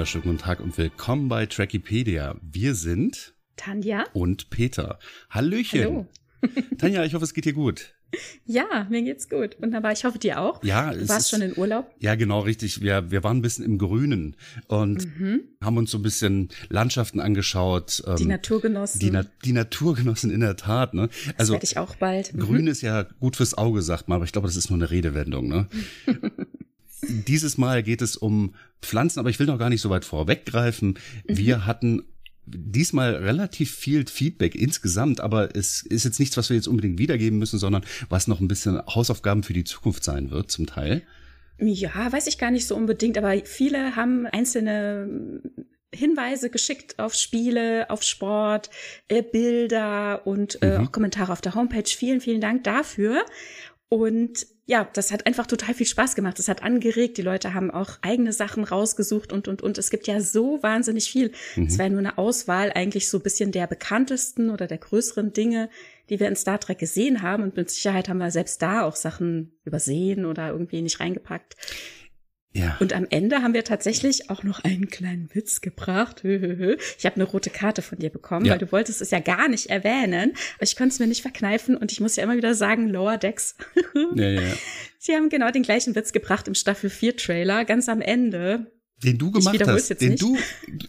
wunderschönen guten Tag und willkommen bei Trackipedia. Wir sind Tanja und Peter. Hallöchen. Hallo. Tanja, ich hoffe, es geht dir gut. Ja, mir geht's gut. Wunderbar. Ich hoffe, dir auch. Ja, du warst ist, schon in Urlaub. Ja, genau, richtig. Wir, wir waren ein bisschen im Grünen und Mhm. haben uns so ein bisschen Landschaften angeschaut. Die ähm, Natur genossen. die, Na die Natur genossen in der Tat. Ne? das Also werde ich auch bald. Mhm. Grün ist ja gut fürs Auge, sagt man, aber ich glaube, das ist nur eine Redewendung. Ne? Dieses Mal geht es um Pflanzen, aber ich will noch gar nicht so weit vorweggreifen. Mhm. Wir hatten diesmal relativ viel Feedback insgesamt, aber es ist jetzt nichts, was wir jetzt unbedingt wiedergeben müssen, sondern was noch ein bisschen Hausaufgaben für die Zukunft sein wird, zum Teil. Ja, weiß ich gar nicht so unbedingt, aber viele haben einzelne Hinweise geschickt auf Spiele, auf Sport, äh, Bilder und äh, Mhm. auch Kommentare auf der Homepage. Vielen, vielen Dank dafür. Und ja, das hat einfach total viel Spaß gemacht. Es hat angeregt. Die Leute haben auch eigene Sachen rausgesucht und, und, und. Es gibt ja so wahnsinnig viel. Es war ja nur eine Auswahl eigentlich so ein bisschen der bekanntesten oder der größeren Dinge, die wir in Star Trek gesehen haben. Und mit Sicherheit haben wir selbst da auch Sachen übersehen oder irgendwie nicht reingepackt. Ja. Und am Ende haben wir tatsächlich auch noch einen kleinen Witz gebracht. Ich habe eine rote Karte von dir bekommen, Ja. weil du wolltest es ja gar nicht erwähnen. Aber ich konnte es mir nicht verkneifen und ich muss ja immer wieder sagen, Lower Decks. ja, ja, ja. Sie haben genau den gleichen Witz gebracht im Staffel 4 Trailer, ganz am Ende. Den du gemacht hast, jetzt den nicht. du,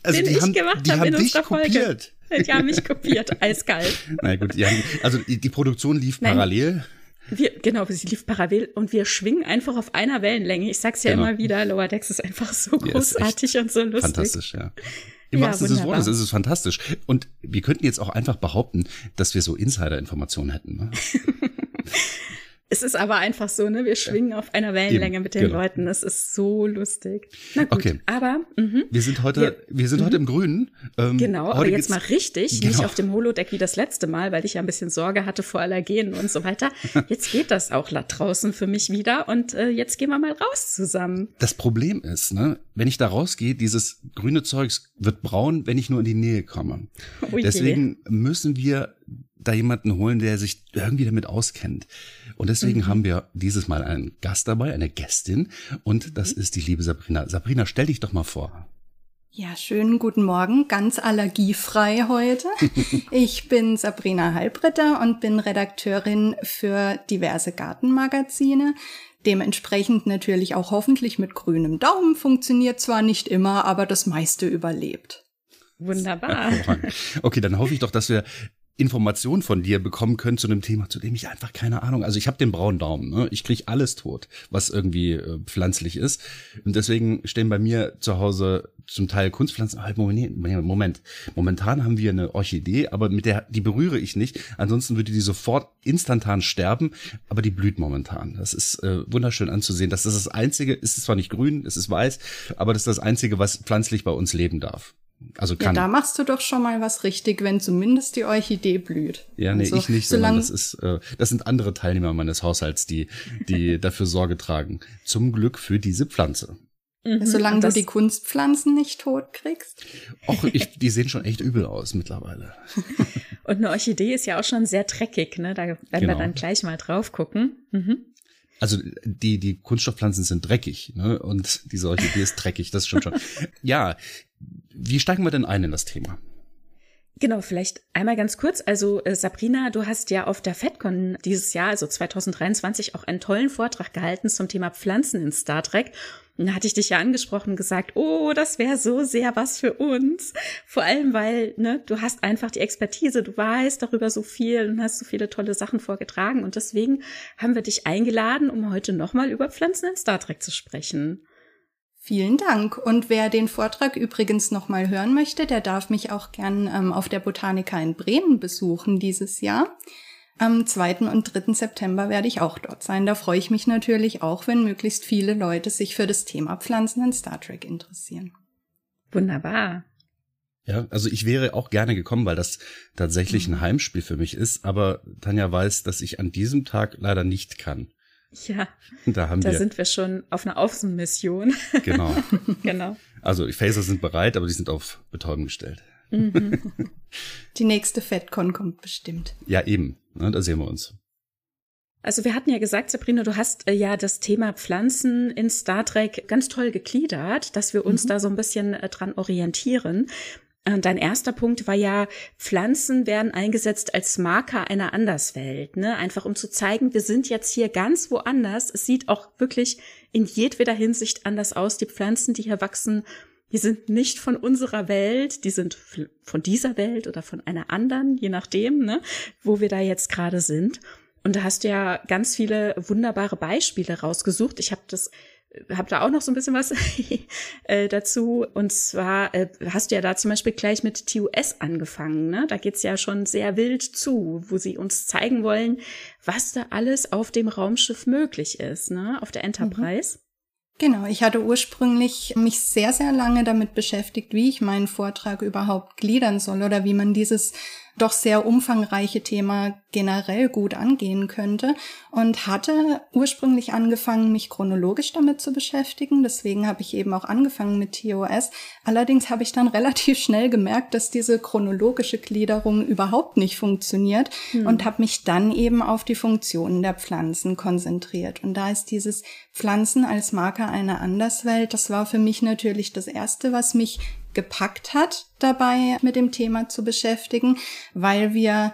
also Den die ich haben, gemacht die hab haben in unserer Folge. kopiert. Die haben mich kopiert, eiskalt. Na gut, die, haben, also die, die Produktion lief Nein. parallel. Wir, genau, sie lief parallel und wir schwingen einfach auf einer Wellenlänge. Ich sag's ja Genau. immer wieder, Lower Decks ist einfach so Ja, großartig und so lustig. Fantastisch, ja. Im Ja, wahrsten Sinne des. Wortes ist es fantastisch. Und wir könnten jetzt auch einfach behaupten, dass wir so Insider-Informationen hätten. Ne? Es ist aber einfach so, ne? Wir schwingen auf einer Wellenlänge Eben, mit den genau. Leuten. Es ist so lustig. Na gut, Okay. aber mhm. Wir sind heute, wir, Wir- sind heute im Grünen. Ähm, genau, aber jetzt mal richtig, Genau. nicht auf dem Holodeck wie das letzte Mal, weil ich ja ein bisschen Sorge hatte vor Allergenen und so weiter. Jetzt geht das auch da draußen für mich wieder und äh, jetzt gehen wir mal raus zusammen. Das Problem ist, ne, wenn ich da rausgehe, dieses grüne Zeugs wird braun, wenn ich nur in die Nähe komme. Oh. Deswegen müssen wir da jemanden holen, der sich irgendwie damit auskennt. Und deswegen Mhm. haben wir dieses Mal einen Gast dabei, eine Gästin. Und Mhm. das ist die liebe Sabrina. Sabrina, stell dich doch mal vor. Ja, schönen guten Morgen, ganz allergiefrei heute. Ich bin Sabrina Halbritter und bin Redakteurin für diverse Gartenmagazine. Dementsprechend natürlich auch hoffentlich mit grünem Daumen. Funktioniert zwar nicht immer, aber das meiste überlebt. Wunderbar. Okay, dann hoffe ich doch, dass wir Informationen von dir bekommen können zu einem Thema, zu dem ich einfach keine Ahnung. Also ich habe den braunen Daumen, ne? Ich krieg alles tot, was irgendwie äh, pflanzlich ist. Und deswegen stehen bei mir zu Hause zum Teil Kunstpflanzen. Halt, Moment, Moment. Momentan haben wir eine Orchidee, aber mit der, die berühre ich nicht. Ansonsten würde die sofort instantan sterben, aber die blüht momentan. Das ist äh, wunderschön anzusehen. Das ist das Einzige, es ist zwar nicht grün, es ist weiß, aber das ist das Einzige, was pflanzlich bei uns leben darf. Also Ja, kann. da machst du doch schon mal was richtig, wenn zumindest die Orchidee blüht. Ja, nee, Also, ich nicht, sondern solange, das ist, äh, das sind andere Teilnehmer meines Haushalts, die, die dafür Sorge tragen. Zum Glück für diese Pflanze. Mhm. solange du die Kunstpflanzen nicht tot kriegst. Och, ich, die sehen schon echt übel aus mittlerweile. Und eine Orchidee ist ja auch schon sehr dreckig, ne? Da werden Genau. wir dann gleich mal drauf gucken. Mhm. Also die, die Kunststoffpflanzen sind dreckig, ne? Und diese Orchidee ist dreckig, das stimmt schon. Ja, wie steigen wir denn ein in das Thema? Genau, vielleicht einmal ganz kurz. Also äh, Sabrina, du hast ja auf der FedCon dieses Jahr, also 2023, auch einen tollen Vortrag gehalten zum Thema Pflanzen in Star Trek. Und da hatte ich dich ja angesprochen und gesagt, oh, das wäre so sehr was für uns. Vor allem, weil ne, du hast einfach die Expertise, du weißt darüber so viel und hast so viele tolle Sachen vorgetragen. Und deswegen haben wir dich eingeladen, um heute nochmal über Pflanzen in Star Trek zu sprechen. Vielen Dank. Und wer den Vortrag übrigens nochmal hören möchte, der darf mich auch gern ähm, auf der Botanica in Bremen besuchen dieses Jahr. Am 2. und 3. September werde ich auch dort sein. Da freue ich mich natürlich auch, wenn möglichst viele Leute sich für das Thema Pflanzen in Star Trek interessieren. Wunderbar. Ja, also ich wäre auch gerne gekommen, weil das tatsächlich ein Heimspiel für mich ist, aber Tanja weiß, dass ich an diesem Tag leider nicht kann. Ja, Da haben da wir, sind wir schon auf einer Außenmission. genau. genau. Also Phaser sind bereit, aber die sind auf Betäuben gestellt. Die nächste FedCon kommt bestimmt. Ja, eben. Ne, da sehen wir uns. Also wir hatten ja gesagt, Sabrina, du hast äh, ja das Thema Pflanzen in Star Trek ganz toll gegliedert, dass wir uns mhm. da so ein bisschen äh, dran orientieren. Äh, dein erster Punkt war ja, Pflanzen werden eingesetzt als Marker einer Anderswelt, ne? Einfach um zu zeigen, wir sind jetzt hier ganz woanders. Es sieht auch wirklich in jedweder Hinsicht anders aus. Die Pflanzen, die hier wachsen, die sind nicht von unserer Welt, die sind von dieser Welt oder von einer anderen, je nachdem, ne, wo wir da jetzt gerade sind. Und da hast du ja ganz viele wunderbare Beispiele rausgesucht. Ich habe das habe da auch noch so ein bisschen was äh, dazu. Und zwar äh, hast du ja da zum Beispiel gleich mit TUS angefangen. Ne? Da geht's ja schon sehr wild zu, wo sie uns zeigen wollen, was da alles auf dem Raumschiff möglich ist, ne? auf der Enterprise. Mhm. Genau, ich hatte ursprünglich mich sehr, sehr lange damit beschäftigt, wie ich meinen Vortrag überhaupt gliedern soll oder wie man dieses doch sehr umfangreiche Thema generell gut angehen könnte und hatte ursprünglich angefangen, mich chronologisch damit zu beschäftigen. Deswegen habe ich eben auch angefangen mit TOS. Allerdings habe ich dann relativ schnell gemerkt, dass diese chronologische Gliederung überhaupt nicht funktioniert hm. und habe mich dann eben auf die Funktionen der Pflanzen konzentriert. Und da ist dieses Pflanzen als Marker einer Anderswelt, das war für mich natürlich das Erste, was mich gepackt hat, dabei mit dem Thema zu beschäftigen, weil wir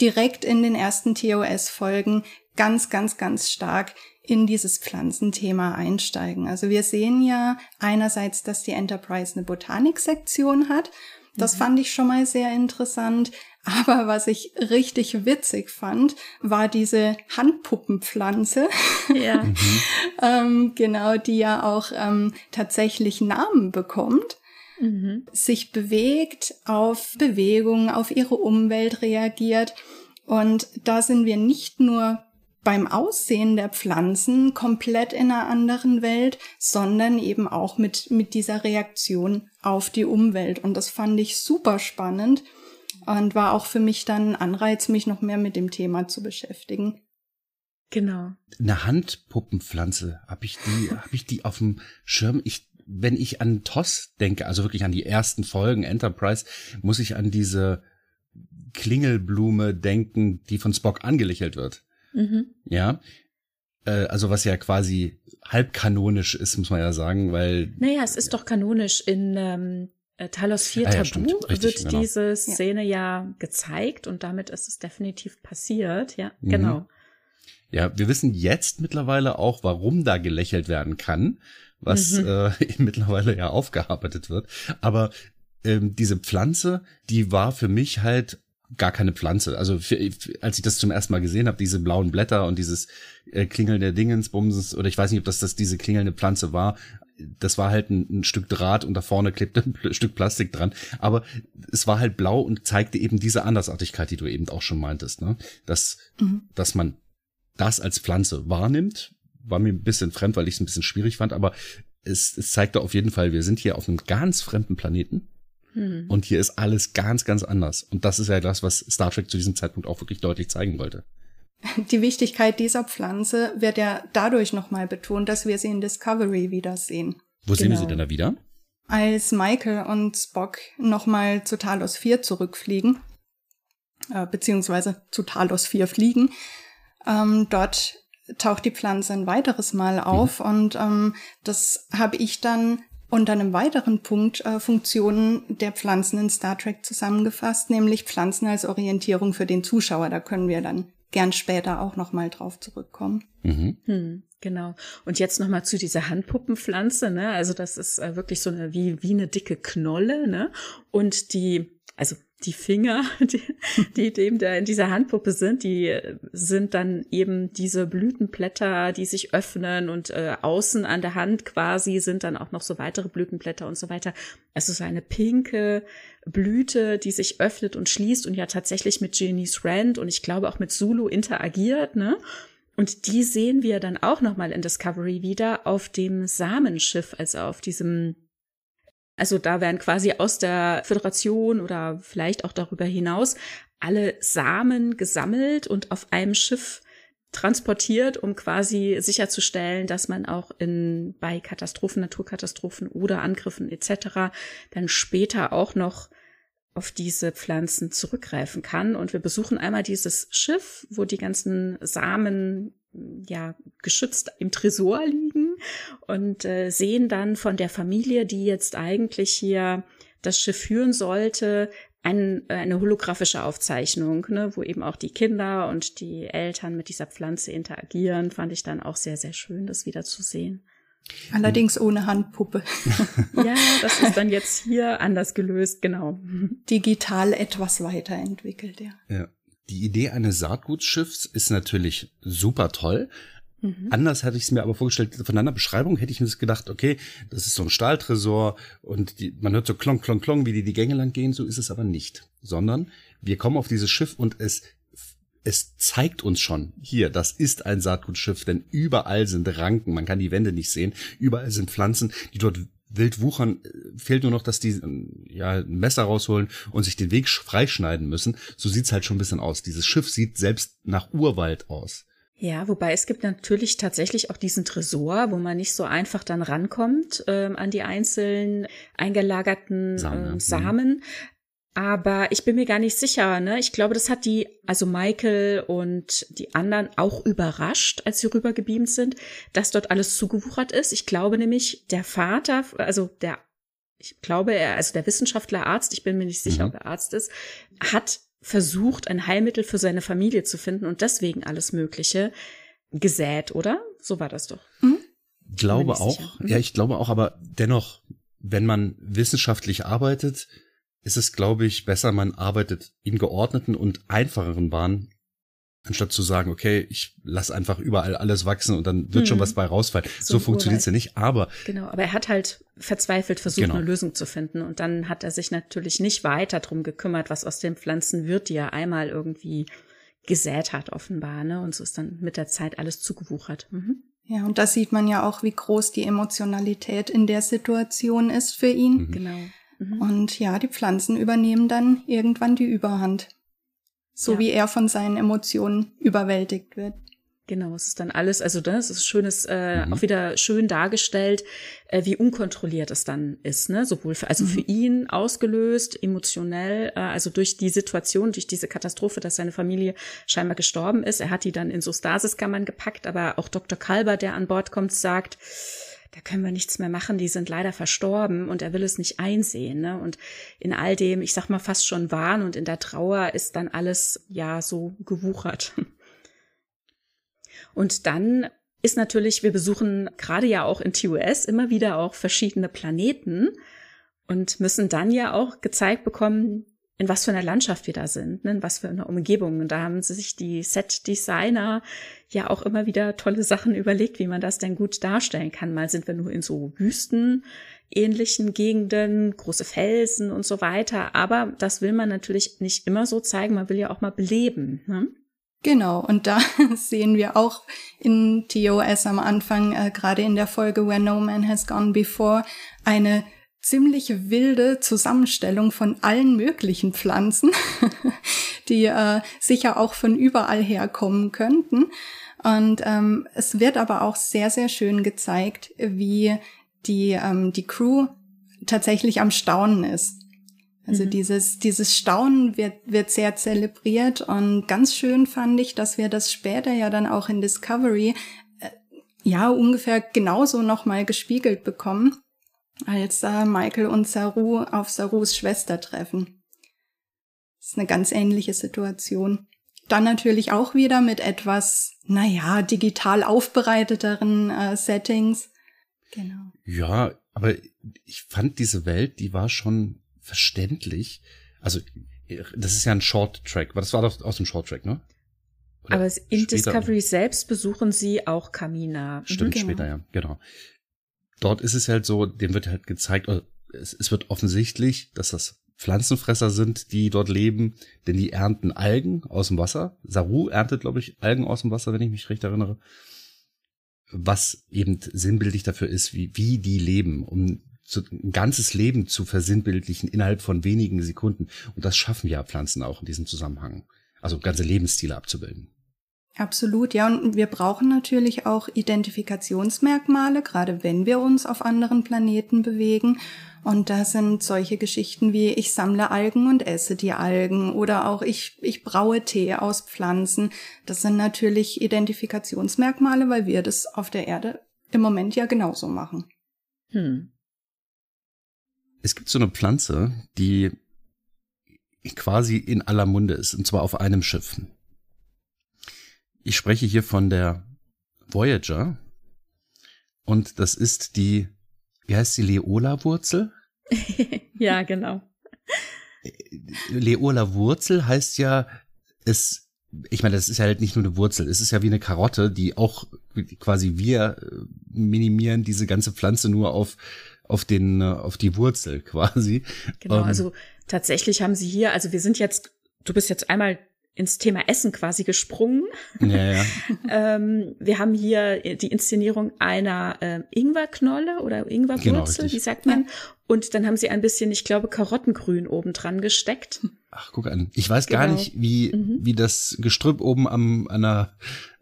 direkt in den ersten TOS-Folgen ganz, ganz, ganz stark in dieses Pflanzenthema einsteigen. Also wir sehen ja einerseits, dass die Enterprise eine Botaniksektion hat. Das mhm. fand ich schon mal sehr interessant. Aber was ich richtig witzig fand, war diese Handpuppenpflanze. Ja. Mhm. ähm, genau, die ja auch ähm, tatsächlich Namen bekommt mhm. sich bewegt, auf Bewegung, auf ihre Umwelt reagiert. Und da sind wir nicht nur beim Aussehen der Pflanzen komplett in einer anderen Welt, sondern eben auch mit, mit dieser Reaktion auf die Umwelt. Und das fand ich super spannend und war auch für mich dann ein Anreiz, mich noch mehr mit dem Thema zu beschäftigen. Genau. Eine Handpuppenpflanze, habe ich die, habe ich die auf dem Schirm? Ich wenn ich an TOS denke, also wirklich an die ersten Folgen Enterprise, muss ich an diese Klingelblume denken, die von Spock angelächelt wird. Mhm. Ja. Äh, also was ja quasi halbkanonisch ist, muss man ja sagen, weil. Naja, es ist doch kanonisch in ähm, äh, Talos 4 ah, ja, Tabu Richtig, wird genau. diese Szene ja. ja. gezeigt und damit ist es definitiv passiert. Ja, mhm. genau. Ja, wir wissen jetzt mittlerweile auch, warum da gelächelt werden kann was mhm. äh, mittlerweile ja aufgearbeitet wird. Aber ähm, diese Pflanze, die war für mich halt gar keine Pflanze. Also für, als ich das zum ersten Mal gesehen habe, diese blauen Blätter und dieses äh, klingelnde Dingensbumsens, oder ich weiß nicht, ob das, das diese klingelnde Pflanze war, das war halt ein, ein, Stück Draht und da vorne klebte ein Stück Plastik dran. Aber es war halt blau und zeigte eben diese Andersartigkeit, die du eben auch schon meintest, ne? Dass, mhm. dass man das als Pflanze wahrnimmt, war mir ein bisschen fremd, weil ich es ein bisschen schwierig fand, aber es, es zeigte auf jeden Fall, wir sind hier auf einem ganz fremden Planeten. Hm. Und hier ist alles ganz, ganz anders. Und das ist ja das, was Star Trek zu diesem Zeitpunkt auch wirklich deutlich zeigen wollte. Die Wichtigkeit dieser Pflanze wird ja dadurch nochmal betont, dass wir sie in Discovery wiedersehen. Wo genau. sehen wir sie genau. denn da wieder? Als Michael und Spock nochmal zu Talos 4 zurückfliegen, äh, beziehungsweise zu Talos 4 fliegen, ähm, dort taucht die Pflanze ein weiteres Mal mhm. auf mhm. und ähm, das habe ich dann unter einem weiteren Punkt äh, Funktionen der Pflanzen in Star Trek zusammengefasst, nämlich Pflanzen als Orientierung für den Zuschauer. Da können wir dann gern später auch noch mal drauf zurückkommen. Mhm. Hm, genau. Und jetzt noch mal zu dieser Handpuppenpflanze. Ne? Also das ist äh, wirklich so eine wie wie eine dicke Knolle. Ne? Und die also die Finger, die, die dem da in dieser Handpuppe sind, die sind dann eben diese Blütenblätter, die sich öffnen und äh, außen an der Hand quasi sind dann auch noch so weitere Blütenblätter und so weiter. Also so eine pinke Blüte, die sich öffnet und schließt und ja tatsächlich mit Genies Rand und ich glaube auch mit Zulu interagiert, ne? Und die sehen wir dann auch nochmal in Discovery wieder auf dem Samenschiff, also auf diesem also da werden quasi aus der Föderation oder vielleicht auch darüber hinaus alle Samen gesammelt und auf einem Schiff transportiert, um quasi sicherzustellen, dass man auch in bei Katastrophen, Naturkatastrophen oder Angriffen etc. dann später auch noch auf diese Pflanzen zurückgreifen kann. Und wir besuchen einmal dieses Schiff, wo die ganzen Samen ja geschützt im Tresor liegen und äh, sehen dann von der Familie, die jetzt eigentlich hier das Schiff führen sollte, ein, eine holographische Aufzeichnung, ne, wo eben auch die Kinder und die Eltern mit dieser Pflanze interagieren, fand ich dann auch sehr, sehr schön, das wieder zu sehen. Allerdings ohne Handpuppe. ja, das ist dann jetzt hier anders gelöst, genau. Digital etwas weiterentwickelt, ja. Ja. Die Idee eines Saatgutschiffs ist natürlich super toll. Mhm. Anders hatte ich es mir aber vorgestellt, von einer Beschreibung hätte ich mir gedacht, okay, das ist so ein Stahltresor und die, man hört so klong, klong, klong, wie die die Gänge lang gehen, so ist es aber nicht. Sondern wir kommen auf dieses Schiff und es es zeigt uns schon, hier, das ist ein Saatgutschiff, denn überall sind Ranken, man kann die Wände nicht sehen, überall sind Pflanzen, die dort wild wuchern, fehlt nur noch, dass die ja ein Messer rausholen und sich den Weg freischneiden müssen. So sieht's halt schon ein bisschen aus. Dieses Schiff sieht selbst nach Urwald aus. Ja, wobei es gibt natürlich tatsächlich auch diesen Tresor, wo man nicht so einfach dann rankommt ähm, an die einzelnen eingelagerten Samen. Äh, Samen. Aber ich bin mir gar nicht sicher, ne? Ich glaube, das hat die, also Michael und die anderen auch überrascht, als sie rübergebeamt sind, dass dort alles zugewuchert ist. Ich glaube nämlich, der Vater, also der, ich glaube, er, also der Wissenschaftler Arzt, ich bin mir nicht sicher, mhm. ob er Arzt ist, hat versucht, ein Heilmittel für seine Familie zu finden und deswegen alles Mögliche gesät, oder? So war das doch. Mhm. Glaube auch. Mhm. Ja, ich glaube auch, aber dennoch, wenn man wissenschaftlich arbeitet, ist es, glaube ich, besser, man arbeitet in geordneten und einfacheren Bahnen, anstatt zu sagen, okay, ich lasse einfach überall alles wachsen und dann wird hm. schon was bei rausfallen. So, so funktioniert es ja nicht, aber. Genau, aber er hat halt verzweifelt versucht, genau. eine Lösung zu finden. Und dann hat er sich natürlich nicht weiter drum gekümmert, was aus den Pflanzen wird, die er einmal irgendwie gesät hat, offenbar. Ne? Und so ist dann mit der Zeit alles zugewuchert. Mhm. Ja, und da sieht man ja auch, wie groß die Emotionalität in der Situation ist für ihn. Mhm. Genau. Mhm. Und ja, die Pflanzen übernehmen dann irgendwann die Überhand. So ja. wie er von seinen Emotionen überwältigt wird. Genau, es ist dann alles, also das ist schönes, äh, mhm. auch wieder schön dargestellt, äh, wie unkontrolliert es dann ist, ne? Sowohl für, also mhm. für ihn ausgelöst, emotionell, äh, also durch die Situation, durch diese Katastrophe, dass seine Familie scheinbar gestorben ist. Er hat die dann in so Stasiskammern gepackt, aber auch Dr. Kalber, der an Bord kommt, sagt, da können wir nichts mehr machen, die sind leider verstorben und er will es nicht einsehen. Ne? Und in all dem, ich sag mal, fast schon Wahn und in der Trauer ist dann alles ja so gewuchert. Und dann ist natürlich, wir besuchen gerade ja auch in TUS immer wieder auch verschiedene Planeten und müssen dann ja auch gezeigt bekommen, in was für einer Landschaft wir da sind, ne, in was für einer Umgebung. Und da haben sich die Set-Designer ja auch immer wieder tolle Sachen überlegt, wie man das denn gut darstellen kann. Mal sind wir nur in so Wüsten ähnlichen Gegenden, große Felsen und so weiter. Aber das will man natürlich nicht immer so zeigen. Man will ja auch mal beleben. Ne? Genau, und da sehen wir auch in TOS am Anfang, äh, gerade in der Folge Where No Man Has Gone Before, eine ziemlich wilde Zusammenstellung von allen möglichen Pflanzen, die äh, sicher auch von überall herkommen könnten. Und ähm, es wird aber auch sehr, sehr schön gezeigt, wie die, ähm, die Crew tatsächlich am Staunen ist. Also mhm. dieses, dieses Staunen wird, wird sehr zelebriert und ganz schön fand ich, dass wir das später ja dann auch in Discovery äh, ja ungefähr genauso nochmal gespiegelt bekommen als äh, Michael und Saru auf Sarus Schwester treffen. Das ist eine ganz ähnliche Situation. Dann natürlich auch wieder mit etwas, naja, digital aufbereiteteren äh, Settings. Genau. Ja, aber ich fand diese Welt, die war schon verständlich. Also, das ist ja ein Short Track, aber das war doch aus dem Short Track, ne? Oder aber in Discovery selbst besuchen sie auch Kamina. Stimmt, genau. später, ja, genau dort ist es halt so, dem wird halt gezeigt, es, es wird offensichtlich, dass das Pflanzenfresser sind, die dort leben, denn die ernten Algen aus dem Wasser. Saru erntet, glaube ich, Algen aus dem Wasser, wenn ich mich recht erinnere. Was eben sinnbildlich dafür ist, wie, wie die leben, um zu, ein ganzes Leben zu versinnbildlichen innerhalb von wenigen Sekunden. Und das schaffen ja Pflanzen auch in diesem Zusammenhang. Also ganze Lebensstile abzubilden. Absolut, ja. Und wir brauchen natürlich auch Identifikationsmerkmale, gerade wenn wir uns auf anderen Planeten bewegen. Und da sind solche Geschichten wie ich sammle Algen und esse die Algen oder auch ich, ich braue Tee aus Pflanzen. Das sind natürlich Identifikationsmerkmale, weil wir das auf der Erde im Moment ja genauso machen. Hm. Es gibt so eine Pflanze, die quasi in aller Munde ist, und zwar auf einem Schiff. Ich spreche hier von der Voyager und das ist die, wie heißt sie, Leola-Wurzel? ja, genau. Leola-Wurzel heißt ja, es, ich meine, das ist ja halt nicht nur eine Wurzel, es ist ja wie eine Karotte, die auch quasi wir äh, minimieren diese ganze Pflanze nur auf auf den auf die Wurzel quasi. Genau, ähm, also tatsächlich haben sie hier, also wir sind jetzt, du bist jetzt einmal ins Thema Essen quasi gesprungen. Ja, ja. ähm, wir haben hier die Inszenierung einer äh, Ingwerknolle oder Ingwerwurzel, genau, wie sagt man? Und dann haben sie ein bisschen, ich glaube, Karottengrün oben dran gesteckt. Ach, guck an. Ich weiß genau. gar nicht, wie, mhm. wie das Gestrüpp oben am, an der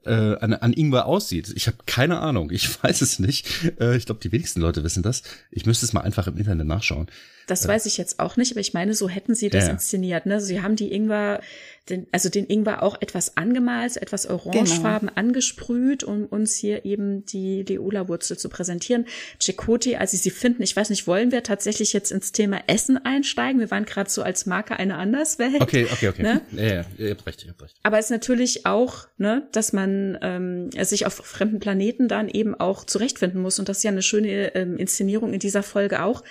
äh, an, an Ingwer aussieht. Ich habe keine Ahnung. Ich weiß es nicht. Äh, ich glaube, die wenigsten Leute wissen das. Ich müsste es mal einfach im Internet nachschauen. Das äh, weiß ich jetzt auch nicht, aber ich meine, so hätten sie das ja. inszeniert. Ne? Sie haben die Ingwer, den, also den Ingwer auch etwas angemalt, etwas orangefarben genau. angesprüht, um uns hier eben die Leola-Wurzel zu präsentieren. Chakoti, als sie sie finden, ich weiß nicht, wollen wir tatsächlich jetzt ins Thema Essen einsteigen? Wir waren gerade so als Marke eine Anderswelt. Okay, okay, okay. Ne? Ja, ja, ihr habt recht, ihr habt recht. Aber es ist natürlich auch, ne, dass man ähm, sich auf fremden Planeten dann eben auch zurechtfinden muss. Und das ist ja eine schöne ähm, Inszenierung in dieser Folge auch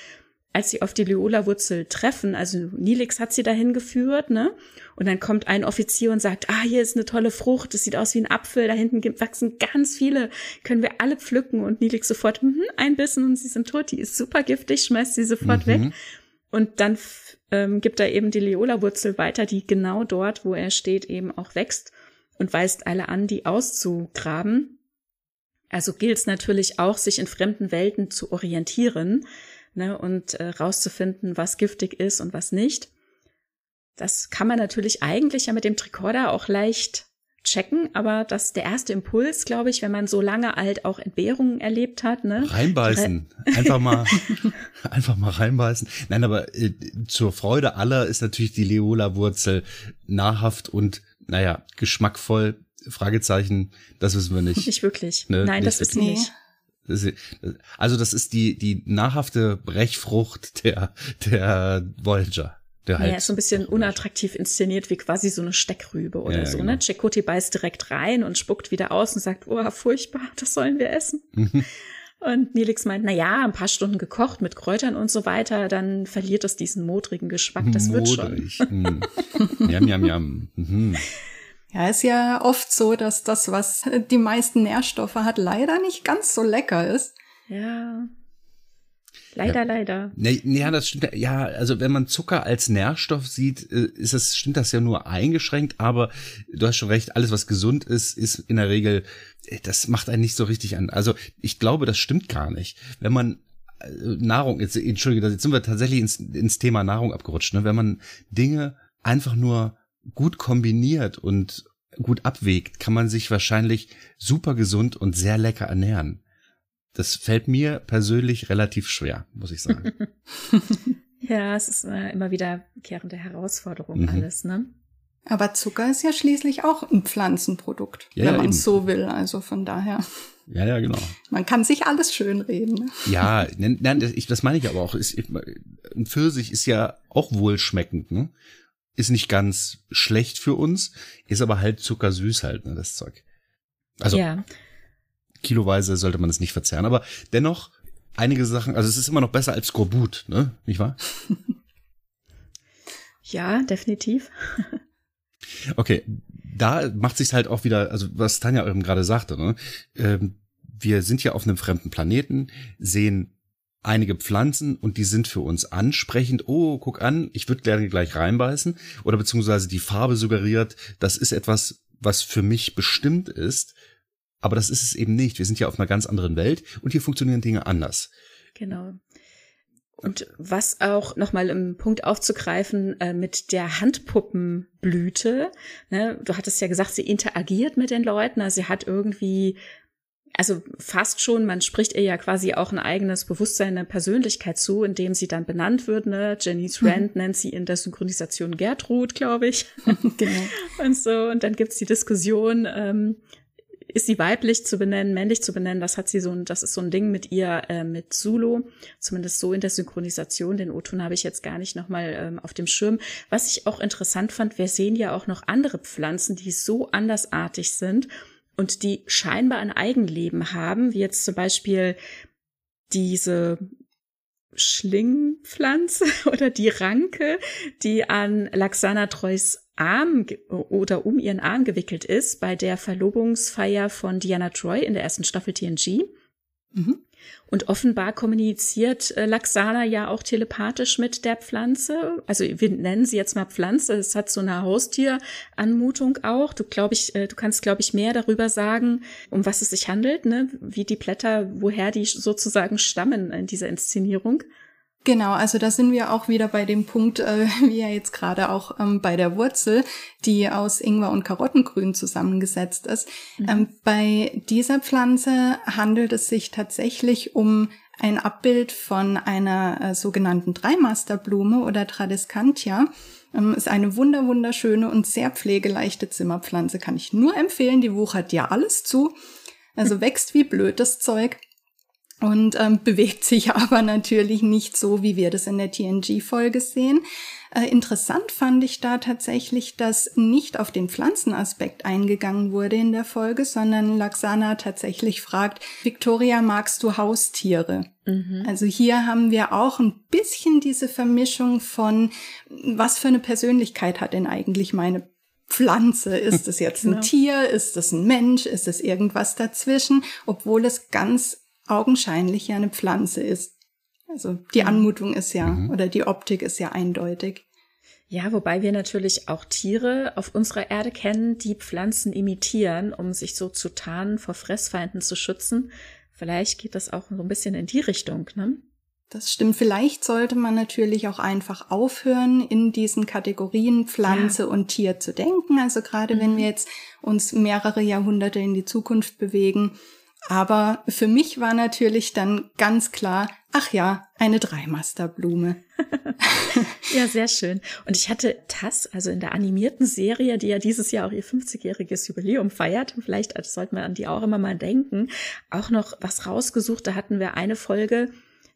als sie auf die Leola-Wurzel treffen, also Nilix hat sie dahin geführt, ne? Und dann kommt ein Offizier und sagt, ah, hier ist eine tolle Frucht, das sieht aus wie ein Apfel, da hinten wachsen ganz viele, können wir alle pflücken. Und Nilix sofort, hm, ein Bissen und sie sind tot, die ist super giftig, schmeißt sie sofort mhm. weg. Und dann ähm, gibt er eben die Leola-Wurzel weiter, die genau dort, wo er steht, eben auch wächst und weist alle an, die auszugraben. Also gilt es natürlich auch, sich in fremden Welten zu orientieren ne, und äh, rauszufinden, was giftig ist und was nicht. Das kann man natürlich eigentlich ja mit dem Tricorder auch leicht checken, aber das ist der erste Impuls, glaube ich, wenn man so lange alt auch Entbehrungen erlebt hat. Ne? Reinbeißen. Einfach mal, einfach mal reinbeißen. Nein, aber äh, zur Freude aller ist natürlich die Leola-Wurzel nahrhaft und, naja, geschmackvoll. Fragezeichen, das wissen wir nicht. Nicht wirklich. Ne? Nein, nicht das ist nicht. Also das ist die, die nahrhafte Brechfrucht der, der Voyager. Der halt ja, ist so ein bisschen unattraktiv inszeniert, wie quasi so eine Steckrübe oder ja, so, genau. ne? Chakoti beißt direkt rein und spuckt wieder aus und sagt, oh, furchtbar, das sollen wir essen. Und Nilix meint, na ja, ein paar Stunden gekocht mit Kräutern und so weiter, dann verliert es diesen modrigen Geschmack, das Modrig. wird schon. mm. Yam, yam, yam. Mhm. Ja, ist ja oft so, dass das, was die meisten Nährstoffe hat, leider nicht ganz so lecker ist. Ja. Leider, ja. leider. Nee, ja, das stimmt. Ja, also wenn man Zucker als Nährstoff sieht, äh, ist das, stimmt das ja nur eingeschränkt, aber du hast schon recht, alles, was gesund ist, ist in der Regel, äh, das macht einen nicht so richtig an. Also ich glaube, das stimmt gar nicht. Wenn man äh, Nahrung, jetzt, entschuldige, jetzt sind wir tatsächlich ins, ins Thema Nahrung abgerutscht, ne? Wenn man Dinge einfach nur gut kombiniert und gut abwägt, kann man sich wahrscheinlich super gesund und sehr lecker ernähren. Das fällt mir persönlich relativ schwer, muss ich sagen. ja, es ist äh, immer wieder kehrende Herausforderung mhm. alles, ne? Aber Zucker ist ja schließlich auch ein Pflanzenprodukt, ja, wenn man es so will. Also von daher. Ja, ja, genau. Man kann sich alles schön reden. Ne? Ja, nein, das, das meine ich aber auch. Ein Pfirsich ist ja auch wohlschmeckend, ne? Ist nicht ganz schlecht für uns, ist aber halt zuckersüß halt, ne, das Zeug. Also ja. kiloweise sollte man es nicht verzehren, aber dennoch einige Sachen, also es ist immer noch besser als Skorbut, ne, nicht wahr? ja, definitiv. okay, da macht sich's halt auch wieder, also was Tanja eben gerade sagte, ne, ähm, wir sind ja auf einem fremden Planeten, sehen einige Pflanzen und die sind für uns ansprechend. Oh, guck an, ich würde gerne gleich reinbeißen. Oder beziehungsweise die Farbe suggeriert, das ist etwas, was für mich bestimmt ist. Aber das ist es eben nicht. Wir sind ja auf einer ganz anderen Welt und hier funktionieren Dinge anders. Genau. Und was auch nochmal im Punkt aufzugreifen äh, mit der Handpuppenblüte. Ne? Du hattest ja gesagt, sie interagiert mit den Leuten, also sie hat irgendwie also fast schon, man spricht ihr ja quasi auch ein eigenes Bewusstsein, eine Persönlichkeit zu, indem sie dann benannt wird. Ne? Janice mhm. Rand nennt sie in der Synchronisation Gertrud, glaube ich. genau. Und so, und dann gibt's die Diskussion, ähm, ist sie weiblich zu benennen, männlich zu benennen, das hat sie so ein, das ist so ein Ding mit ihr, äh, mit Zulu, zumindest so in der Synchronisation. Den O-Ton habe ich jetzt gar nicht nochmal ähm, auf dem Schirm. Was ich auch interessant fand, wir sehen ja auch noch andere Pflanzen, die so andersartig sind und die scheinbar ein Eigenleben haben, wie jetzt zum Beispiel diese Schlingpflanze oder die Ranke, die an Laxana Treus Arm oder um ihren Arm gewickelt ist bei der Verlobungsfeier von Diana Troy in der ersten Staffel TNG. Mhm. Und offenbar kommuniziert äh, Laxana ja auch telepathisch mit der Pflanze. Also wir nennen sie jetzt mal Pflanze. Es hat so eine Haustieranmutung auch. Du glaube ich, äh, du kannst glaube ich mehr darüber sagen, um was es sich handelt, ne? Wie die Blätter, woher die sozusagen stammen in dieser Inszenierung. Genau, also da sind wir auch wieder bei dem Punkt, äh, wie ja jetzt gerade auch ähm, bei der Wurzel, die aus Ingwer und Karottengrün zusammengesetzt ist. Mhm. Ähm, bei dieser Pflanze handelt es sich tatsächlich um ein Abbild von einer äh, sogenannten Dreimasterblume oder Tradescantia. Ähm, ist eine wunder wunderschöne und sehr pflegeleichte Zimmerpflanze, kann ich nur empfehlen. Die wuchert ja alles zu. Also wächst wie blöd das Zeug und ähm, bewegt sich aber natürlich nicht so, wie wir das in der TNG-Folge sehen. Äh, interessant fand ich da tatsächlich, dass nicht auf den Pflanzenaspekt eingegangen wurde in der Folge, sondern Laxana tatsächlich fragt, Victoria, magst du Haustiere? Mhm. Also hier haben wir auch ein bisschen diese Vermischung von, was für eine Persönlichkeit hat denn eigentlich meine Pflanze? Ist es jetzt ein ja. Tier? Ist es ein Mensch? Ist es irgendwas dazwischen? Obwohl es ganz augenscheinlich ja eine Pflanze ist. Also die mhm. Anmutung ist ja mhm. oder die Optik ist ja eindeutig. Ja, wobei wir natürlich auch Tiere auf unserer Erde kennen, die Pflanzen imitieren, um sich so zu tarnen, vor Fressfeinden zu schützen. Vielleicht geht das auch so ein bisschen in die Richtung, ne? Das stimmt. Vielleicht sollte man natürlich auch einfach aufhören, in diesen Kategorien Pflanze ja. und Tier zu denken. Also gerade mhm. wenn wir jetzt uns mehrere Jahrhunderte in die Zukunft bewegen, aber für mich war natürlich dann ganz klar, ach ja, eine Dreimasterblume. ja, sehr schön. Und ich hatte Tass, also in der animierten Serie, die ja dieses Jahr auch ihr 50-jähriges Jubiläum feiert, vielleicht sollten wir an die auch immer mal denken, auch noch was rausgesucht. Da hatten wir eine Folge,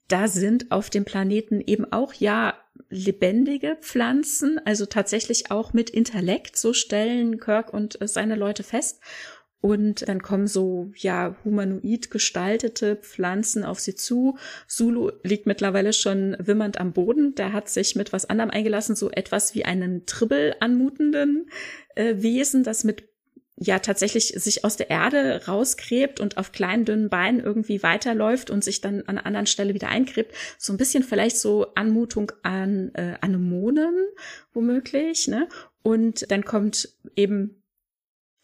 da sind auf dem Planeten eben auch ja lebendige Pflanzen, also tatsächlich auch mit Intellekt, so stellen Kirk und seine Leute fest. Und dann kommen so, ja, humanoid gestaltete Pflanzen auf sie zu. Zulu liegt mittlerweile schon wimmernd am Boden. Der hat sich mit was anderem eingelassen, so etwas wie einen Tribbel anmutenden äh, Wesen, das mit ja tatsächlich sich aus der Erde rausgräbt und auf kleinen, dünnen Beinen irgendwie weiterläuft und sich dann an einer anderen Stelle wieder eingräbt. So ein bisschen vielleicht so Anmutung an äh, Anemonen, womöglich, ne? Und dann kommt eben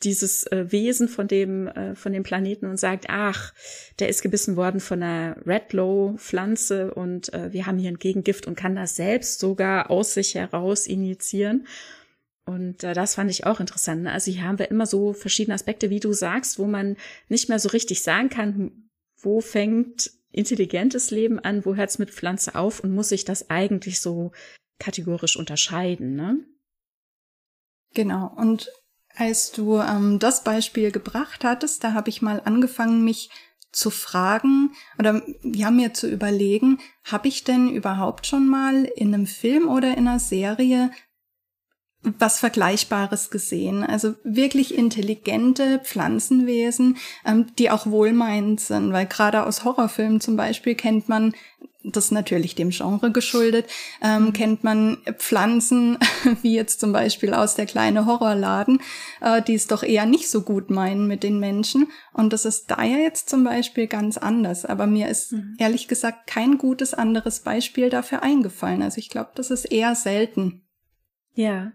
dieses äh, Wesen von dem äh, von dem Planeten und sagt, ach, der ist gebissen worden von einer Redlow Pflanze und äh, wir haben hier ein Gegengift und kann das selbst sogar aus sich heraus injizieren. Und äh, das fand ich auch interessant. Ne? Also hier haben wir immer so verschiedene Aspekte, wie du sagst, wo man nicht mehr so richtig sagen kann, wo fängt intelligentes Leben an, wo hört es mit Pflanze auf und muss sich das eigentlich so kategorisch unterscheiden, ne? Genau. Und als du ähm, das Beispiel gebracht hattest, da habe ich mal angefangen, mich zu fragen oder ja mir zu überlegen, habe ich denn überhaupt schon mal in einem Film oder in einer Serie was Vergleichbares gesehen. Also wirklich intelligente Pflanzenwesen, ähm, die auch wohlmeinend sind, weil gerade aus Horrorfilmen zum Beispiel kennt man das natürlich dem Genre geschuldet, ähm, kennt man Pflanzen, wie jetzt zum Beispiel aus der kleine Horrorladen, äh, die es doch eher nicht so gut meinen mit den Menschen. Und das ist da ja jetzt zum Beispiel ganz anders. Aber mir ist mhm. ehrlich gesagt kein gutes anderes Beispiel dafür eingefallen. Also ich glaube, das ist eher selten. Ja.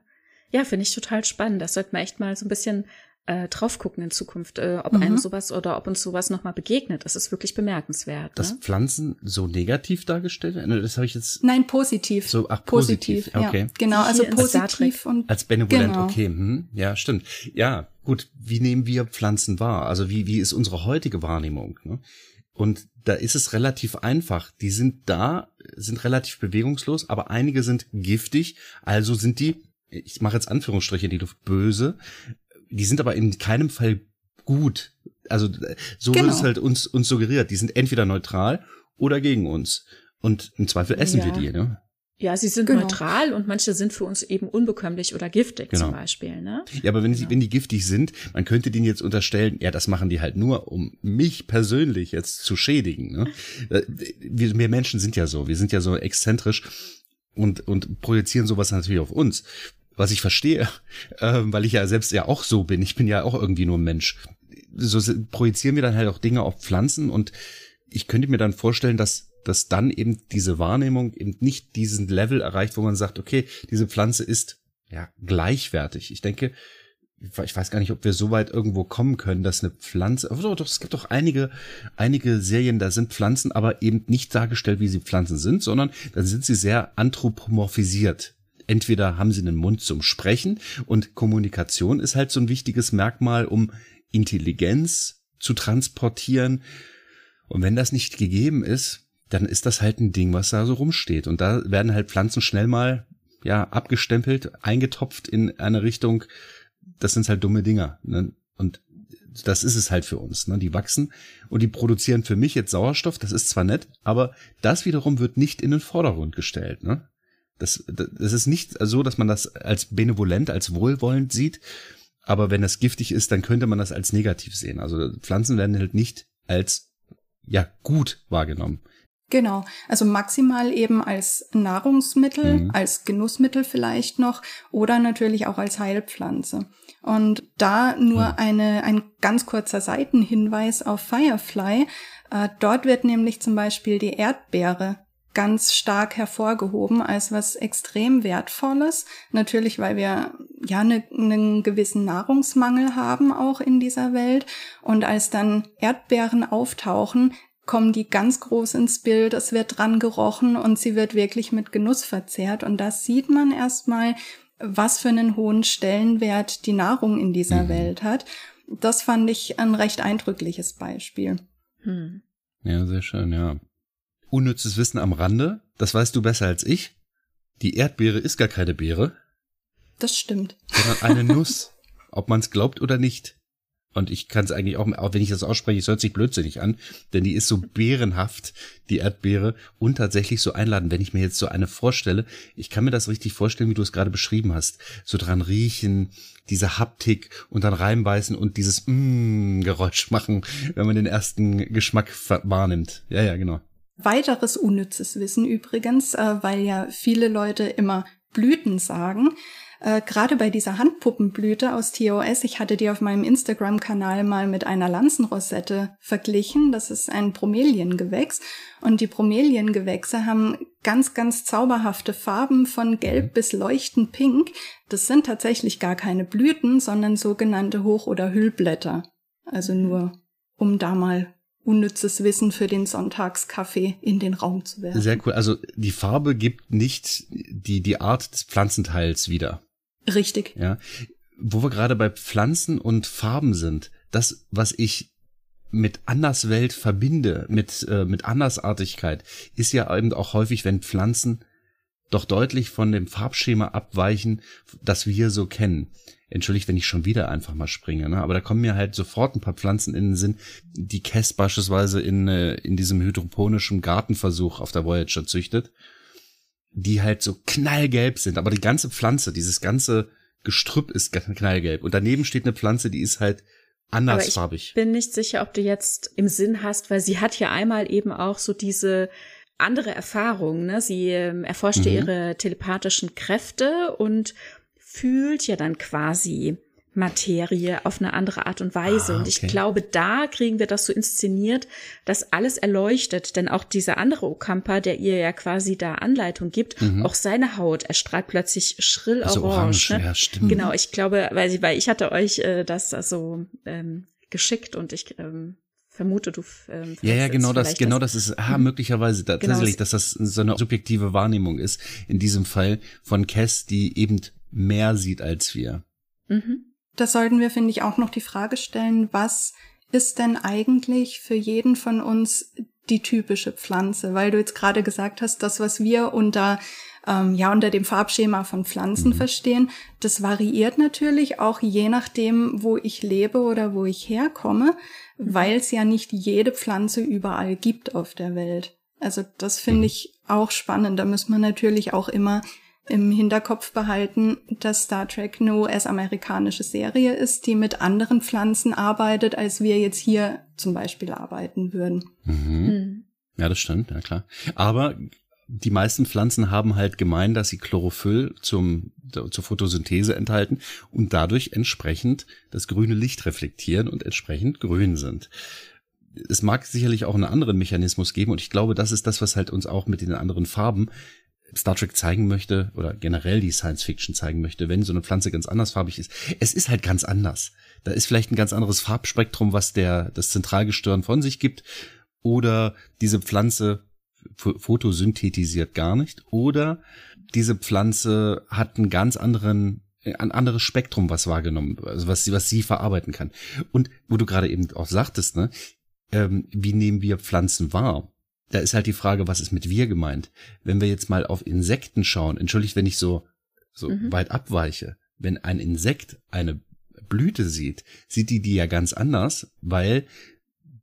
Ja, finde ich total spannend. Das sollte man echt mal so ein bisschen äh, drauf gucken in Zukunft, äh, ob mhm. einem sowas oder ob uns sowas nochmal begegnet. Das ist wirklich bemerkenswert. Dass ne? Pflanzen so negativ dargestellt werden? Das habe ich jetzt. Nein, positiv. So, ach, positiv. positiv. Okay. Ja, genau, also positiv und. Als benevolent, genau. okay. Hm, ja, stimmt. Ja, gut. Wie nehmen wir Pflanzen wahr? Also wie, wie ist unsere heutige Wahrnehmung? Ne? Und da ist es relativ einfach. Die sind da, sind relativ bewegungslos, aber einige sind giftig, also sind die, ich mache jetzt Anführungsstriche in die Luft, böse, die sind aber in keinem Fall gut. Also so genau. wird es halt uns, uns suggeriert. Die sind entweder neutral oder gegen uns. Und im Zweifel essen ja. wir die, ne? Ja, sie sind genau. neutral und manche sind für uns eben unbekömmlich oder giftig genau. zum Beispiel. Ne? Ja, aber wenn, genau. sie, wenn die giftig sind, man könnte denen jetzt unterstellen, ja, das machen die halt nur, um mich persönlich jetzt zu schädigen. Ne? Äh, wir, wir Menschen sind ja so, wir sind ja so exzentrisch und, und projizieren sowas natürlich auf uns was ich verstehe, äh, weil ich ja selbst ja auch so bin. Ich bin ja auch irgendwie nur ein Mensch. So projizieren wir dann halt auch Dinge auf Pflanzen und ich könnte mir dann vorstellen, dass dass dann eben diese Wahrnehmung eben nicht diesen Level erreicht, wo man sagt, okay, diese Pflanze ist ja gleichwertig. Ich denke, ich weiß gar nicht, ob wir so weit irgendwo kommen können, dass eine Pflanze, oh, doch, es gibt doch einige, einige Serien, da sind Pflanzen, aber eben nicht dargestellt, wie sie Pflanzen sind, sondern da sind sie sehr anthropomorphisiert entweder haben sie einen Mund zum Sprechen und Kommunikation ist halt so ein wichtiges Merkmal, um Intelligenz zu transportieren. Und wenn das nicht gegeben ist, dann ist das halt ein Ding, was da so rumsteht. Und da werden halt Pflanzen schnell mal, ja, abgestempelt, eingetopft in eine Richtung, das sind halt dumme Dinger. Ne? Und das ist es halt für uns. Ne? Die wachsen und die produzieren für mich jetzt Sauerstoff, das ist zwar nett, aber das wiederum wird nicht in den Vordergrund gestellt. Ne? Das, das ist nicht so, dass man das als benevolent, als wohlwollend sieht. Aber wenn das giftig ist, dann könnte man das als negativ sehen. Also Pflanzen werden halt nicht als, ja, gut wahrgenommen. Genau, also maximal eben als Nahrungsmittel, mhm. als Genussmittel vielleicht noch oder natürlich auch als Heilpflanze. Und da nur mhm. eine, ein ganz kurzer Seitenhinweis auf Firefly. Äh, dort wird nämlich zum Beispiel die Erdbeere ganz stark hervorgehoben als was extrem Wertvolles. Natürlich, weil wir ja ne, einen gewissen Nahrungsmangel haben auch in dieser Welt. Und als dann Erdbeeren auftauchen, kommen die ganz groß ins Bild, es wird dran gerochen und sie wird wirklich mit Genuss verzehrt. Und das sieht man erstmal, was für einen hohen Stellenwert die Nahrung in dieser mhm. Welt hat. Das fand ich ein recht eindrückliches Beispiel. Hm. Ja, sehr schön, ja. Unnützes Wissen am Rande, das weißt du besser als ich. Die Erdbeere ist gar keine Beere. Das stimmt. Sondern eine Nuss, ob man es glaubt oder nicht. Und ich kann es eigentlich auch, auch wenn ich das ausspreche, es hört sich blödsinnig an, denn die ist so bärenhaft, die Erdbeere, und tatsächlich so einladen. Wenn ich mir jetzt so eine vorstelle, ich kann mir das richtig vorstellen, wie du es gerade beschrieben hast. So dran riechen, diese Haptik und dann reinbeißen und dieses mm Geräusch machen, wenn man den ersten Geschmack wahrnimmt. Ja, ja, genau. Weiteres unnützes Wissen übrigens, äh, weil ja viele Leute immer Blüten sagen. Äh, Gerade bei dieser Handpuppenblüte aus TOS, ich hatte die auf meinem Instagram-Kanal mal mit einer Lanzenrosette verglichen. Das ist ein Bromeliengewächs. Und die Bromeliengewächse haben ganz, ganz zauberhafte Farben von gelb mhm. bis leuchtend pink. Das sind tatsächlich gar keine Blüten, sondern sogenannte Hoch- oder Hüllblätter. Also nur, um da mal unnützes Wissen für den Sonntagskaffee in den Raum zu werfen. Sehr cool. Also die Farbe gibt nicht die, die Art des Pflanzenteils wieder. Richtig. Ja. Wo wir gerade bei Pflanzen und Farben sind, das, was ich mit Anderswelt verbinde, mit, äh, mit Andersartigkeit, ist ja eben auch häufig, wenn Pflanzen doch deutlich von dem Farbschema abweichen, das wir so kennen entschuldigt, wenn ich schon wieder einfach mal springe, ne? aber da kommen mir halt sofort ein paar Pflanzen in den Sinn, die Kess beispielsweise in, äh, in diesem hydroponischen Gartenversuch auf der Voyager züchtet, die halt so knallgelb sind, aber die ganze Pflanze, dieses ganze Gestrüpp ist knallgelb und daneben steht eine Pflanze, die ist halt andersfarbig. ich bin nicht sicher, ob du jetzt im Sinn hast, weil sie hat ja einmal eben auch so diese andere Erfahrung, ne? Sie ähm, erforschte mhm. ihre telepathischen Kräfte und fühlt ja dann quasi Materie auf eine andere Art und Weise. Ah, Und ich okay. glaube, da kriegen wir das so inszeniert, dass alles erleuchtet. Denn auch dieser andere Okampa, der ihr ja quasi da Anleitung gibt, auch seine Haut erstrahlt plötzlich schrill Mhm. Also orange. orange, ne? ja, stimmt. Genau, ich glaube, weil, ich- weil ich hatte euch äh, das also ähm, geschickt und ich ähm, vermute, du ähm, Ja, ja, genau das, vielleicht genau das ist, ah, möglicherweise da, Genau, tatsächlich, dass das so eine subjektive Wahrnehmung ist, in diesem Fall von Cass, die eben mehr sieht als wir. Mhm. Da sollten wir, finde ich, auch noch die Frage stellen, was ist denn eigentlich für jeden von uns die typische Pflanze? Weil du jetzt gerade gesagt hast, das, was wir unter, ähm, ja, unter dem Farbschema von Pflanzen verstehen, das variiert natürlich auch je nachdem, wo ich lebe oder wo ich herkomme, weil es ja nicht jede Pflanze überall gibt auf der Welt. Also das finde ich auch spannend. Da muss man natürlich auch immer im Hinterkopf behalten, dass Star Trek eine US-amerikanische Serie ist, die mit anderen Pflanzen arbeitet, als wir jetzt hier zum Beispiel arbeiten würden. Mhm. Mhm. Ja, das stimmt, ja klar. Aber die meisten Pflanzen haben halt gemein, dass sie Chlorophyll zum, zur Photosynthese enthalten und dadurch entsprechend das grüne Licht reflektieren und entsprechend grün sind. Es mag sicherlich auch einen anderen Mechanismus geben und ich glaube, das ist das, was halt uns auch mit den anderen Farben Star Trek zeigen möchte oder generell die Science Fiction zeigen möchte, wenn so eine Pflanze ganz andersfarbig ist. Es ist halt ganz anders. Da ist vielleicht ein ganz anderes Farbspektrum, was der, das Zentralgestirn von sich gibt. Oder diese Pflanze photosynthetisiert gar nicht. Oder diese Pflanze hat einen ganz anderen, äh, ein anderes Spektrum, was wahrgenommen, also was sie, was sie verarbeiten kann. Und wo du gerade eben auch sagtest, ne, ähm, wie nehmen wir Pflanzen wahr? Da ist halt die Frage, was ist mit wir gemeint? Wenn wir jetzt mal auf Insekten schauen, entschuldigt, wenn ich so, so Mhm. weit abweiche, wenn ein Insekt eine Blüte sieht, sieht die die ja ganz anders, weil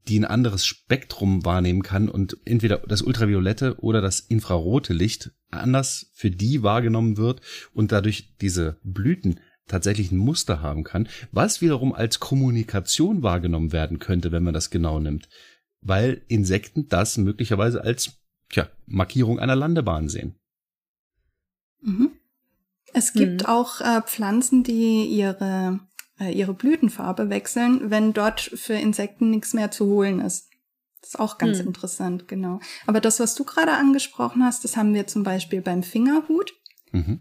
die ein anderes Spektrum wahrnehmen kann und entweder das ultraviolette oder das infrarote Licht anders für die wahrgenommen wird und dadurch diese Blüten tatsächlich ein Muster haben kann, was wiederum als Kommunikation wahrgenommen werden könnte, wenn man das genau nimmt, weil Insekten das möglicherweise als tja, Markierung einer Landebahn sehen. Mhm. Es gibt Mhm. auch äh, Pflanzen, die ihre, äh, ihre Blütenfarbe wechseln, wenn dort für Insekten nichts mehr zu holen ist. Das ist auch ganz Hm. interessant, genau. Aber das, was du gerade angesprochen hast, das haben wir zum Beispiel beim Fingerhut. Mhm.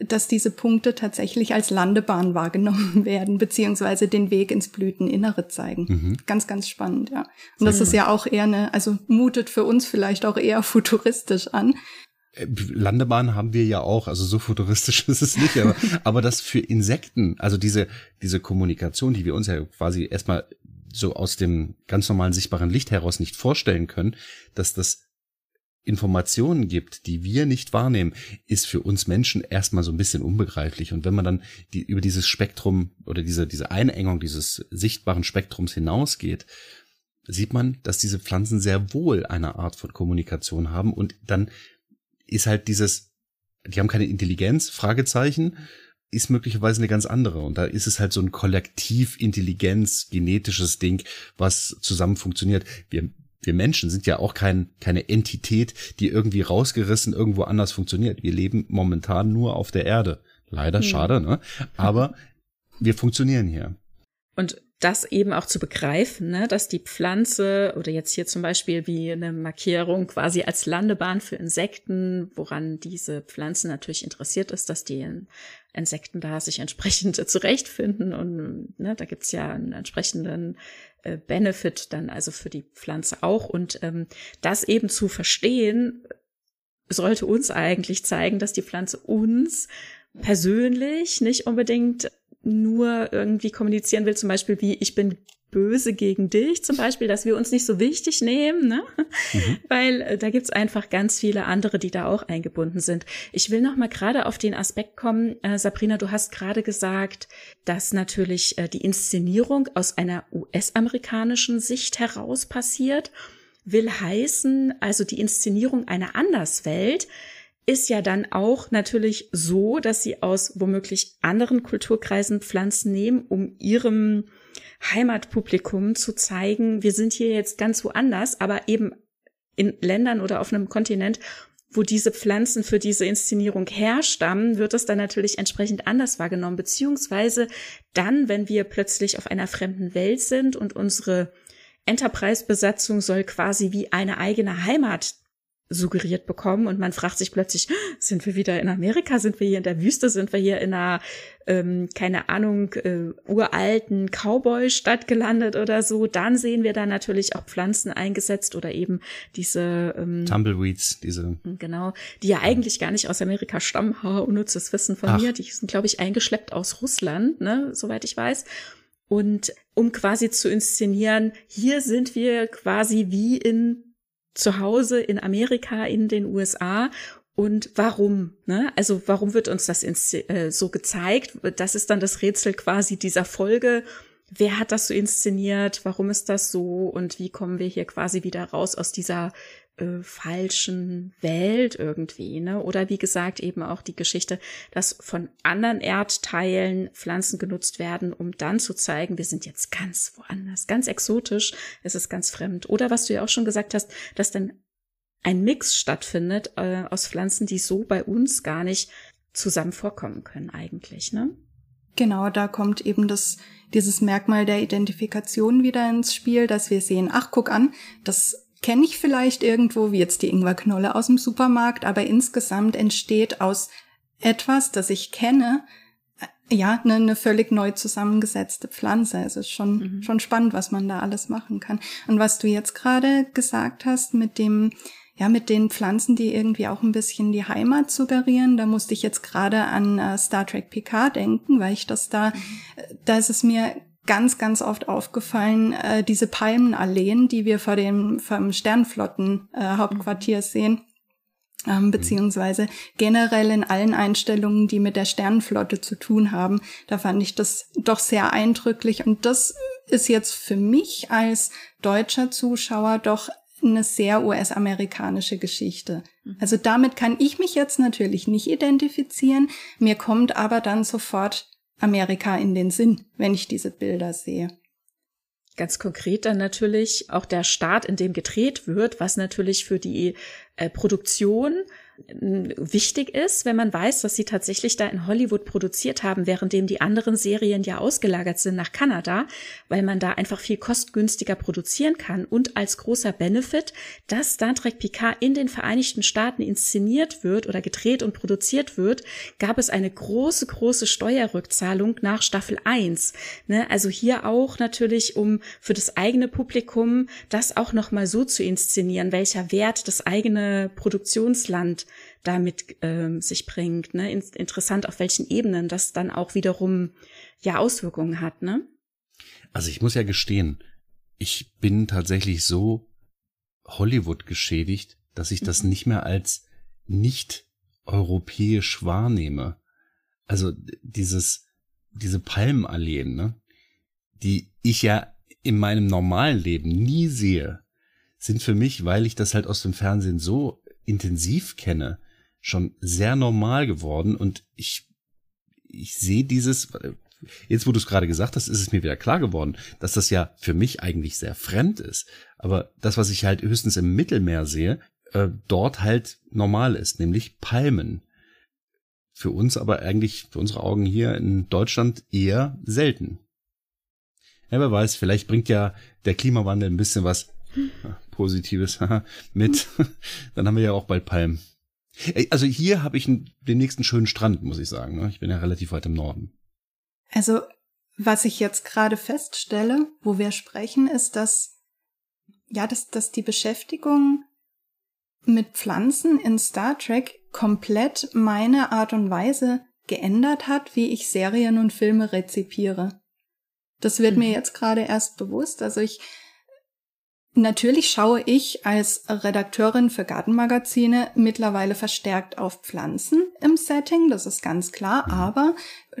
dass diese Punkte tatsächlich als Landebahn wahrgenommen werden, beziehungsweise den Weg ins Blüteninnere zeigen. Mhm. Ganz, ganz spannend, ja. Und das ist ja auch eher eine, also mutet für uns vielleicht auch eher futuristisch an. Äh, Landebahn haben wir ja auch, also so futuristisch ist es nicht, aber, aber das für Insekten, also diese, diese Kommunikation, die wir uns ja quasi erstmal so aus dem ganz normalen sichtbaren Licht heraus nicht vorstellen können, dass das Informationen gibt, die wir nicht wahrnehmen, ist für uns Menschen erstmal so ein bisschen unbegreiflich. Und wenn man dann die, über dieses Spektrum oder diese, diese Einengung dieses sichtbaren Spektrums hinausgeht, sieht man, dass diese Pflanzen sehr wohl eine Art von Kommunikation haben und dann ist halt dieses, die haben keine Intelligenz, Fragezeichen, ist möglicherweise eine ganz andere. Und da ist es halt so ein Kollektiv-Intelligenz, genetisches Ding, was zusammen funktioniert. Wir, wir Menschen sind ja auch kein, keine Entität, die irgendwie rausgerissen irgendwo anders funktioniert. Wir leben momentan nur auf der Erde. Leider, Hm. schade, ne? Aber wir funktionieren hier. Und das eben auch zu begreifen, ne, dass die Pflanze oder jetzt hier zum Beispiel wie eine Markierung quasi als Landebahn für Insekten, woran diese Pflanze natürlich interessiert ist, dass die Insekten da sich entsprechend zurechtfinden und ne, da gibt's ja einen entsprechenden äh, Benefit dann also für die Pflanze auch. Und ähm, das eben zu verstehen sollte uns eigentlich zeigen, dass die Pflanze uns persönlich nicht unbedingt nur irgendwie kommunizieren will, zum Beispiel wie ich bin böse gegen dich, zum Beispiel, dass wir uns nicht so wichtig nehmen, ne? Mhm. weil äh, da gibt's einfach ganz viele andere, die da auch eingebunden sind. Ich will noch mal gerade auf den Aspekt kommen, äh, Sabrina, du hast gerade gesagt, dass natürlich äh, die Inszenierung aus einer US-amerikanischen Sicht heraus passiert, will heißen, also die Inszenierung einer Anderswelt ist ja dann auch natürlich so, dass sie aus womöglich anderen Kulturkreisen Pflanzen nehmen, um ihrem Heimatpublikum zu zeigen, wir sind hier jetzt ganz woanders, aber eben in Ländern oder auf einem Kontinent, wo diese Pflanzen für diese Inszenierung herstammen, wird es dann natürlich entsprechend anders wahrgenommen. Beziehungsweise dann, wenn wir plötzlich auf einer fremden Welt sind und unsere Enterprise-Besatzung soll quasi wie eine eigene Heimat suggeriert bekommen und man fragt sich plötzlich, sind wir wieder in Amerika, sind wir hier in der Wüste, sind wir hier in einer, ähm, keine Ahnung, äh, uralten Cowboy-Stadt gelandet oder so, dann sehen wir da natürlich auch Pflanzen eingesetzt oder eben diese ähm, Tumbleweeds, diese genau, die ja eigentlich gar nicht aus Amerika stammen, ha, unnützes Wissen von Ach. mir, die sind glaube ich eingeschleppt aus Russland, ne, soweit ich weiß. Und um quasi zu inszenieren, hier sind wir quasi wie in zu Hause in Amerika, in den USA und warum? Ne? Also warum wird uns das äh, so gezeigt? Das ist dann das Rätsel quasi dieser Folge. Wer hat das so inszeniert? Warum ist das so? Und wie kommen wir hier quasi wieder raus aus dieser äh, falschen Welt irgendwie, ne? Oder wie gesagt eben auch die Geschichte, dass von anderen Erdteilen Pflanzen genutzt werden, um dann zu zeigen, wir sind jetzt ganz woanders, ganz exotisch, es ist ganz fremd. Oder was du ja auch schon gesagt hast, dass dann ein Mix stattfindet äh, aus Pflanzen, die so bei uns gar nicht zusammen vorkommen können eigentlich, ne? Genau, da kommt eben das, dieses Merkmal der Identifikation wieder ins Spiel, dass wir sehen, ach, guck an, das kenne ich vielleicht irgendwo, wie jetzt die Ingwerknolle aus dem Supermarkt, aber insgesamt entsteht aus etwas, das ich kenne, äh, ja, eine, eine völlig neu zusammengesetzte Pflanze. Es ist schon, mhm. schon spannend, was man da alles machen kann. Und was du jetzt gerade gesagt hast mit dem, ja, mit den Pflanzen, die irgendwie auch ein bisschen die Heimat suggerieren, da musste ich jetzt gerade an äh, Star Trek Picard denken, weil ich das da, mhm. Äh, da ist es mir ganz, ganz oft aufgefallen, äh, diese Palmenalleen, die wir vor dem vom Sternflotten-Hauptquartier äh, sehen. Ähm, mhm. beziehungsweise generell in allen Einstellungen, die mit der Sternenflotte zu tun haben. Da fand ich das doch sehr eindrücklich. Und das ist jetzt für mich als deutscher Zuschauer doch eine sehr US-amerikanische Geschichte. Mhm. Also damit kann ich mich jetzt natürlich nicht identifizieren. Mir kommt aber dann sofort Amerika in den Sinn, wenn ich diese Bilder sehe. Ganz konkret dann natürlich auch der Staat, in dem gedreht wird, was natürlich für die äh, Produktion wichtig ist, wenn man weiß, dass sie tatsächlich da in Hollywood produziert haben, währenddem die anderen Serien ja ausgelagert sind nach Kanada, weil man da einfach viel kostgünstiger produzieren kann und als großer Benefit, dass Star Trek Picard in den Vereinigten Staaten inszeniert wird oder gedreht und produziert wird, gab es eine große, große Steuerrückzahlung nach Staffel 1. Ne? Also hier auch natürlich, um für das eigene Publikum das auch nochmal so zu inszenieren, welcher Wert das eigene Produktionsland damit ähm, sich bringt. Ne? In interessant, auf welchen Ebenen das dann auch wiederum ja Auswirkungen hat. Ne? Also ich muss ja gestehen, ich bin tatsächlich so Hollywood geschädigt, dass ich das mhm. nicht mehr als nicht europäisch wahrnehme. Also dieses, diese Palmenalleen, ne, die ich ja in meinem normalen Leben nie sehe, sind für mich, weil ich das halt aus dem Fernsehen so intensiv kenne, schon sehr normal geworden und ich, ich sehe dieses, jetzt wo du es gerade gesagt hast, ist es mir wieder klar geworden, dass das ja für mich eigentlich sehr fremd ist. Aber das, was ich halt höchstens im Mittelmeer sehe, äh, dort halt normal ist, nämlich Palmen. Für uns aber eigentlich, für unsere Augen hier in Deutschland eher selten. Ja, wer weiß, vielleicht bringt ja der Klimawandel ein bisschen was Positives mit. Dann haben wir ja auch bald Palmen. Also hier habe ich den nächsten schönen Strand, muss ich sagen. Ne? Ich bin ja relativ weit im Norden. Also was ich jetzt gerade feststelle, wo wir sprechen, ist, dass ja, dass, dass die Beschäftigung mit Pflanzen in Star Trek komplett meine Art und Weise geändert hat, wie ich Serien und Filme rezipiere. Das wird mhm. mir jetzt gerade erst bewusst. Also ich Natürlich schaue ich als Redakteurin für Gartenmagazine mittlerweile verstärkt auf Pflanzen im Setting, das ist ganz klar, mhm. aber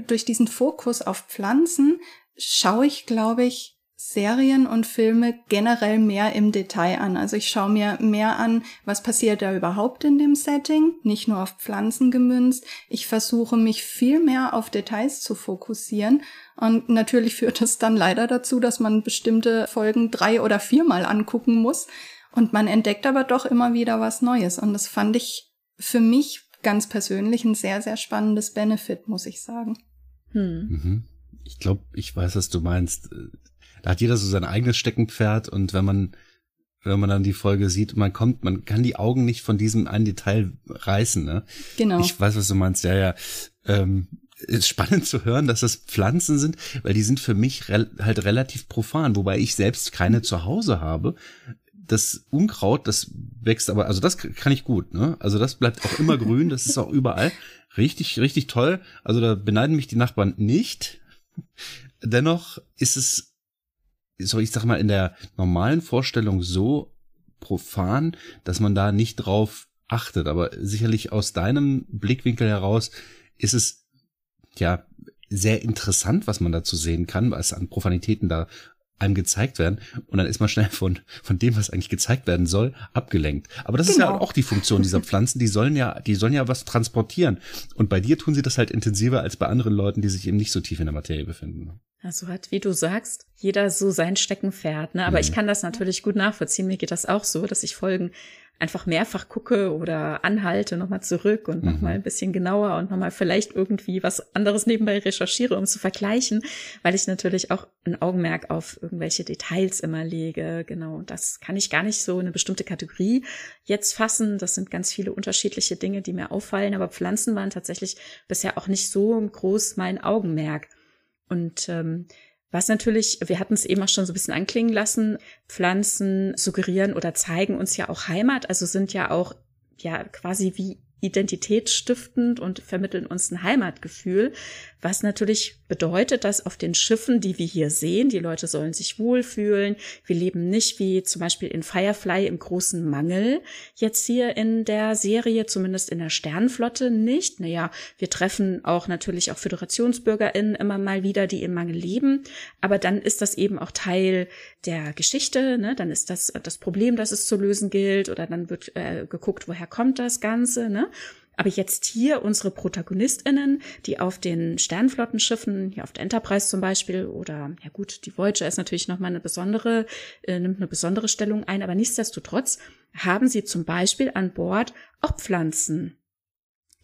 durch diesen Fokus auf Pflanzen schaue ich, glaube ich, Serien und Filme generell mehr im Detail an. Also ich schaue mir mehr an, was passiert da überhaupt in dem Setting, nicht nur auf Pflanzen gemünzt. Ich versuche mich viel mehr auf Details zu fokussieren. Und natürlich führt es dann leider dazu, dass man bestimmte Folgen drei oder viermal angucken muss. Und man entdeckt aber doch immer wieder was Neues. Und das fand ich für mich ganz persönlich ein sehr, sehr spannendes Benefit, muss ich sagen. Hm. Mhm. Ich glaube, ich weiß, was du meinst. Da hat jeder so sein eigenes Steckenpferd und wenn man wenn man dann die Folge sieht, man kommt, man kann die Augen nicht von diesem einen Detail reißen, ne? Genau. Ich weiß, was du meinst, ja, ja. Ähm, ist spannend zu hören, dass das Pflanzen sind, weil die sind für mich re halt relativ profan, wobei ich selbst keine zu Hause habe. Das Unkraut, das wächst aber, also das kann ich gut, ne? Also das bleibt auch immer grün, das ist auch überall. Richtig, richtig toll. Also da beneiden mich die Nachbarn nicht. Dennoch ist es, so ich sag mal, in der normalen Vorstellung so profan, dass man da nicht drauf achtet. Aber sicherlich aus deinem Blickwinkel heraus ist es ja sehr interessant, was man dazu sehen kann, was an Profanitäten da einem gezeigt werden und dann ist man schnell von, von dem, was eigentlich gezeigt werden soll, abgelenkt. Aber das genau. ist ja genau. auch die Funktion dieser Pflanzen, die sollen ja, die sollen ja was transportieren. Und bei dir tun sie das halt intensiver als bei anderen Leuten, die sich eben nicht so tief in der Materie befinden. Also hat, wie du sagst, jeder so sein Steckenpferd, ne? Aber mhm. ich kann das natürlich gut nachvollziehen. Mir geht das auch so, dass ich Folgen einfach mehrfach gucke oder anhalte, nochmal zurück und mhm. nochmal ein bisschen genauer und nochmal vielleicht irgendwie was anderes nebenbei recherchiere, um zu vergleichen, weil ich natürlich auch ein Augenmerk auf irgendwelche Details immer lege. Genau, das kann ich gar nicht so eine bestimmte Kategorie jetzt fassen. Das sind ganz viele unterschiedliche Dinge, die mir auffallen, aber Pflanzen waren tatsächlich bisher auch nicht so groß mein Augenmerk. Und ähm, was natürlich, wir hatten es eben auch schon so ein bisschen anklingen lassen, Pflanzen suggerieren oder zeigen uns ja auch Heimat, also sind ja auch ja quasi wie identitätsstiftend und vermitteln uns ein Heimatgefühl, was natürlich bedeutet, dass auf den Schiffen, die wir hier sehen, die Leute sollen sich wohlfühlen. Wir leben nicht wie zum Beispiel in Firefly im großen Mangel. Jetzt hier in der Serie, zumindest in der Sternenflotte nicht. Naja, wir treffen auch natürlich auch FöderationsbürgerInnen immer mal wieder, die im Mangel leben. Aber dann ist das eben auch Teil der Geschichte. Ne? Dann ist das das Problem, das es zu lösen gilt. Oder dann wird äh, geguckt, woher kommt das Ganze. Ne? Aber jetzt hier unsere ProtagonistInnen, die auf den Sternflottenschiffen, hier auf der Enterprise zum Beispiel, oder ja gut, die Voyager ist natürlich nochmal eine besondere, äh, nimmt eine besondere Stellung ein, aber nichtsdestotrotz haben sie zum Beispiel an Bord auch Pflanzen.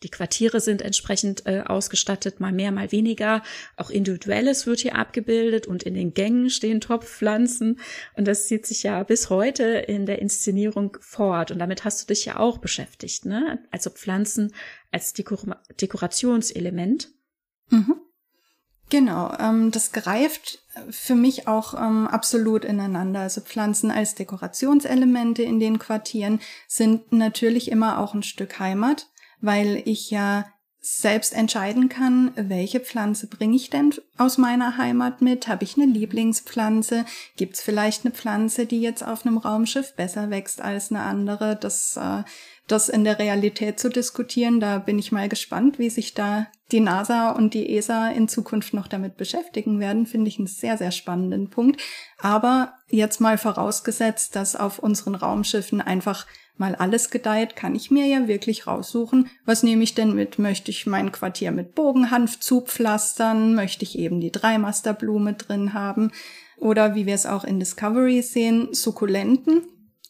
Die Quartiere sind entsprechend äh, ausgestattet, mal mehr, mal weniger. Auch Individuelles wird hier abgebildet und in den Gängen stehen Topfpflanzen. Und das zieht sich ja bis heute in der Inszenierung fort. Und damit hast du dich ja auch beschäftigt, ne? Also Pflanzen als Dekor Dekorationselement. Mhm. Genau, ähm, das greift für mich auch ähm, absolut ineinander. Also Pflanzen als Dekorationselemente in den Quartieren sind natürlich immer auch ein Stück Heimat weil ich ja selbst entscheiden kann, welche Pflanze bringe ich denn aus meiner Heimat mit? Habe ich eine Lieblingspflanze? Gibt es vielleicht eine Pflanze, die jetzt auf einem Raumschiff besser wächst als eine andere? Das, äh, das in der Realität zu diskutieren, da bin ich mal gespannt, wie sich da die NASA und die ESA in Zukunft noch damit beschäftigen werden, finde ich einen sehr, sehr spannenden Punkt. Aber jetzt mal vorausgesetzt, dass auf unseren Raumschiffen einfach mal alles gedeiht, kann ich mir ja wirklich raussuchen, was nehme ich denn mit? Möchte ich mein Quartier mit Bogenhanf zupflastern? Möchte ich eben die Dreimasterblume drin haben? Oder wie wir es auch in Discovery sehen, Sukkulenten.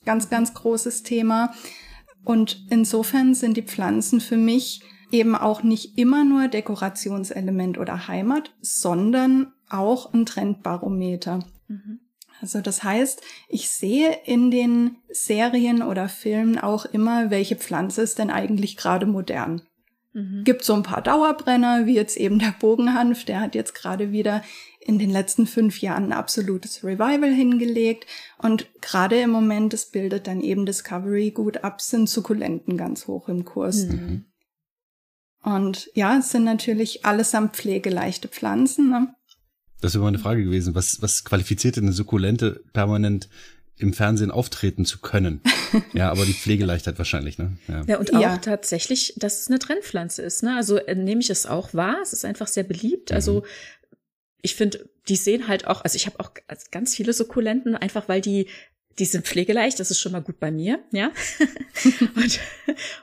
Ganz, ganz großes Thema. Und insofern sind die Pflanzen für mich eben auch nicht immer nur Dekorationselement oder Heimat, sondern auch ein Trendbarometer. Mhm. Also das heißt, ich sehe in den Serien oder Filmen auch immer, welche Pflanze ist denn eigentlich gerade modern. Mhm. Gibt so ein paar Dauerbrenner, wie jetzt eben der Bogenhanf, der hat jetzt gerade wieder in den letzten fünf Jahren ein absolutes Revival hingelegt. Und gerade im Moment, das bildet dann eben Discovery gut ab, sind Sukkulenten ganz hoch im Kurs. Mhm. Und ja, es sind natürlich allesamt pflegeleichte Pflanzen. Ne? Das wäre mal eine Frage gewesen. Was, was qualifiziert denn eine Sukkulente permanent im Fernsehen auftreten zu können? ja, aber die Pflegeleichtheit wahrscheinlich, ne? Ja, ja und auch ja. tatsächlich, dass es eine Trendpflanze ist, ne? Also äh, nehme ich es auch wahr. Es ist einfach sehr beliebt. Also mhm. ich finde, die sehen halt auch, also ich habe auch ganz viele Sukkulenten, einfach weil die die sind pflegeleicht, das ist schon mal gut bei mir, ja. und,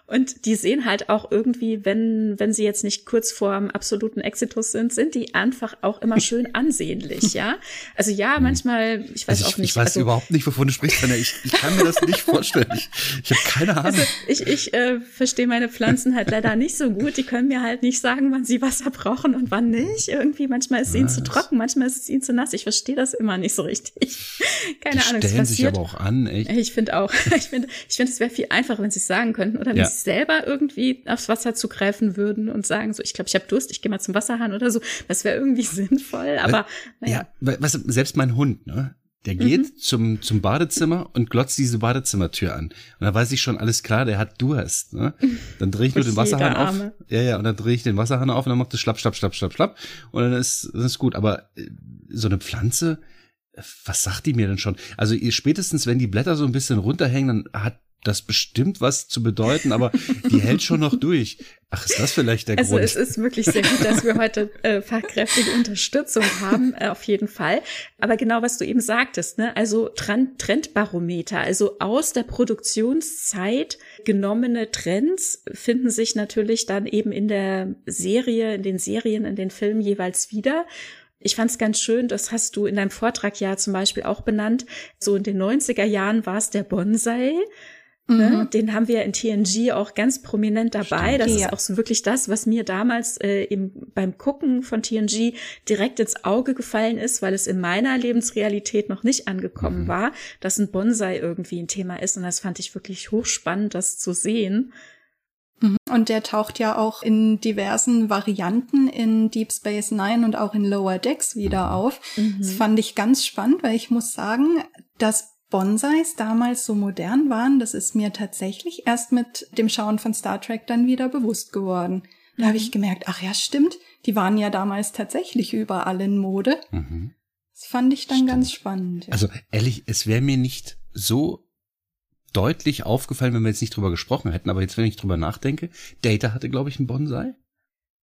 und die sehen halt auch irgendwie, wenn, wenn sie jetzt nicht kurz vorm absoluten Exitus sind, sind die einfach auch immer schön ansehnlich, ja. Also ja, hm. manchmal, ich weiß also ich, auch nicht. Ich weiß also, überhaupt nicht, wovon du sprichst, Anna. Ich, ich kann mir das nicht vorstellen. Ich, ich habe keine Ahnung. Also ich ich äh, verstehe meine Pflanzen halt leider nicht so gut. Die können mir halt nicht sagen, wann sie Wasser brauchen und wann nicht. Irgendwie, manchmal ist es ihnen zu trocken, manchmal ist es ihnen zu nass. Ich verstehe das immer nicht so richtig. Keine die Ahnung. Sich aber auch an, echt. Ich finde auch. Ich finde, ich finde, es wäre viel einfacher, wenn sie es sagen könnten oder wenn ja. sie selber irgendwie aufs Wasser zugreifen würden und sagen so, ich glaube, ich habe Durst, ich gehe mal zum Wasserhahn oder so. Das wäre irgendwie sinnvoll. Aber naja. ja, du, selbst mein Hund, ne? Der geht mhm. zum, zum Badezimmer und glotzt diese Badezimmertür an. Und da weiß ich schon, alles klar, der hat Durst. Ne? Dann drehe ich nur den Wasserhahn auf. Ja, ja, und dann drehe ich den Wasserhahn auf und dann macht es schlapp, schlapp, schlapp, schlapp, schlapp. Und dann ist, das ist gut. Aber äh, so eine Pflanze, was sagt die mir denn schon? Also spätestens, wenn die Blätter so ein bisschen runterhängen, dann hat das bestimmt was zu bedeuten, aber die hält schon noch durch. Ach, ist das vielleicht der also Grund? Also es ist wirklich sehr gut, dass wir heute äh, fachkräftige Unterstützung haben, äh, auf jeden Fall. Aber genau, was du eben sagtest, ne? also Trend Trendbarometer, also aus der Produktionszeit genommene Trends finden sich natürlich dann eben in der Serie, in den Serien, in den Filmen jeweils wieder. Ich fand es ganz schön, das hast du in deinem Vortrag ja zum Beispiel auch benannt. So in den 90er Jahren war es der Bonsai. Ne? Mhm. Den haben wir in TNG auch ganz prominent dabei. Stimmt, das ja. ist auch so wirklich das, was mir damals äh, im, beim Gucken von TNG direkt ins Auge gefallen ist, weil es in meiner Lebensrealität noch nicht angekommen mhm. war, dass ein Bonsai irgendwie ein Thema ist. Und das fand ich wirklich hochspannend, das zu sehen. Mhm. Und der taucht ja auch in diversen Varianten in Deep Space Nine und auch in Lower Decks wieder auf. Mhm. Das fand ich ganz spannend, weil ich muss sagen, dass Bonsais damals so modern waren, das ist mir tatsächlich erst mit dem Schauen von Star Trek dann wieder bewusst geworden. Da mhm. habe ich gemerkt, ach ja, stimmt, die waren ja damals tatsächlich überall in Mode. Mhm. Das fand ich dann stimmt. ganz spannend. Ja. Also ehrlich, es wäre mir nicht so deutlich aufgefallen, wenn wir jetzt nicht drüber gesprochen hätten, aber jetzt, wenn ich drüber nachdenke, Data hatte, glaube ich, einen Bonsai.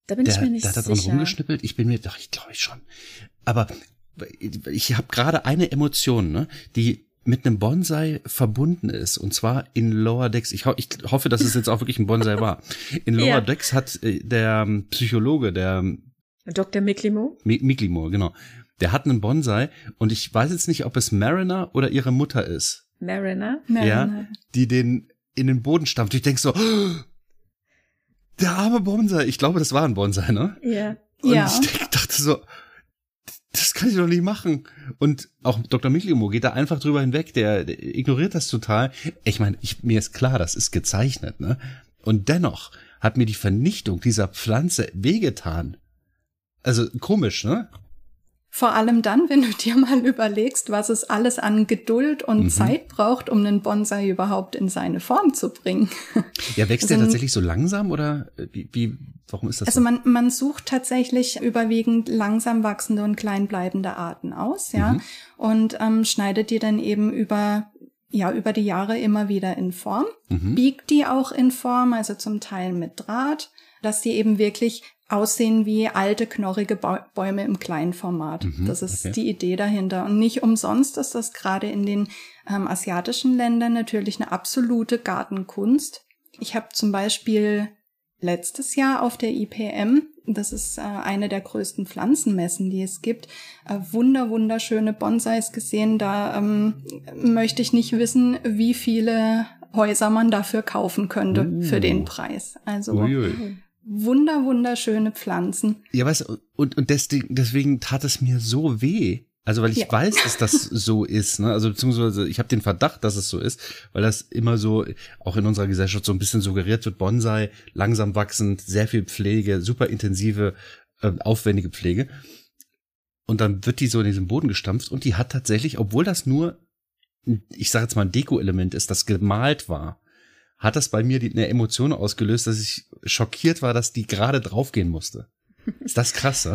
Da bin der, ich mir nicht sicher. Der hat da dran rumgeschnippelt. Ich bin mir, doch, ich glaube ich schon. Aber ich habe gerade eine Emotion, ne, die mit einem Bonsai verbunden ist. Und zwar in Lower Decks. Ich, ho ich hoffe, dass es jetzt auch wirklich ein Bonsai war. In Lower ja. Decks hat äh, der ähm, Psychologe, der ähm, Dr. Miklimo. Miklimo, genau. Der hat einen Bonsai und ich weiß jetzt nicht, ob es Mariner oder ihre Mutter ist. Mariner? Mariner. Ja, die den in den Boden stampft. Ich denk so, oh, der arme Bonsai. Ich glaube, das war ein Bonsai, ne? Ja. Und ja. ich denk, dachte so, das kann ich doch nicht machen. Und auch Dr. Michlimo geht da einfach drüber hinweg, der, der ignoriert das total. Ich meine, ich, mir ist klar, das ist gezeichnet, ne? Und dennoch hat mir die Vernichtung dieser Pflanze wehgetan. Also komisch, ne? Vor allem dann, wenn du dir mal überlegst, was es alles an Geduld und mhm. Zeit braucht, um einen Bonsai überhaupt in seine Form zu bringen. Ja, wächst also, der tatsächlich so langsam oder wie, wie warum ist das Also so? man, man sucht tatsächlich überwiegend langsam wachsende und kleinbleibende Arten aus, ja, mhm. und ähm, schneidet die dann eben über ja, über die Jahre immer wieder in Form, mhm. biegt die auch in Form, also zum Teil mit Draht, dass die eben wirklich aussehen wie alte, knorrige Bäume im kleinen Format. Mhm, das ist okay. die Idee dahinter. Und nicht umsonst ist das gerade in den ähm, asiatischen Ländern natürlich eine absolute Gartenkunst. Ich habe zum Beispiel letztes Jahr auf der IPM, das ist äh, eine der größten Pflanzenmessen, die es gibt, äh, wunder wunderschöne Bonsais gesehen. Da ähm, möchte ich nicht wissen, wie viele Häuser man dafür kaufen könnte uh. für den Preis. Also Uiui wunder, wunderschöne Pflanzen. Ja, weißt du, und, und deswegen, deswegen tat es mir so weh. Also weil ich ja. weiß, dass das so ist, ne? Also beziehungsweise ich habe den Verdacht, dass es so ist, weil das immer so auch in unserer Gesellschaft so ein bisschen suggeriert wird, Bonsai, langsam wachsend, sehr viel Pflege, super intensive, äh, aufwendige Pflege. Und dann wird die so in diesen Boden gestampft und die hat tatsächlich, obwohl das nur, ich sage jetzt mal ein Deko-Element ist, das gemalt war, hat das bei mir die, eine Emotion ausgelöst, dass ich schockiert war, dass die gerade draufgehen musste. Ist das krass,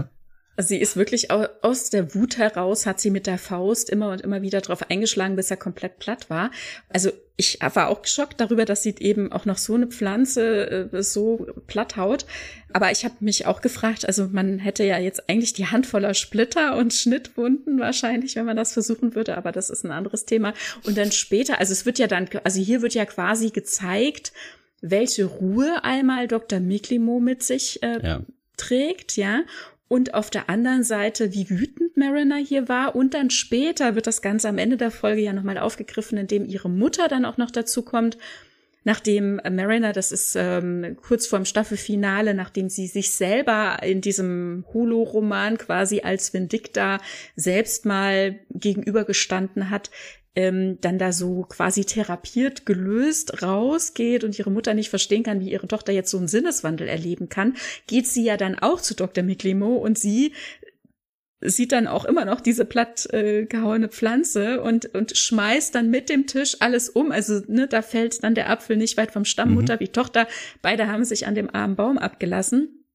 ne? Sie ist wirklich aus der Wut heraus, hat sie mit der Faust immer und immer wieder drauf eingeschlagen, bis er komplett platt war. Also ich war auch geschockt darüber, dass sie eben auch noch so eine Pflanze äh, so platt haut. Aber ich habe mich auch gefragt, also man hätte ja jetzt eigentlich die Hand voller Splitter und Schnittwunden wahrscheinlich, wenn man das versuchen würde, aber das ist ein anderes Thema. Und dann später, also es wird ja dann, also hier wird ja quasi gezeigt, welche Ruhe einmal Dr. Miklimo mit sich äh, ja. trägt, ja. Und auf der anderen Seite, wie wütend Mariner hier war. Und dann später wird das Ganze am Ende der Folge ja nochmal aufgegriffen, indem ihre Mutter dann auch noch dazu kommt. Nachdem Mariner, das ist ähm, kurz vorm Staffelfinale, nachdem sie sich selber in diesem Holo-Roman quasi als Vindicta selbst mal gegenübergestanden hat, ähm, dann da so quasi therapiert, gelöst rausgeht und ihre Mutter nicht verstehen kann, wie ihre Tochter jetzt so einen Sinneswandel erleben kann, geht sie ja dann auch zu Dr. Miklimo und sie sieht dann auch immer noch diese platt äh, gehauene Pflanze und, und schmeißt dann mit dem Tisch alles um. Also ne, da fällt dann der Apfel nicht weit vom Stamm, Mutter mhm. wie Tochter. Beide haben sich an dem armen Baum abgelassen.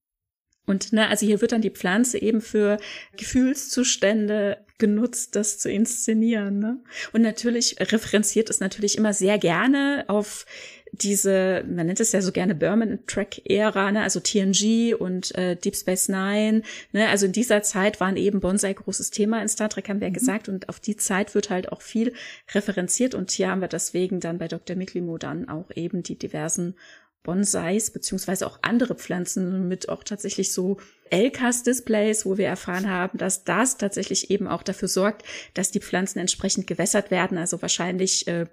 Und ne, also hier wird dann die Pflanze eben für Gefühlszustände genutzt, das zu inszenieren. Ne? Und natürlich referenziert es natürlich immer sehr gerne auf diese, man nennt es ja so gerne Berman-Track-Ära, ne? also TNG und äh, Deep Space Nine. Ne? Also in dieser Zeit waren eben Bonsai großes Thema in Star Trek, haben wir ja mhm. gesagt. Und auf die Zeit wird halt auch viel referenziert. Und hier haben wir deswegen dann bei Dr. Miklimo dann auch eben die diversen Bonsais beziehungsweise auch andere Pflanzen mit auch tatsächlich so LCAS-Displays, wo wir erfahren haben, dass das tatsächlich eben auch dafür sorgt, dass die Pflanzen entsprechend gewässert werden. Also wahrscheinlich äh,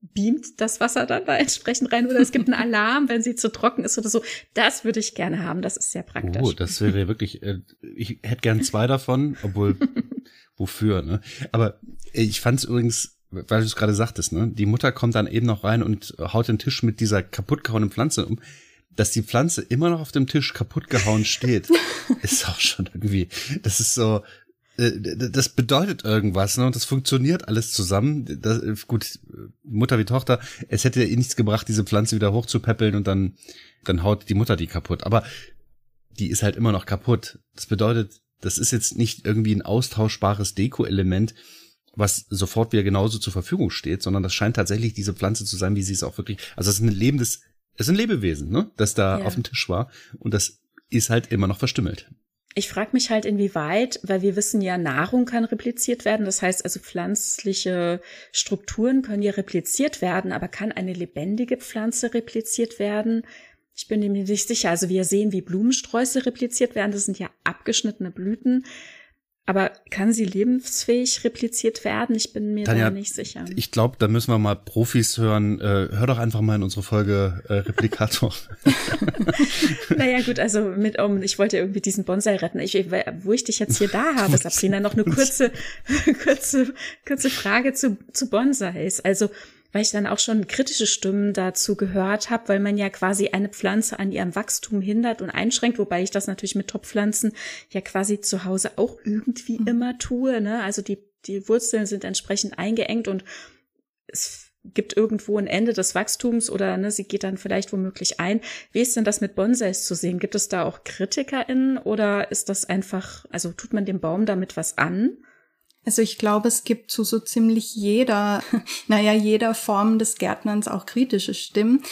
beamt das Wasser dann da entsprechend rein oder es gibt einen Alarm, wenn sie zu trocken ist oder so. Das würde ich gerne haben. Das ist sehr praktisch. Oh, das wäre wirklich, äh, ich hätte gern zwei davon, obwohl wofür, ne? Aber ich fand es übrigens weil du es gerade sagtest, ne? Die Mutter kommt dann eben noch rein und haut den Tisch mit dieser kaputtgehauenen Pflanze um. Dass die Pflanze immer noch auf dem Tisch kaputtgehauen steht, ist auch schon irgendwie, das ist so, äh, das bedeutet irgendwas, ne? Und das funktioniert alles zusammen. Das, gut, Mutter wie Tochter, es hätte ihr nichts gebracht, diese Pflanze wieder hochzupäppeln und dann, dann haut die Mutter die kaputt. Aber die ist halt immer noch kaputt. Das bedeutet, das ist jetzt nicht irgendwie ein austauschbares Deko-Element, was sofort wieder genauso zur Verfügung steht, sondern das scheint tatsächlich diese Pflanze zu sein, wie sie es auch wirklich, also es ist ein lebendes, es ist ein Lebewesen, ne, das da ja. auf dem Tisch war und das ist halt immer noch verstümmelt. Ich frage mich halt, inwieweit, weil wir wissen ja, Nahrung kann repliziert werden. Das heißt also, pflanzliche Strukturen können ja repliziert werden, aber kann eine lebendige Pflanze repliziert werden? Ich bin mir nicht sicher. Also wir sehen, wie Blumensträuße repliziert werden. Das sind ja abgeschnittene Blüten. Aber kann sie lebensfähig repliziert werden? Ich bin mir Tanja, da nicht sicher. Ich glaube, da müssen wir mal Profis hören. Äh, hör doch einfach mal in unsere Folge äh, Replikator. naja, gut, also mit um, ich wollte irgendwie diesen Bonsai retten. Ich, wo ich dich jetzt hier da habe, Sabrina, noch eine kurze, kurze, kurze Frage zu, zu Bonsais. Also weil ich dann auch schon kritische Stimmen dazu gehört habe, weil man ja quasi eine Pflanze an ihrem Wachstum hindert und einschränkt, wobei ich das natürlich mit Topfpflanzen ja quasi zu Hause auch irgendwie mhm. immer tue. Ne? Also die, die Wurzeln sind entsprechend eingeengt und es gibt irgendwo ein Ende des Wachstums oder ne, sie geht dann vielleicht womöglich ein. Wie ist denn das mit Bonsais zu sehen? Gibt es da auch KritikerInnen oder ist das einfach, also tut man dem Baum damit was an? Also ich glaube, es gibt zu so ziemlich jeder, naja, jeder Form des Gärtnerns auch kritische Stimmen.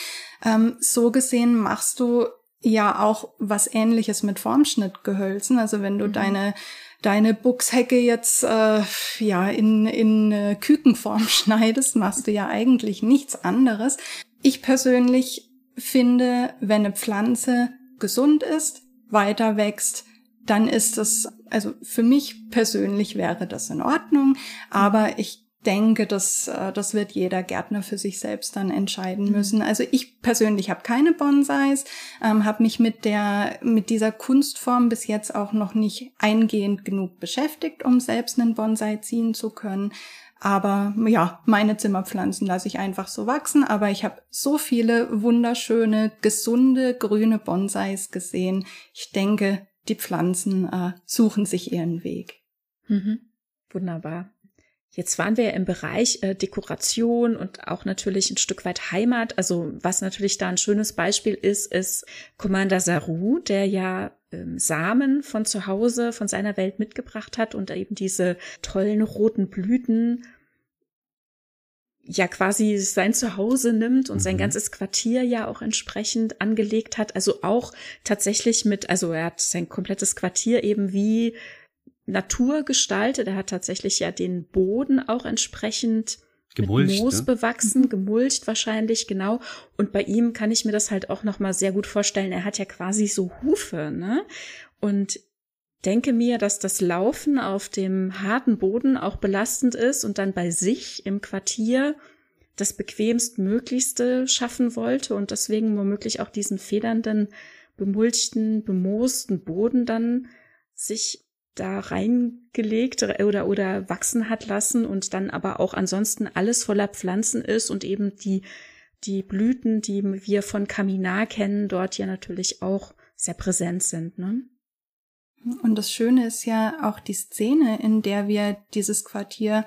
Ähm, so gesehen machst du ja auch was ähnliches mit Formschnittgehölzen. Also wenn du mhm. deine deine Buchshecke jetzt äh, ja in in äh, Kükenform schneidest, machst du ja eigentlich nichts anderes. Ich persönlich finde, wenn eine Pflanze gesund ist, weiter wächst, dann ist das, also für mich persönlich wäre das in Ordnung, aber ich denke, dass äh, das wird jeder Gärtner für sich selbst dann entscheiden mhm. müssen. Also ich persönlich habe keine Bonsais, ähm, habe mich mit der mit dieser Kunstform bis jetzt auch noch nicht eingehend genug beschäftigt, um selbst einen Bonsai ziehen zu können. Aber ja, meine Zimmerpflanzen lasse ich einfach so wachsen. Aber ich habe so viele wunderschöne, gesunde, grüne Bonsais gesehen. Ich denke, die Pflanzen äh, suchen sich ihren Weg. Mhm. Wunderbar. Jetzt waren wir im Bereich äh, Dekoration und auch natürlich ein Stück weit Heimat. Also was natürlich da ein schönes Beispiel ist, ist Commander Saru, der ja ähm, Samen von zu Hause, von seiner Welt mitgebracht hat und eben diese tollen roten Blüten ja quasi sein Zuhause nimmt und mhm. sein ganzes Quartier ja auch entsprechend angelegt hat. Also auch tatsächlich mit, also er hat sein komplettes Quartier eben wie Natur gestaltet. Er hat tatsächlich ja den Boden auch entsprechend Gemulcht, mit Moos ne? bewachsen, gemulcht wahrscheinlich, genau. Und bei ihm kann ich mir das halt auch nochmal sehr gut vorstellen. Er hat ja quasi so Hufe, ne? Und denke mir, dass das Laufen auf dem harten Boden auch belastend ist und dann bei sich im Quartier das bequemst möglichste schaffen wollte und deswegen womöglich auch diesen federnden, bemulchten, bemoosten Boden dann sich da reingelegt oder, oder wachsen hat lassen und dann aber auch ansonsten alles voller Pflanzen ist und eben die, die Blüten, die wir von Kaminar kennen, dort ja natürlich auch sehr präsent sind, ne? Und das Schöne ist ja auch die Szene, in der wir dieses Quartier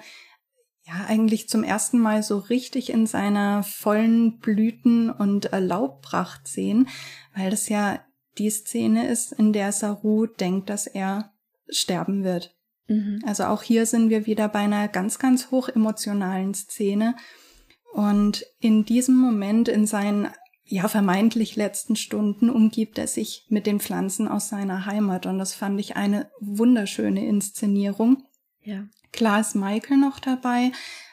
ja eigentlich zum ersten Mal so richtig in seiner vollen Blüten- und Laubpracht sehen, weil das ja die Szene ist, in der Saru denkt, dass er sterben wird. Mhm. Also auch hier sind wir wieder bei einer ganz, ganz hoch emotionalen Szene. Und in diesem Moment, in seinen ja vermeintlich letzten Stunden, umgibt er sich mit den Pflanzen aus seiner Heimat. Und das fand ich eine wunderschöne Inszenierung. Ja. Klar ist Michael noch dabei,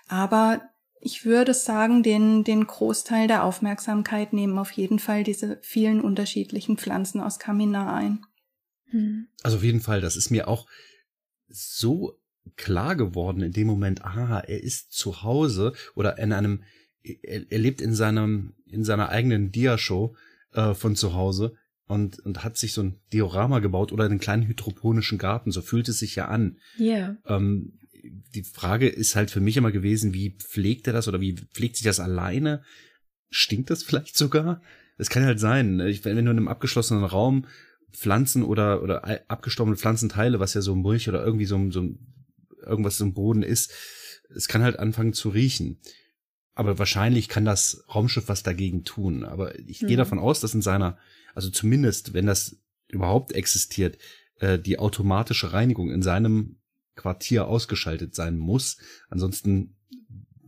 aber ich würde sagen, den, den Großteil der Aufmerksamkeit nehmen auf jeden Fall diese vielen unterschiedlichen Pflanzen aus Kamina ein. Hm. Also auf jeden Fall, das ist mir auch so klar geworden in dem Moment, ah, er ist zu Hause oder in einem, er, er lebt in seinem, in seiner eigenen Dia-Show äh, von zu Hause und, und hat sich so ein Diorama gebaut oder einen kleinen hydroponischen Garten, so fühlt es sich ja an. Ja. Yeah. Ähm, die Frage ist halt für mich immer gewesen, wie pflegt er das oder wie pflegt sich das alleine? Stinkt das vielleicht sogar? Es kann halt sein, ne? wenn du in einem abgeschlossenen Raum Pflanzen oder, oder abgestorbene Pflanzenteile, was ja so Mulch oder irgendwie so, so irgendwas im Boden ist, es kann halt anfangen zu riechen. Aber wahrscheinlich kann das Raumschiff was dagegen tun. Aber ich mhm. gehe davon aus, dass in seiner, also zumindest, wenn das überhaupt existiert, äh, die automatische Reinigung in seinem Quartier ausgeschaltet sein muss. Ansonsten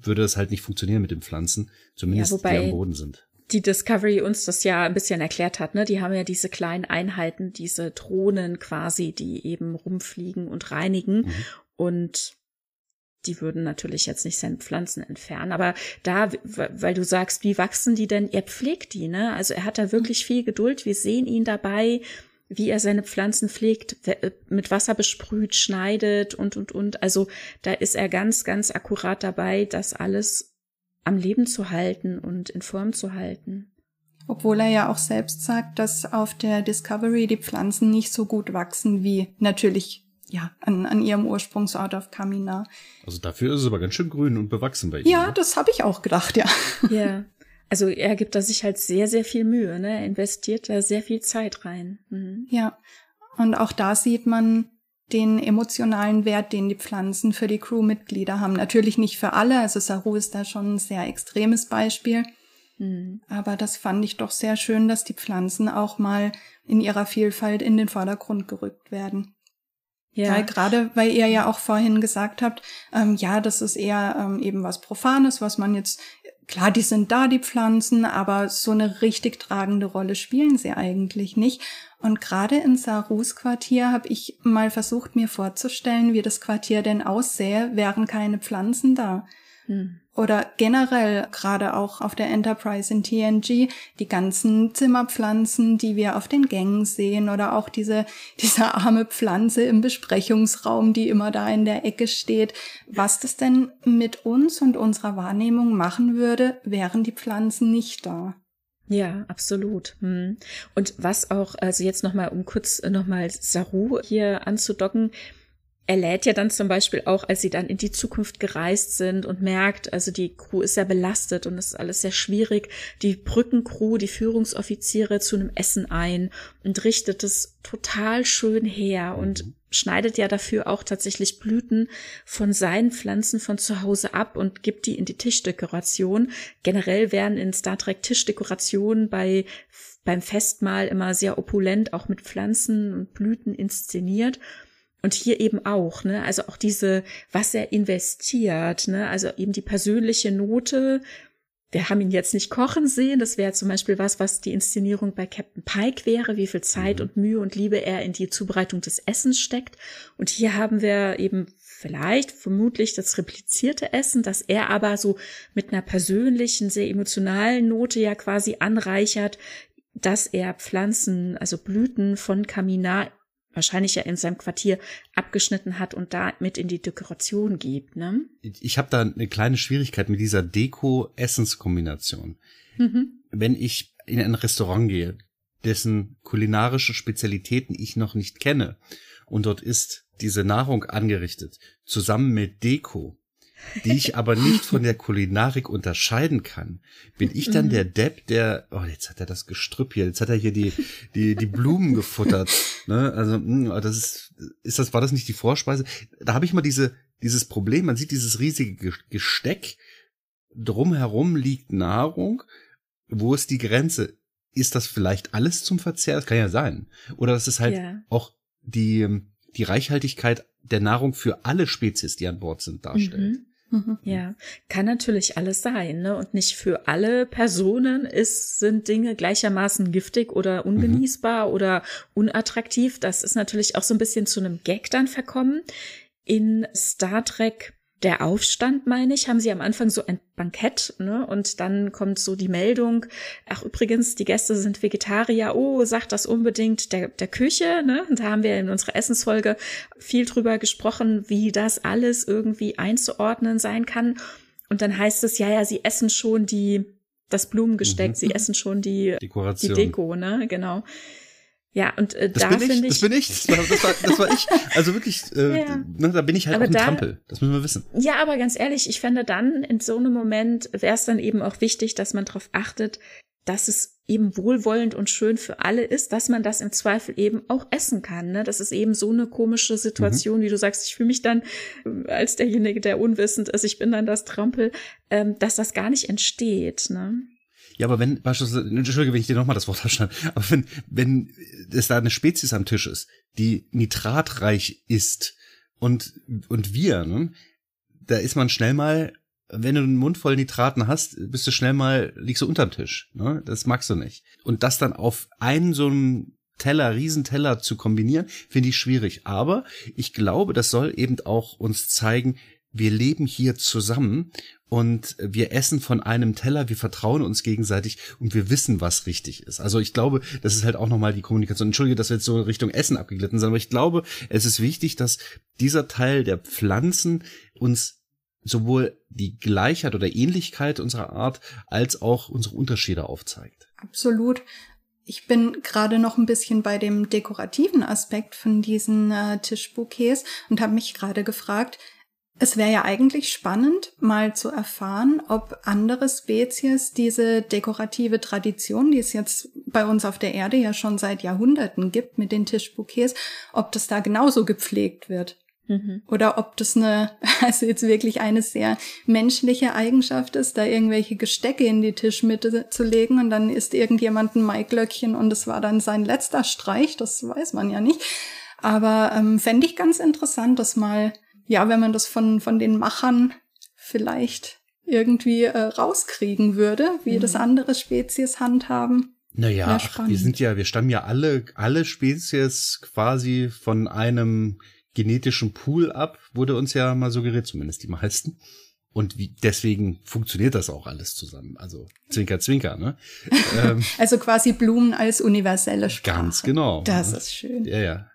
würde es halt nicht funktionieren mit den Pflanzen, zumindest ja, die am Boden sind die Discovery uns das ja ein bisschen erklärt hat, ne? Die haben ja diese kleinen Einheiten, diese Drohnen quasi, die eben rumfliegen und reinigen. Mhm. Und die würden natürlich jetzt nicht seine Pflanzen entfernen. Aber da, weil du sagst, wie wachsen die denn? Er pflegt die, ne? Also er hat da wirklich viel Geduld. Wir sehen ihn dabei, wie er seine Pflanzen pflegt, äh, mit Wasser besprüht, schneidet und, und, und. Also da ist er ganz, ganz akkurat dabei, das alles am Leben zu halten und in Form zu halten. Obwohl er ja auch selbst sagt, dass auf der Discovery die Pflanzen nicht so gut wachsen wie natürlich ja, an, an ihrem Ursprungsort auf Kamina. Also dafür ist es aber ganz schön grün und bewachsen bei ihm. Ja, ne? das habe ich auch gedacht, ja. Ja. Also er gibt da sich halt sehr, sehr viel Mühe, ne? Er investiert da sehr viel Zeit rein. Mhm. Ja. Und auch da sieht man, den emotionalen Wert, den die Pflanzen für die Crewmitglieder haben. Natürlich nicht für alle, also Saru ist da schon ein sehr extremes Beispiel. Mhm. Aber das fand ich doch sehr schön, dass die Pflanzen auch mal in ihrer Vielfalt in den Vordergrund gerückt werden. Ja. Weil gerade, weil ihr ja auch vorhin gesagt habt, ähm, ja, das ist eher ähm, eben was Profanes, was man jetzt, klar, die sind da, die Pflanzen, aber so eine richtig tragende Rolle spielen sie eigentlich nicht. Und gerade in Sarus Quartier habe ich mal versucht, mir vorzustellen, wie das Quartier denn aussähe, wären keine Pflanzen da. Hm. Oder generell gerade auch auf der Enterprise in TNG die ganzen Zimmerpflanzen, die wir auf den Gängen sehen oder auch diese, diese arme Pflanze im Besprechungsraum, die immer da in der Ecke steht. Was das denn mit uns und unserer Wahrnehmung machen würde, wären die Pflanzen nicht da. Ja, absolut. Hm. Und was auch, also jetzt nochmal, um kurz nochmal Saru hier anzudocken, er lädt ja dann zum Beispiel auch, als sie dann in die Zukunft gereist sind und merkt, also die Crew ist sehr belastet und es ist alles sehr schwierig, die Brückencrew, die Führungsoffiziere zu einem Essen ein und richtet es total schön her und mhm. schneidet ja dafür auch tatsächlich Blüten von seinen Pflanzen von zu Hause ab und gibt die in die Tischdekoration. Generell werden in Star Trek Tischdekorationen bei beim Festmahl immer sehr opulent, auch mit Pflanzen und Blüten inszeniert. Und hier eben auch, ne, also auch diese, was er investiert, ne, also eben die persönliche Note. Wir haben ihn jetzt nicht kochen sehen. Das wäre zum Beispiel was, was die Inszenierung bei Captain Pike wäre, wie viel Zeit mhm. und Mühe und Liebe er in die Zubereitung des Essens steckt. Und hier haben wir eben vielleicht, vermutlich das replizierte Essen, dass er aber so mit einer persönlichen, sehr emotionalen Note ja quasi anreichert, dass er Pflanzen, also Blüten von Kamina wahrscheinlich ja in seinem Quartier abgeschnitten hat und da mit in die Dekoration gibt. Ne? Ich habe da eine kleine Schwierigkeit mit dieser Deko-Essenskombination. Mhm. Wenn ich in ein Restaurant gehe, dessen kulinarische Spezialitäten ich noch nicht kenne und dort ist diese Nahrung angerichtet, zusammen mit Deko, die ich aber nicht von der Kulinarik unterscheiden kann, bin ich dann der Depp, der, oh, jetzt hat er das Gestrüpp hier, jetzt hat er hier die, die, die Blumen gefuttert, ne, also, mh, hm, das ist, ist das, war das nicht die Vorspeise? Da habe ich mal diese, dieses Problem, man sieht dieses riesige Gesteck, drumherum liegt Nahrung, wo ist die Grenze? Ist das vielleicht alles zum Verzehr? Das kann ja sein. Oder das ist halt ja. auch die, die Reichhaltigkeit der Nahrung für alle Spezies, die an Bord sind, darstellt. Mhm. Mhm. Ja, kann natürlich alles sein, ne? Und nicht für alle Personen ist, sind Dinge gleichermaßen giftig oder ungenießbar mhm. oder unattraktiv. Das ist natürlich auch so ein bisschen zu einem Gag dann verkommen. In Star Trek der Aufstand, meine ich, haben sie am Anfang so ein Bankett, ne? Und dann kommt so die Meldung, ach übrigens, die Gäste sind Vegetarier, oh, sagt das unbedingt der, der Küche, ne? Und da haben wir in unserer Essensfolge viel drüber gesprochen, wie das alles irgendwie einzuordnen sein kann. Und dann heißt es, ja, ja, sie essen schon die, das Blumengesteck, mhm. sie essen schon die, Dekoration. die Deko, ne? Genau. Ja, und äh, das da finde ich. Das bin ich, das war, das war, das war ich. Also wirklich, äh, ja. ne, da bin ich halt aber auch ein da, Trampel. Das müssen wir wissen. Ja, aber ganz ehrlich, ich fände dann in so einem Moment wäre es dann eben auch wichtig, dass man darauf achtet, dass es eben wohlwollend und schön für alle ist, dass man das im Zweifel eben auch essen kann. Ne? Das ist eben so eine komische Situation, mhm. wie du sagst, ich fühle mich dann äh, als derjenige, der unwissend ist, ich bin dann das Trampel, ähm, dass das gar nicht entsteht. Ne? Ja, aber wenn, beispielsweise, Entschuldige, wenn ich dir nochmal das Wort abschneide, aber wenn, wenn es da eine Spezies am Tisch ist, die nitratreich ist und, und wir, ne, da ist man schnell mal, wenn du einen Mund voll Nitraten hast, bist du schnell mal, liegst du unterm Tisch, ne, das magst du nicht. Und das dann auf einen so einen Teller, Riesenteller zu kombinieren, finde ich schwierig. Aber ich glaube, das soll eben auch uns zeigen, wir leben hier zusammen und wir essen von einem Teller, wir vertrauen uns gegenseitig und wir wissen, was richtig ist. Also ich glaube, das ist halt auch nochmal die Kommunikation. Entschuldige, dass wir jetzt so Richtung Essen abgeglitten sind, aber ich glaube, es ist wichtig, dass dieser Teil der Pflanzen uns sowohl die Gleichheit oder Ähnlichkeit unserer Art als auch unsere Unterschiede aufzeigt. Absolut. Ich bin gerade noch ein bisschen bei dem dekorativen Aspekt von diesen äh, Tischbouquets und habe mich gerade gefragt, es wäre ja eigentlich spannend, mal zu erfahren, ob andere Spezies diese dekorative Tradition, die es jetzt bei uns auf der Erde ja schon seit Jahrhunderten gibt mit den Tischbouquets, ob das da genauso gepflegt wird. Mhm. Oder ob das eine, also jetzt wirklich eine sehr menschliche Eigenschaft ist, da irgendwelche Gestecke in die Tischmitte zu legen und dann ist irgendjemand ein Maiglöckchen und es war dann sein letzter Streich, das weiß man ja nicht. Aber ähm, fände ich ganz interessant, das mal ja, wenn man das von, von den Machern vielleicht irgendwie äh, rauskriegen würde, wie mhm. das andere Spezies handhaben. Naja, ach, wir sind ja, wir stammen ja alle, alle Spezies quasi von einem genetischen Pool ab, wurde uns ja mal suggeriert, zumindest die meisten. Und wie, deswegen funktioniert das auch alles zusammen. Also Zwinker, Zwinker, ne? ähm, also quasi Blumen als universelle Sprache. Ganz genau. Das ne? ist schön. Ja, ja.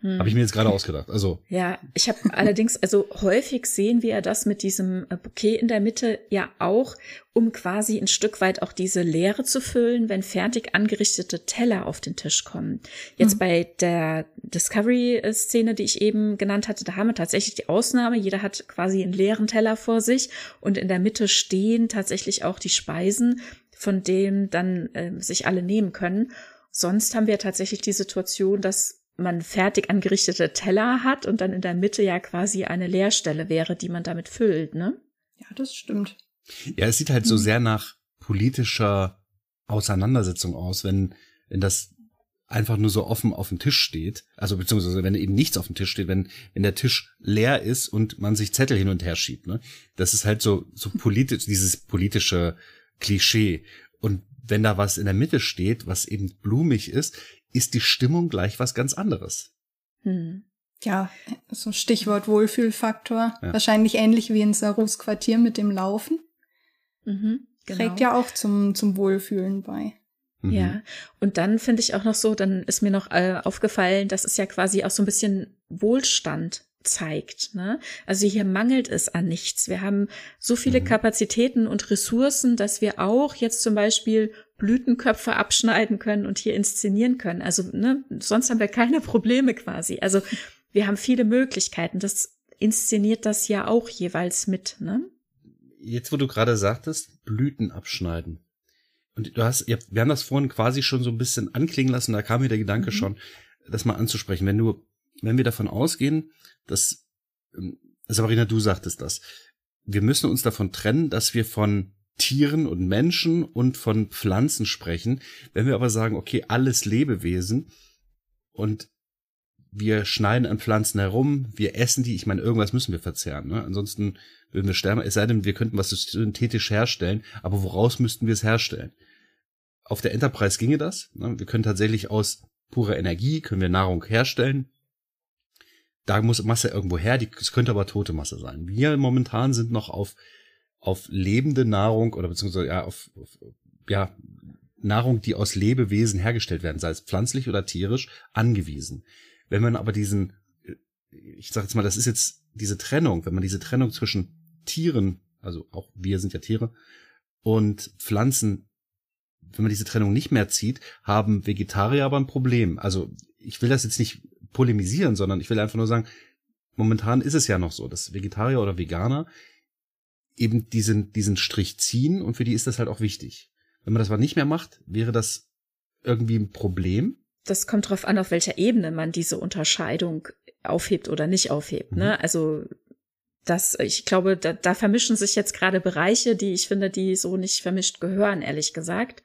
Hm. Habe ich mir jetzt gerade ausgedacht. Also ja, ich habe allerdings also häufig sehen wir das mit diesem äh, Bouquet in der Mitte ja auch, um quasi ein Stück weit auch diese Leere zu füllen, wenn fertig angerichtete Teller auf den Tisch kommen. Jetzt mhm. bei der Discovery-Szene, die ich eben genannt hatte, da haben wir tatsächlich die Ausnahme. Jeder hat quasi einen leeren Teller vor sich und in der Mitte stehen tatsächlich auch die Speisen, von denen dann äh, sich alle nehmen können. Sonst haben wir tatsächlich die Situation, dass man fertig angerichtete Teller hat und dann in der Mitte ja quasi eine Leerstelle wäre, die man damit füllt, ne? Ja, das stimmt. Ja, es sieht halt so mhm. sehr nach politischer Auseinandersetzung aus, wenn, wenn das einfach nur so offen auf dem Tisch steht, also beziehungsweise wenn eben nichts auf dem Tisch steht, wenn, wenn der Tisch leer ist und man sich Zettel hin und her schiebt, ne? Das ist halt so, so politisch, dieses politische Klischee. Und wenn da was in der Mitte steht, was eben blumig ist, ist die Stimmung gleich was ganz anderes. Hm. Ja, so Stichwort Wohlfühlfaktor. Ja. Wahrscheinlich ähnlich wie in Sarus Quartier mit dem Laufen. Mhm, genau. Trägt ja auch zum, zum Wohlfühlen bei. Mhm. Ja, und dann finde ich auch noch so, dann ist mir noch äh, aufgefallen, dass es ja quasi auch so ein bisschen Wohlstand zeigt. Ne? Also hier mangelt es an nichts. Wir haben so viele mhm. Kapazitäten und Ressourcen, dass wir auch jetzt zum Beispiel Blütenköpfe abschneiden können und hier inszenieren können. Also ne, sonst haben wir keine Probleme quasi. Also wir haben viele Möglichkeiten. Das inszeniert das ja auch jeweils mit. Ne? Jetzt, wo du gerade sagtest, Blüten abschneiden. Und du hast, wir haben das vorhin quasi schon so ein bisschen anklingen lassen, da kam mir der Gedanke mhm. schon, das mal anzusprechen. Wenn du, wenn wir davon ausgehen, dass, ähm, Sabrina, du sagtest das, wir müssen uns davon trennen, dass wir von Tieren und Menschen und von Pflanzen sprechen. Wenn wir aber sagen, okay, alles Lebewesen und wir schneiden an Pflanzen herum, wir essen die, ich meine, irgendwas müssen wir verzehren, ne? Ansonsten würden wir sterben, es sei denn, wir könnten was synthetisch herstellen, aber woraus müssten wir es herstellen? Auf der Enterprise ginge das. Ne? Wir können tatsächlich aus purer Energie, können wir Nahrung herstellen. Da muss Masse irgendwo her, die, es könnte aber tote Masse sein. Wir momentan sind noch auf, auf lebende Nahrung oder beziehungsweise ja, auf, auf ja, Nahrung, die aus Lebewesen hergestellt werden, sei es pflanzlich oder tierisch, angewiesen. Wenn man aber diesen, ich sag jetzt mal, das ist jetzt diese Trennung, wenn man diese Trennung zwischen Tieren, also auch wir sind ja Tiere, und Pflanzen wenn man diese Trennung nicht mehr zieht, haben Vegetarier aber ein Problem. Also ich will das jetzt nicht polemisieren, sondern ich will einfach nur sagen, momentan ist es ja noch so, dass Vegetarier oder Veganer eben diesen, diesen Strich ziehen und für die ist das halt auch wichtig. Wenn man das aber nicht mehr macht, wäre das irgendwie ein Problem. Das kommt darauf an, auf welcher Ebene man diese Unterscheidung aufhebt oder nicht aufhebt. Ne? Mhm. Ne? Also das, ich glaube, da, da vermischen sich jetzt gerade Bereiche, die ich finde, die so nicht vermischt gehören, ehrlich gesagt.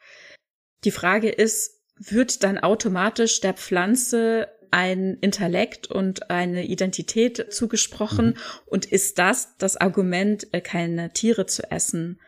Die Frage ist, wird dann automatisch der Pflanze ein Intellekt und eine Identität zugesprochen mhm. und ist das das Argument, äh, keine Tiere zu essen?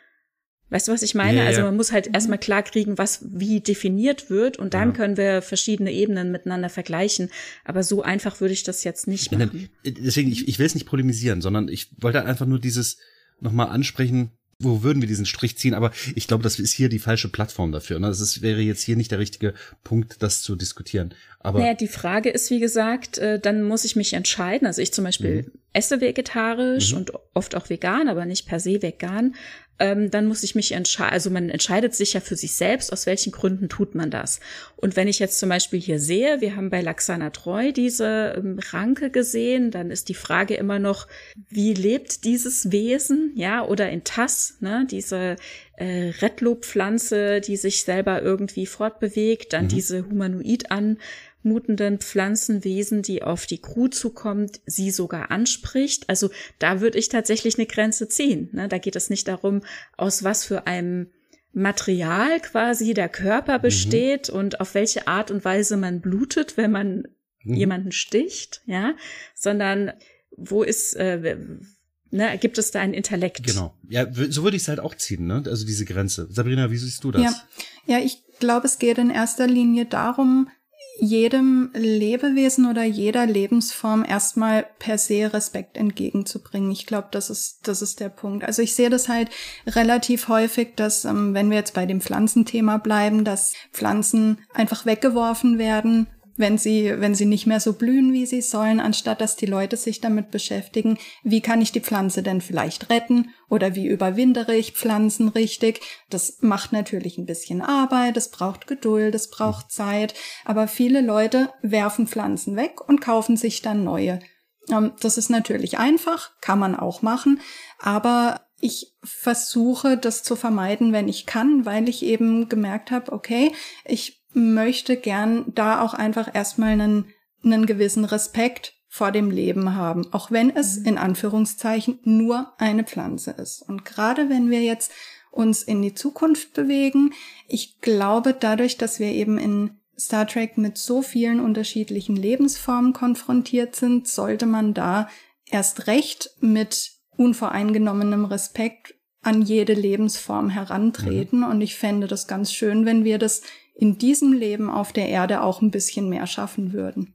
Weißt du, was ich meine? Ja, also man muss halt mhm. erstmal klar kriegen, was wie definiert wird und dann ja. können wir verschiedene Ebenen miteinander vergleichen. Aber so einfach würde ich das jetzt nicht machen. Deswegen, ich, ich will es nicht polemisieren, sondern ich wollte einfach nur dieses nochmal ansprechen, wo würden wir diesen Strich ziehen? Aber ich glaube, das ist hier die falsche Plattform dafür. Ne? Das ist, wäre jetzt hier nicht der richtige Punkt, das zu diskutieren. Aber naja, die Frage ist, wie gesagt, äh, dann muss ich mich entscheiden. Also ich zum Beispiel mhm. esse vegetarisch mhm. und oft auch vegan, aber nicht per se vegan ähm, dann muss ich mich entscheiden, also man entscheidet sich ja für sich selbst, aus welchen Gründen tut man das. Und wenn ich jetzt zum Beispiel hier sehe, wir haben bei Laxana Treu diese ähm, Ranke gesehen, dann ist die Frage immer noch, wie lebt dieses Wesen, ja, oder in Tass, ne, diese äh, Redlob-Pflanze, die sich selber irgendwie fortbewegt, dann mhm. diese Humanoid an mutenden Pflanzenwesen, die auf die Crew zukommt, sie sogar anspricht. Also da würde ich tatsächlich eine Grenze ziehen. Ne? Da geht es nicht darum, aus was für einem Material quasi der Körper mhm. besteht mhm. und auf welche Art und Weise man blutet, wenn man mhm. jemanden sticht, ja, sondern wo ist, äh, ne, gibt es da ein Intellekt? Genau. Ja, so würde ich es halt auch ziehen, ne? Also diese Grenze. Sabrina, wie siehst du das? Ja, ja ich glaube, es geht in erster Linie darum, jedem Lebewesen oder jeder Lebensform erstmal per se Respekt entgegenzubringen. Ich glaube, das ist, das ist der Punkt. Also ich sehe das halt relativ häufig, dass, ähm, wenn wir jetzt bei dem Pflanzenthema bleiben, dass Pflanzen einfach weggeworfen werden, wenn sie, wenn sie nicht mehr so blühen, wie sie sollen, anstatt dass die Leute sich damit beschäftigen, wie kann ich die Pflanze denn vielleicht retten oder wie überwindere ich Pflanzen richtig. Das macht natürlich ein bisschen Arbeit, es braucht Geduld, es braucht Zeit, aber viele Leute werfen Pflanzen weg und kaufen sich dann neue. Ähm, das ist natürlich einfach, kann man auch machen, aber ich versuche das zu vermeiden, wenn ich kann, weil ich eben gemerkt habe, okay, ich möchte gern da auch einfach erstmal einen, einen gewissen Respekt vor dem Leben haben, auch wenn es mhm. in Anführungszeichen nur eine Pflanze ist. Und gerade wenn wir jetzt uns in die Zukunft bewegen. Ich glaube, dadurch, dass wir eben in Star Trek mit so vielen unterschiedlichen Lebensformen konfrontiert sind, sollte man da erst recht mit unvoreingenommenem Respekt an jede Lebensform herantreten. Mhm. Und ich fände das ganz schön, wenn wir das in diesem Leben auf der Erde auch ein bisschen mehr schaffen würden.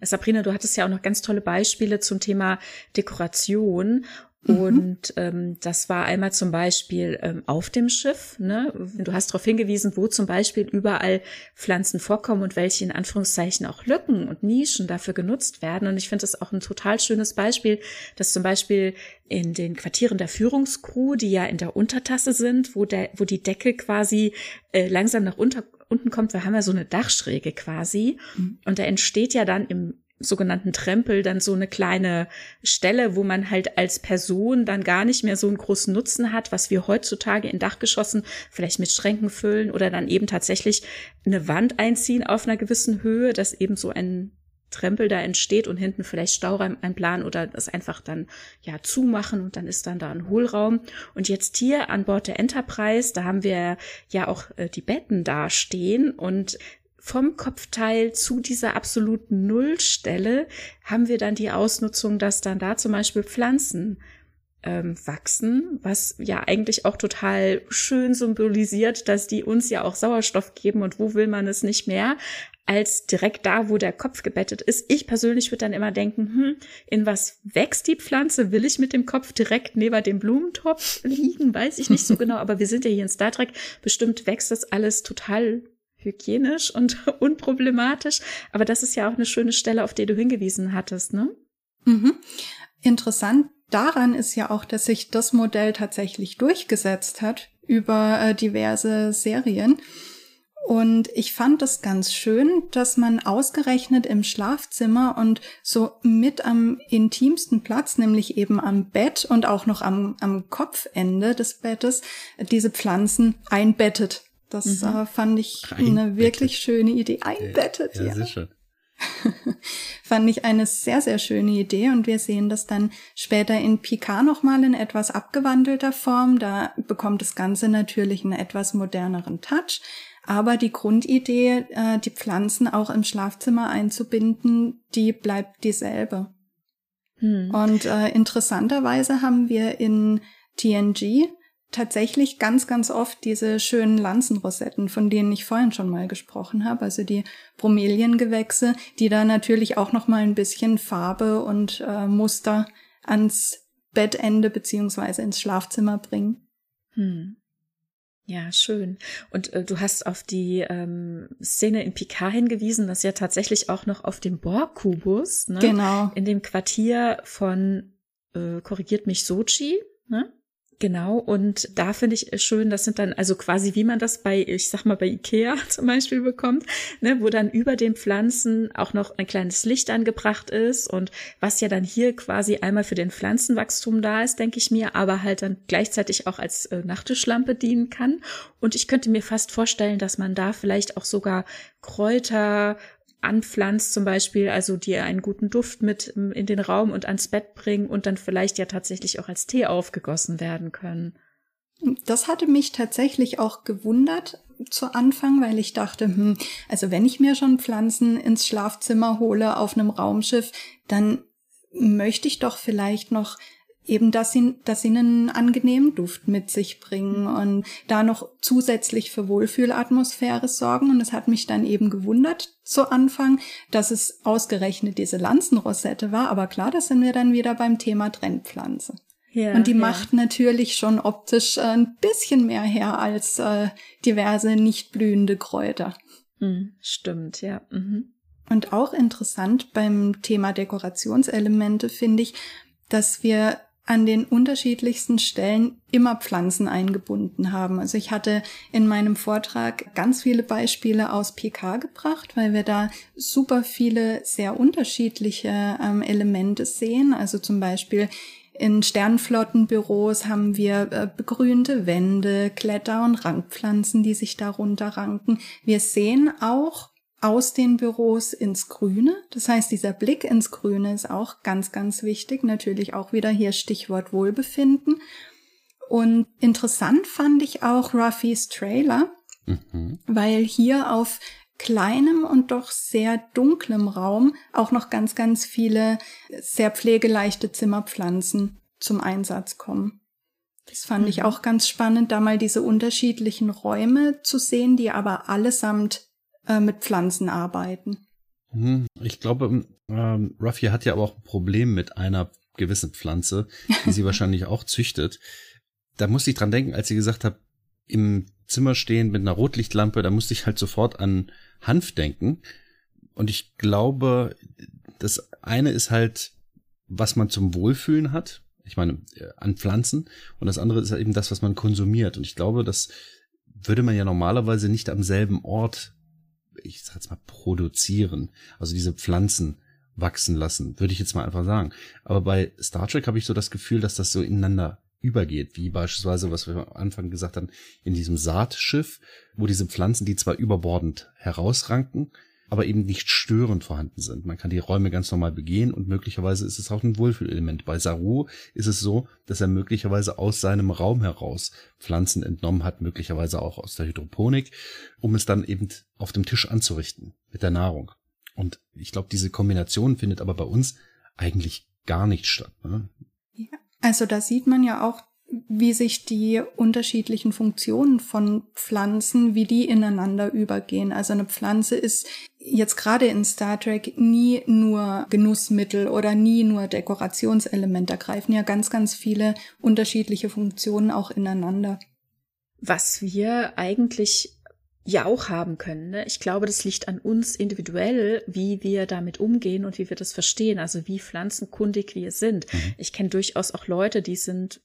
Sabrina, du hattest ja auch noch ganz tolle Beispiele zum Thema Dekoration. Mhm. Und ähm, das war einmal zum Beispiel ähm, auf dem Schiff. Ne? Du hast darauf hingewiesen, wo zum Beispiel überall Pflanzen vorkommen und welche in Anführungszeichen auch Lücken und Nischen dafür genutzt werden. Und ich finde das auch ein total schönes Beispiel, dass zum Beispiel in den Quartieren der Führungskrew, die ja in der Untertasse sind, wo der, wo die Decke quasi äh, langsam nach unter, unten kommt, wir haben ja so eine Dachschräge quasi. Mhm. Und da entsteht ja dann im sogenannten Trempel dann so eine kleine Stelle, wo man halt als Person dann gar nicht mehr so einen großen Nutzen hat, was wir heutzutage in Dachgeschossen vielleicht mit Schränken füllen oder dann eben tatsächlich eine Wand einziehen auf einer gewissen Höhe, dass eben so ein Trempel da entsteht und hinten vielleicht Stauraum einplanen oder das einfach dann ja zumachen und dann ist dann da ein Hohlraum. Und jetzt hier an Bord der Enterprise, da haben wir ja auch äh, die Betten da stehen und vom Kopfteil zu dieser absoluten Nullstelle haben wir dann die Ausnutzung, dass dann da zum Beispiel Pflanzen ähm, wachsen, was ja eigentlich auch total schön symbolisiert, dass die uns ja auch Sauerstoff geben und wo will man es nicht mehr als direkt da, wo der Kopf gebettet ist. Ich persönlich würde dann immer denken, hm, in was wächst die Pflanze? Will ich mit dem Kopf direkt neben dem Blumentopf liegen? Weiß ich nicht so genau, aber wir sind ja hier in Star Trek. Bestimmt wächst das alles total hygienisch und unproblematisch. Aber das ist ja auch eine schöne Stelle, auf die du hingewiesen hattest, ne? Mhm. Interessant daran ist ja auch, dass sich das Modell tatsächlich durchgesetzt hat über äh, diverse Serien. Und ich fand es ganz schön, dass man ausgerechnet im Schlafzimmer und so mit am intimsten Platz, nämlich eben am Bett und auch noch am, am Kopfende des Bettes, diese Pflanzen einbettet. Das mhm. äh, fand ich eine wirklich schöne Idee. Einbettet, ja. ja. Sicher. fand ich eine sehr, sehr schöne Idee und wir sehen das dann später in Picard nochmal in etwas abgewandelter Form. Da bekommt das Ganze natürlich einen etwas moderneren Touch. Aber die Grundidee, äh, die Pflanzen auch im Schlafzimmer einzubinden, die bleibt dieselbe. Hm. Und äh, interessanterweise haben wir in TNG tatsächlich ganz, ganz oft diese schönen Lanzenrosetten, von denen ich vorhin schon mal gesprochen habe, also die Bromeliengewächse, die da natürlich auch noch mal ein bisschen Farbe und äh, Muster ans Bettende beziehungsweise ins Schlafzimmer bringen. Hm. Ja, schön. Und äh, du hast auf die ähm, Szene in Picard hingewiesen, dass ja tatsächlich auch noch auf dem Borg-Kubus, ne, genau. in dem Quartier von, äh, korrigiert mich, Sochi, ne? Genau, und da finde ich schön, das sind dann also quasi, wie man das bei, ich sag mal, bei Ikea zum Beispiel bekommt, ne, wo dann über den Pflanzen auch noch ein kleines Licht angebracht ist und was ja dann hier quasi einmal für den Pflanzenwachstum da ist, denke ich mir, aber halt dann gleichzeitig auch als äh, Nachttischlampe dienen kann. Und ich könnte mir fast vorstellen, dass man da vielleicht auch sogar Kräuter anpflanzt zum Beispiel, also die einen guten Duft mit ähm, in den Raum und ans Bett bringen und dann vielleicht ja tatsächlich auch als Tee aufgegossen werden können. Das hatte mich tatsächlich auch gewundert zu Anfang, weil ich dachte, hm, also wenn ich mir schon Pflanzen ins Schlafzimmer hole auf einem Raumschiff, dann möchte ich doch vielleicht noch eben, dass sie, dass sie einen angenehmen Duft mit sich bringen und da noch zusätzlich für Wohlfühlatmosphäre sorgen. Und es hat mich dann eben gewundert zu Anfang, dass es ausgerechnet diese Lanzenrosette war. Aber klar, das sind wir dann wieder beim Thema Trendpflanze. Ja, und die ja. macht natürlich schon optisch äh, ein bisschen mehr her als äh, diverse nicht blühende Kräuter. Hm, stimmt, ja. Mhm. Und auch interessant beim Thema Dekorationselemente finde ich, dass wir an den unterschiedlichsten Stellen immer Pflanzen eingebunden haben. Also ich hatte in meinem Vortrag ganz viele Beispiele aus PK gebracht, weil wir da super viele sehr unterschiedliche ähm, Elemente sehen. Also zum Beispiel in Sternflottenbüros haben wir äh, begrünte Wände, Kletter- und Rankpflanzen, die sich darunter ranken. Wir sehen auch aus den Büros ins Grüne. Das heißt, dieser Blick ins Grüne ist auch ganz, ganz wichtig. Natürlich auch wieder hier Stichwort Wohlbefinden. Und interessant fand ich auch Ruffys Trailer, mhm. weil hier auf kleinem und doch sehr dunklem Raum auch noch ganz, ganz viele sehr pflegeleichte Zimmerpflanzen zum Einsatz kommen. Das fand mhm. ich auch ganz spannend, da mal diese unterschiedlichen Räume zu sehen, die aber allesamt äh, mit Pflanzen arbeiten. Mhm. Ich glaube, ähm, Ruffy hat ja aber auch ein Problem mit einer gewissen Pflanze, die sie wahrscheinlich auch züchtet. Da musste ich dran denken, als sie gesagt hat, im Zimmer stehen mit einer Rotlichtlampe, da musste ich halt sofort an Hanf denken. Und ich glaube, das eine ist halt, was man zum Wohlfühlen hat. Ich meine, äh, an Pflanzen. Und das andere ist halt eben das, was man konsumiert. Und ich glaube, das würde man ja normalerweise nicht am selben Ort, ich sag jetzt mal, produzieren. Also diese Pflanzen wachsen lassen, würde ich jetzt mal einfach sagen. Aber bei Star Trek habe ich so das Gefühl, dass das so ineinander übergeht, wie beispielsweise, was wir am Anfang gesagt haben, in diesem Saatschiff, wo diese Pflanzen, die zwar überbordend herausranken, aber eben nicht störend vorhanden sind. Man kann die Räume ganz normal begehen und möglicherweise ist es auch ein Wohlfühlelement. Bei Saru ist es so, dass er möglicherweise aus seinem Raum heraus Pflanzen entnommen hat, möglicherweise auch aus der Hydroponik, um es dann eben auf dem Tisch anzurichten mit der Nahrung. Und ich glaube, diese Kombination findet aber bei uns eigentlich gar nicht statt. Ne? Ja, also da sieht man ja auch, wie sich die unterschiedlichen Funktionen von Pflanzen, wie die ineinander übergehen. Also eine Pflanze ist jetzt gerade in Star Trek nie nur Genussmittel oder nie nur Dekorationselement. Da greifen ja ganz, ganz viele unterschiedliche Funktionen auch ineinander. Was wir eigentlich ja auch haben können. Ne? Ich glaube, das liegt an uns individuell, wie wir damit umgehen und wie wir das verstehen, also wie pflanzenkundig wir sind. Mhm. Ich kenne durchaus auch Leute, die sind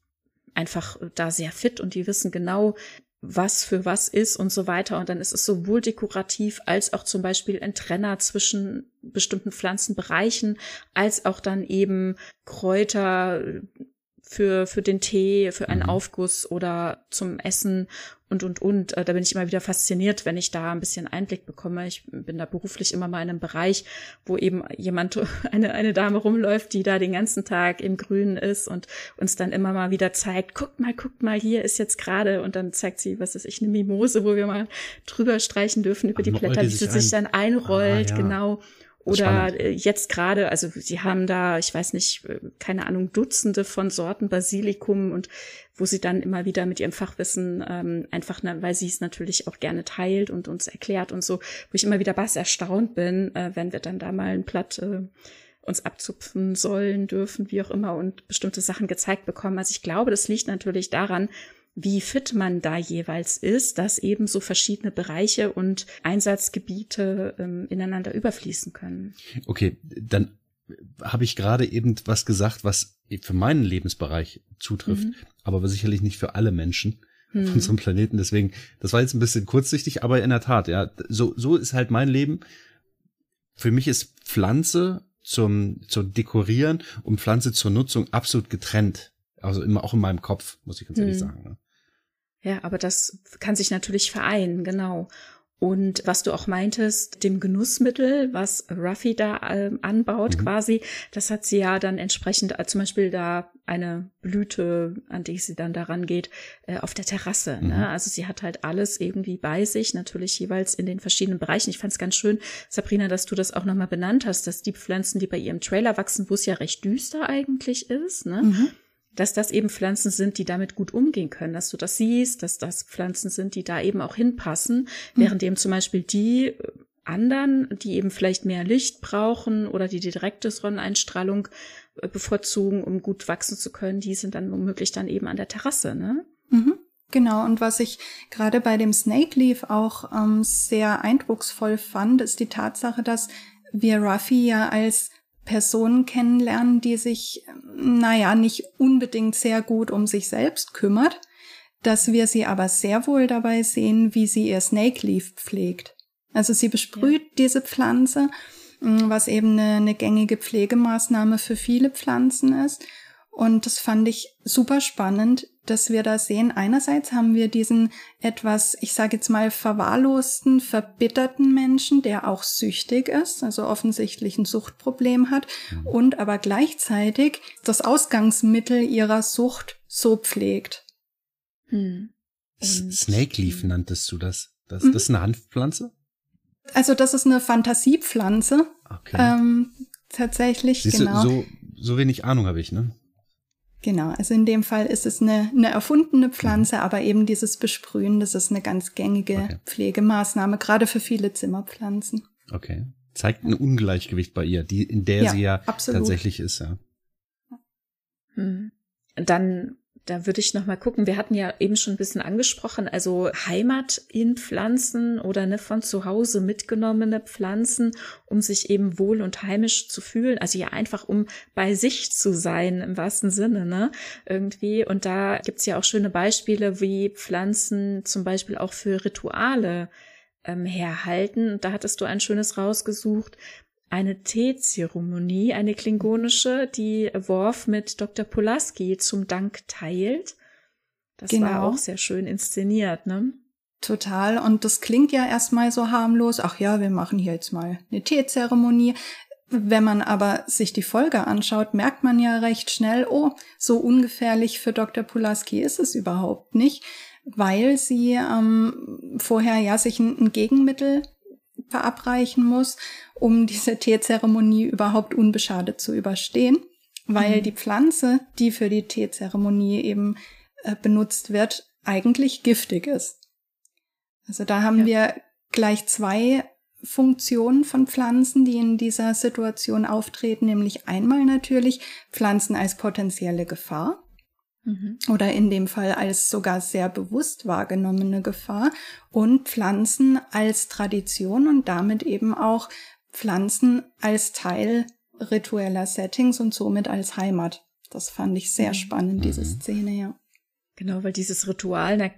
einfach da sehr fit und die wissen genau, was für was ist und so weiter. Und dann ist es sowohl dekorativ als auch zum Beispiel ein Trenner zwischen bestimmten Pflanzenbereichen, als auch dann eben Kräuter für, für den Tee, für einen mhm. Aufguss oder zum Essen und, und, und. Äh, da bin ich immer wieder fasziniert, wenn ich da ein bisschen Einblick bekomme. Ich bin da beruflich immer mal in einem Bereich, wo eben jemand, eine, eine Dame rumläuft, die da den ganzen Tag im Grünen ist und uns dann immer mal wieder zeigt, guckt mal, guckt mal, hier ist jetzt gerade, und dann zeigt sie, was ist ich, eine Mimose, wo wir mal drüber streichen dürfen über die Blätter, die sich, sich dann einrollt, ah, ja. genau. Oder Spannend. Äh, jetzt gerade, also sie haben da, ich weiß nicht, äh, keine Ahnung, Dutzende von Sorten Basilikum und wo sie dann immer wieder mit ihrem Fachwissen ähm, einfach, ne, weil sie es natürlich auch gerne teilt und uns erklärt und so, wo ich immer wieder was erstaunt bin, äh, wenn wir dann da mal ein Blatt äh, uns abzupfen sollen, dürfen, wie auch immer, und bestimmte Sachen gezeigt bekommen. Also ich glaube, das liegt natürlich daran, wie fit man da jeweils ist, dass eben so verschiedene Bereiche und Einsatzgebiete ähm, ineinander überfließen können. Okay, dann habe ich gerade eben was gesagt, was für meinen Lebensbereich zutrifft, mhm. aber sicherlich nicht für alle Menschen mhm. auf unserem Planeten. Deswegen, das war jetzt ein bisschen kurzsichtig, aber in der Tat, ja, so, so ist halt mein Leben. Für mich ist Pflanze zum, zum Dekorieren und Pflanze zur Nutzung absolut getrennt. Also immer auch in meinem Kopf, muss ich ganz ehrlich mhm. sagen. Ne? Ja, aber das kann sich natürlich vereinen, genau. Und was du auch meintest, dem Genussmittel, was Ruffy da äh, anbaut mhm. quasi, das hat sie ja dann entsprechend, äh, zum Beispiel da eine Blüte, an die sie dann daran geht, äh, auf der Terrasse. Ne? Mhm. Ne? Also sie hat halt alles irgendwie bei sich, natürlich jeweils in den verschiedenen Bereichen. Ich fand es ganz schön, Sabrina, dass du das auch nochmal benannt hast, dass die Pflanzen, die bei ihrem Trailer wachsen, wo es ja recht düster eigentlich ist, ne? Mhm dass das eben Pflanzen sind, die damit gut umgehen können, dass du das siehst, dass das Pflanzen sind, die da eben auch hinpassen, mhm. während eben zum Beispiel die äh, anderen, die eben vielleicht mehr Licht brauchen oder die direkte Sonneneinstrahlung äh, bevorzugen, um gut wachsen zu können, die sind dann womöglich dann eben an der Terrasse, ne? Mhm. Genau, und was ich gerade bei dem Snake Leaf auch ähm, sehr eindrucksvoll fand, ist die Tatsache, dass wir Ruffy ja als Personen kennenlernen, die sich, naja, nicht unbedingt sehr gut um sich selbst kümmert, dass wir sie aber sehr wohl dabei sehen, wie sie ihr Snake Leaf pflegt. Also sie besprüht ja. diese Pflanze, was eben eine, eine gängige Pflegemaßnahme für viele Pflanzen ist. Und das fand ich super spannend, dass wir da sehen. Einerseits haben wir diesen etwas, ich sage jetzt mal, verwahrlosten, verbitterten Menschen, der auch süchtig ist, also offensichtlich ein Suchtproblem hat mhm. und aber gleichzeitig das Ausgangsmittel ihrer Sucht so pflegt. Hm. Snake Leaf nanntest du das. Das, mhm. das ist eine Hanfpflanze? Also das ist eine Fantasiepflanze. Okay. Ähm, tatsächlich, Siehst genau. Du, so, so wenig Ahnung habe ich, ne? Genau, also in dem Fall ist es eine, eine erfundene Pflanze, mhm. aber eben dieses Besprühen, das ist eine ganz gängige okay. Pflegemaßnahme, gerade für viele Zimmerpflanzen. Okay. Zeigt ein Ungleichgewicht bei ihr, die, in der ja, sie ja absolut. tatsächlich ist, ja. Hm. Dann da würde ich noch mal gucken. Wir hatten ja eben schon ein bisschen angesprochen, also Heimat in Pflanzen oder ne, von zu Hause mitgenommene Pflanzen, um sich eben wohl und heimisch zu fühlen. Also ja einfach, um bei sich zu sein im wahrsten Sinne, ne? Irgendwie. Und da gibt's ja auch schöne Beispiele, wie Pflanzen zum Beispiel auch für Rituale ähm, herhalten. Da hattest du ein schönes rausgesucht eine Teezeremonie, eine klingonische, die Worf mit Dr. Pulaski zum Dank teilt. Das genau. war auch sehr schön inszeniert, ne? Total. Und das klingt ja erstmal so harmlos. Ach ja, wir machen hier jetzt mal eine Teezeremonie. Wenn man aber sich die Folge anschaut, merkt man ja recht schnell, oh, so ungefährlich für Dr. Pulaski ist es überhaupt nicht, weil sie ähm, vorher ja sich ein, ein Gegenmittel verabreichen muss, um diese Teezeremonie überhaupt unbeschadet zu überstehen, weil mhm. die Pflanze, die für die Teezeremonie eben äh, benutzt wird, eigentlich giftig ist. Also da haben ja. wir gleich zwei Funktionen von Pflanzen, die in dieser Situation auftreten, nämlich einmal natürlich Pflanzen als potenzielle Gefahr. Oder in dem Fall als sogar sehr bewusst wahrgenommene Gefahr und Pflanzen als Tradition und damit eben auch Pflanzen als Teil ritueller Settings und somit als Heimat. Das fand ich sehr mhm. spannend, diese mhm. Szene, ja. Genau, weil dieses Ritual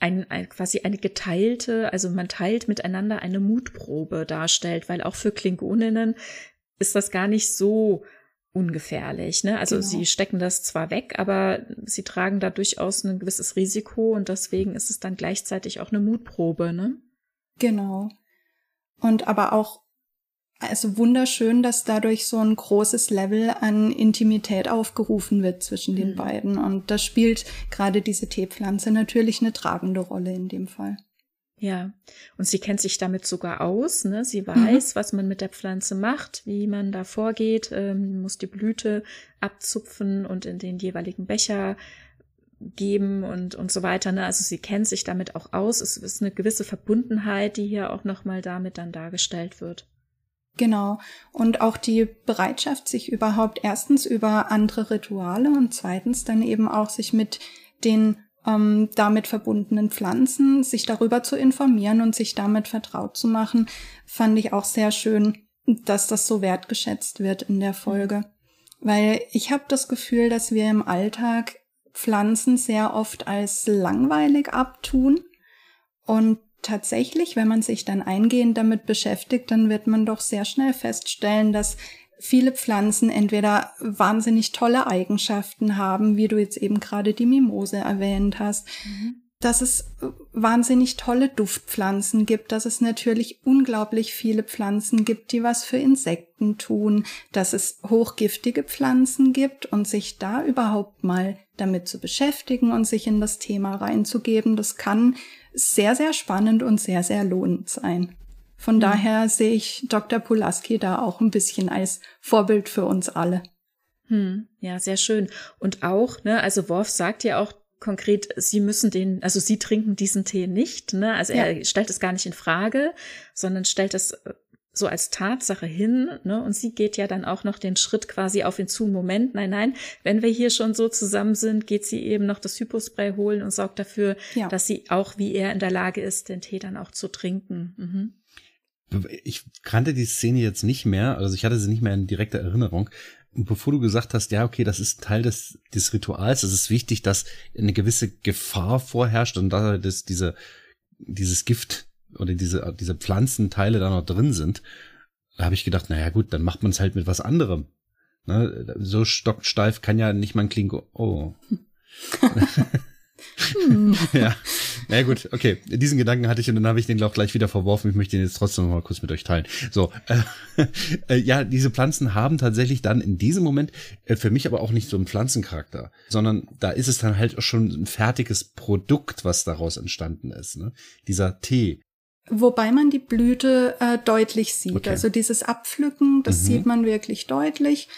ein, ein, quasi eine geteilte, also man teilt miteinander eine Mutprobe darstellt, weil auch für Klingoninnen ist das gar nicht so ungefährlich. Ne? Also genau. sie stecken das zwar weg, aber sie tragen da durchaus ein gewisses Risiko und deswegen ist es dann gleichzeitig auch eine Mutprobe. Ne? Genau. Und aber auch also wunderschön, dass dadurch so ein großes Level an Intimität aufgerufen wird zwischen den mhm. beiden. Und da spielt gerade diese Teepflanze natürlich eine tragende Rolle in dem Fall. Ja, und sie kennt sich damit sogar aus. Ne? Sie mhm. weiß, mhm. was man mit der Pflanze macht, wie man da vorgeht, ähm, muss die Blüte abzupfen und in den jeweiligen Becher geben und, und so weiter. Ne? Also sie kennt sich damit auch aus. Es ist eine gewisse Verbundenheit, die hier auch nochmal damit dann dargestellt wird. Genau. Und auch die Bereitschaft, sich überhaupt erstens über andere Rituale und zweitens dann eben auch sich mit den ähm, damit verbundenen Pflanzen, sich darüber zu informieren und sich damit vertraut zu machen, fand ich auch sehr schön, dass das so wertgeschätzt wird in der Folge. Weil ich habe das Gefühl, dass wir im Alltag Pflanzen sehr oft als langweilig abtun. Und tatsächlich, wenn man sich dann eingehend damit beschäftigt, dann wird man doch sehr schnell feststellen, dass viele Pflanzen entweder wahnsinnig tolle Eigenschaften haben, wie du jetzt eben gerade die Mimose erwähnt hast, mhm. dass es wahnsinnig tolle Duftpflanzen gibt, dass es natürlich unglaublich viele Pflanzen gibt, die was für Insekten tun, dass es hochgiftige Pflanzen gibt und sich da überhaupt mal damit zu beschäftigen und sich in das Thema reinzugeben, das kann sehr, sehr spannend und sehr, sehr lohnend sein. Von mhm. daher sehe ich Dr. Pulaski da auch ein bisschen als Vorbild für uns alle. Hm, ja, sehr schön. Und auch, ne, also Worf sagt ja auch konkret, sie müssen den, also sie trinken diesen Tee nicht, ne? Also ja. er stellt es gar nicht in Frage, sondern stellt es äh, so als Tatsache hin, ne? Und sie geht ja dann auch noch den Schritt quasi auf ihn zu. Moment, nein, nein, wenn wir hier schon so zusammen sind, geht sie eben noch das Hypospray holen und sorgt dafür, ja. dass sie auch wie er in der Lage ist, den Tee dann auch zu trinken. Mhm ich kannte die Szene jetzt nicht mehr, also ich hatte sie nicht mehr in direkter Erinnerung. Und bevor du gesagt hast, ja, okay, das ist Teil des, des Rituals, es ist wichtig, dass eine gewisse Gefahr vorherrscht und da das, diese, dieses Gift oder diese, diese Pflanzenteile da noch drin sind, da habe ich gedacht, naja gut, dann macht man es halt mit was anderem. Ne? So stocksteif kann ja nicht mal ein Klingo. Oh. hm. ja. Na gut, okay. Diesen Gedanken hatte ich und dann habe ich den auch gleich wieder verworfen. Ich möchte den jetzt trotzdem noch mal kurz mit euch teilen. So, äh, äh, ja, diese Pflanzen haben tatsächlich dann in diesem Moment äh, für mich aber auch nicht so einen Pflanzencharakter, sondern da ist es dann halt schon ein fertiges Produkt, was daraus entstanden ist. Ne? Dieser Tee. Wobei man die Blüte äh, deutlich sieht. Okay. Also dieses Abpflücken, das mhm. sieht man wirklich deutlich.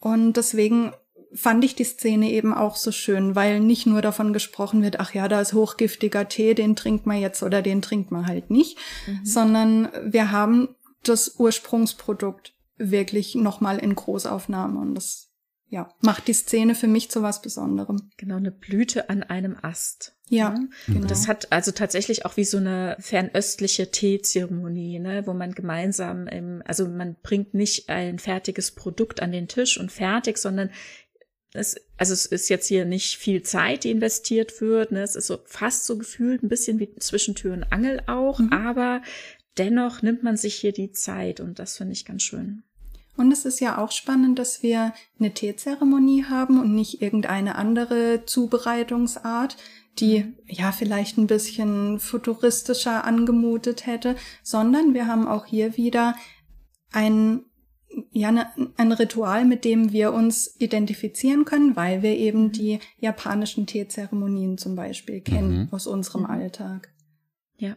Und deswegen fand ich die Szene eben auch so schön, weil nicht nur davon gesprochen wird, ach ja, da ist hochgiftiger Tee, den trinkt man jetzt oder den trinkt man halt nicht, mhm. sondern wir haben das Ursprungsprodukt wirklich nochmal in Großaufnahme und das ja, macht die Szene für mich zu was Besonderem. Genau, eine Blüte an einem Ast. Ja, ne? genau. Das hat also tatsächlich auch wie so eine fernöstliche Teezeremonie, ne, wo man gemeinsam, im, also man bringt nicht ein fertiges Produkt an den Tisch und fertig, sondern es, also es ist jetzt hier nicht viel Zeit, die investiert wird. Ne? Es ist so fast so gefühlt ein bisschen wie zwischen Tür und Angel auch, mhm. aber dennoch nimmt man sich hier die Zeit und das finde ich ganz schön. Und es ist ja auch spannend, dass wir eine Teezeremonie haben und nicht irgendeine andere Zubereitungsart, die mhm. ja vielleicht ein bisschen futuristischer angemutet hätte, sondern wir haben auch hier wieder ein ja, ne, ein Ritual, mit dem wir uns identifizieren können, weil wir eben mhm. die japanischen Teezeremonien zum Beispiel kennen mhm. aus unserem mhm. Alltag. Ja.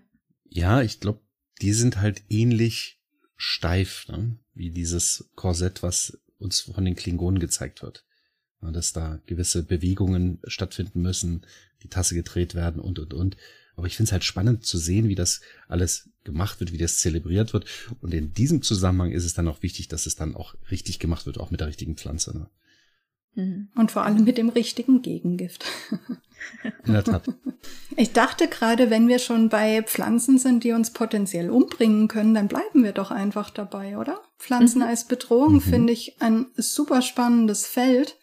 Ja, ich glaube, die sind halt ähnlich steif, ne? wie dieses Korsett, was uns von den Klingonen gezeigt wird. Ja, dass da gewisse Bewegungen stattfinden müssen, die Tasse gedreht werden und, und, und. Aber ich finde es halt spannend zu sehen, wie das alles gemacht wird, wie das zelebriert wird. Und in diesem Zusammenhang ist es dann auch wichtig, dass es dann auch richtig gemacht wird, auch mit der richtigen Pflanze. Ne? Mhm. Und vor allem mit dem richtigen Gegengift. In der Tat. Ich dachte gerade, wenn wir schon bei Pflanzen sind, die uns potenziell umbringen können, dann bleiben wir doch einfach dabei, oder? Pflanzen mhm. als Bedrohung mhm. finde ich ein super spannendes Feld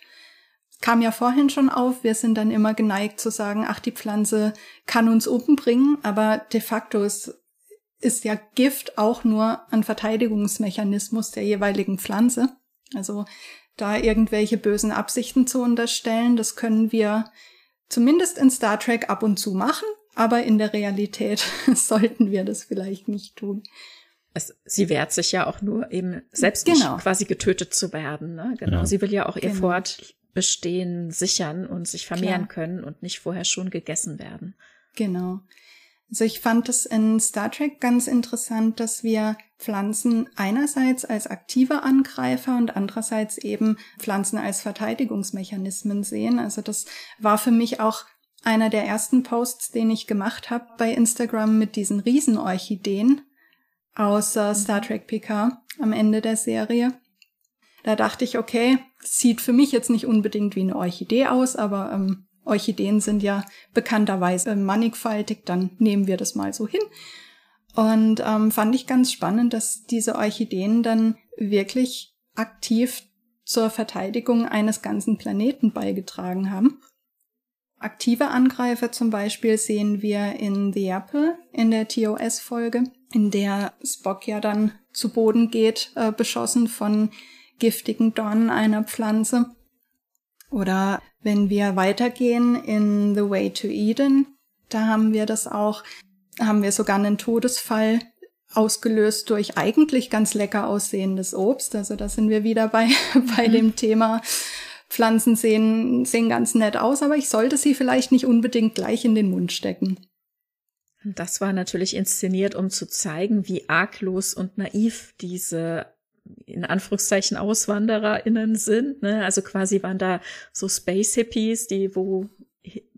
kam ja vorhin schon auf, wir sind dann immer geneigt zu sagen, ach, die Pflanze kann uns umbringen, aber de facto ist, ist ja Gift auch nur ein Verteidigungsmechanismus der jeweiligen Pflanze. Also da irgendwelche bösen Absichten zu unterstellen, das können wir zumindest in Star Trek ab und zu machen, aber in der Realität sollten wir das vielleicht nicht tun. Es, sie wehrt sich ja auch nur eben selbst genau. nicht quasi getötet zu werden. Ne? Genau. Ja. Sie will ja auch ihr genau. Fort Bestehen sichern und sich vermehren Klar. können und nicht vorher schon gegessen werden. Genau. Also ich fand es in Star Trek ganz interessant, dass wir Pflanzen einerseits als aktive Angreifer und andererseits eben Pflanzen als Verteidigungsmechanismen sehen. Also das war für mich auch einer der ersten Posts, den ich gemacht habe bei Instagram mit diesen Riesenorchideen aus äh, Star Trek PK am Ende der Serie. Da dachte ich, okay, sieht für mich jetzt nicht unbedingt wie eine Orchidee aus, aber ähm, Orchideen sind ja bekannterweise mannigfaltig, dann nehmen wir das mal so hin. Und ähm, fand ich ganz spannend, dass diese Orchideen dann wirklich aktiv zur Verteidigung eines ganzen Planeten beigetragen haben. Aktive Angreifer zum Beispiel sehen wir in The Apple in der TOS-Folge, in der Spock ja dann zu Boden geht, äh, beschossen von giftigen Dornen einer Pflanze. Oder wenn wir weitergehen in The Way to Eden, da haben wir das auch, haben wir sogar einen Todesfall ausgelöst durch eigentlich ganz lecker aussehendes Obst. Also da sind wir wieder bei, bei mhm. dem Thema. Pflanzen sehen, sehen ganz nett aus, aber ich sollte sie vielleicht nicht unbedingt gleich in den Mund stecken. Das war natürlich inszeniert, um zu zeigen, wie arglos und naiv diese in Anführungszeichen AuswandererInnen sind. Ne? Also quasi waren da so Space Hippies, die wo